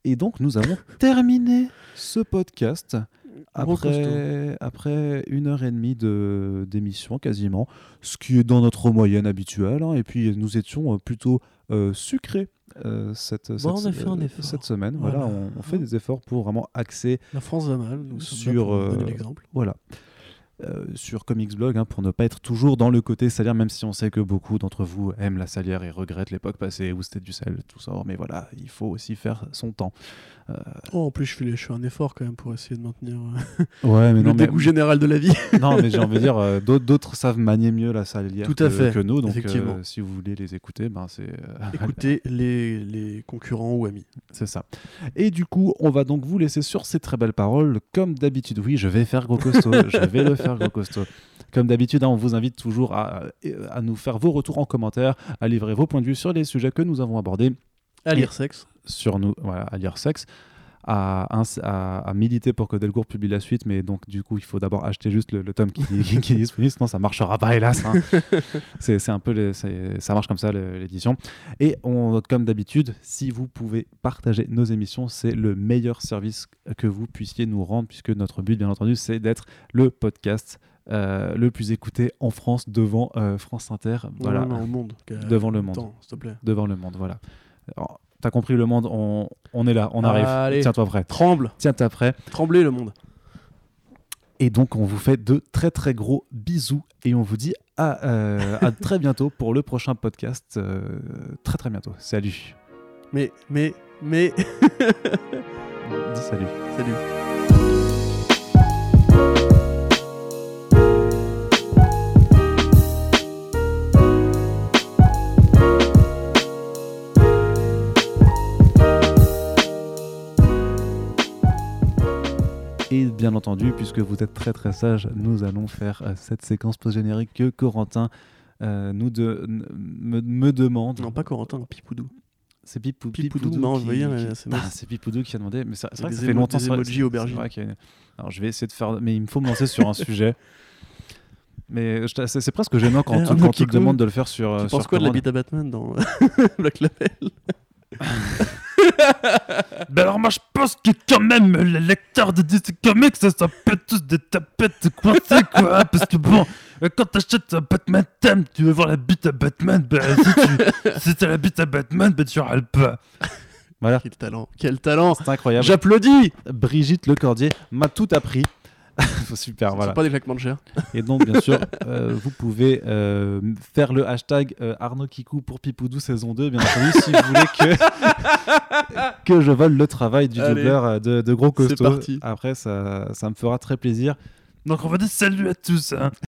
Et donc, nous avons terminé ce podcast. Après, après une heure et demie de- d'émission quasiment, ce qui est dans notre moyenne habituelle. hein. Et puis nous étions euh, plutôt euh, sucrés euh, cette, Bon, cette, on a fait un euh, effort. cette semaine. Voilà. Voilà, on, on fait des efforts pour vraiment axer La France va mal, nous Sur, euh, voilà. Euh, sur Comics Blog hein, pour ne pas être toujours dans le côté salière, même si on sait que beaucoup d'entre vous aiment la salière et regrettent l'époque passée où c'était du sel, tout ça. Mais voilà, il faut aussi faire son temps. Oh, en plus, je fais, je fais un effort quand même pour essayer de maintenir euh, Ouais, mais le dégoût général de la vie. non, mais j'ai envie de dire, euh, d'autres, savent manier mieux la salière Tout que, à fait, que nous. Donc, euh, si vous voulez les écouter, ben c'est euh, Écoutez les, les concurrents ou amis. c'est ça. Et du coup, on va donc vous laisser sur ces très belles paroles. Comme d'habitude, oui, je vais faire gros costaud. je vais le faire gros costaud. Comme d'habitude, hein, on vous invite toujours à, à nous faire vos retours en commentaire, à livrer vos points de vue sur les sujets que nous avons abordés, À lire sexe. sur nous, voilà, à lire sexe. À, ins- à- à militer pour que Delcourt publie la suite, mais donc du coup il faut d'abord acheter juste le, le tome qui, qui- qui est disponible, sinon ça marchera pas hélas. hein. c'est un peu les- ça marche comme ça l'édition. Et on, comme d'habitude, si vous pouvez partager nos émissions, c'est le meilleur service que vous puissiez nous rendre, puisque notre but, bien entendu, c'est d'être le podcast euh, le plus écouté en France devant euh, France Inter. Voilà, Non, non, au monde. Devant le monde. S'il te plaît. devant le monde. Voilà. Alors, T'as compris le monde, on, on est là, on arrive. Tiens-toi prêt. Tremble. Tiens-toi prêt. Tremblez le monde. Et donc, on vous fait de très très gros bisous et on vous dit à, euh, à très bientôt pour le prochain podcast. euh, très très bientôt. Salut. Mais, mais, mais. Dis salut. Salut. Bien entendu, puisque vous êtes très très sage, nous allons faire euh, cette séquence post-générique que Corentin euh, nous de, me, me demande. Non, pas Corentin, Pipoudou. C'est Pipou, Pipoudou, Pipoudou non, qui- c'est Ah, c'est Pipoudou qui a demandé. Mais ça- c'est vrai que ça fait longtemps. des emojis aubergines. une- Alors je vais essayer de faire. Mais il me faut me lancer sur un sujet. Mais je c'est presque gênant quand, tu- Arnaud quand te Kikou, demandes de le faire sur. euh, Tu sur penses quoi de la bite à Batman dans Black Label? Ben alors moi je pense que quand même les lecteurs de DC Comics ça peut tous des tapettes coincées quoi. Parce que bon quand t'achètes un Batman thème tu veux voir la bite à Batman ben si, tu, si t'as la bite à Batman ben tu auras pas. Voilà, Quel talent Quel talent. C'est incroyable. J'applaudis. Brigitte Lecordier m'a tout appris. Super, Ce voilà. pas des claquements de chair. Et donc, bien sûr, euh, vous pouvez euh, faire le hashtag euh, Arnaud Kikou pour Pipoudou saison 2, bien entendu, si vous voulez que, que je vole le travail du doubleur de, de Gros C'est Costaud. parti. Après, ça, ça me fera très plaisir. donc on va dire salut à tous hein.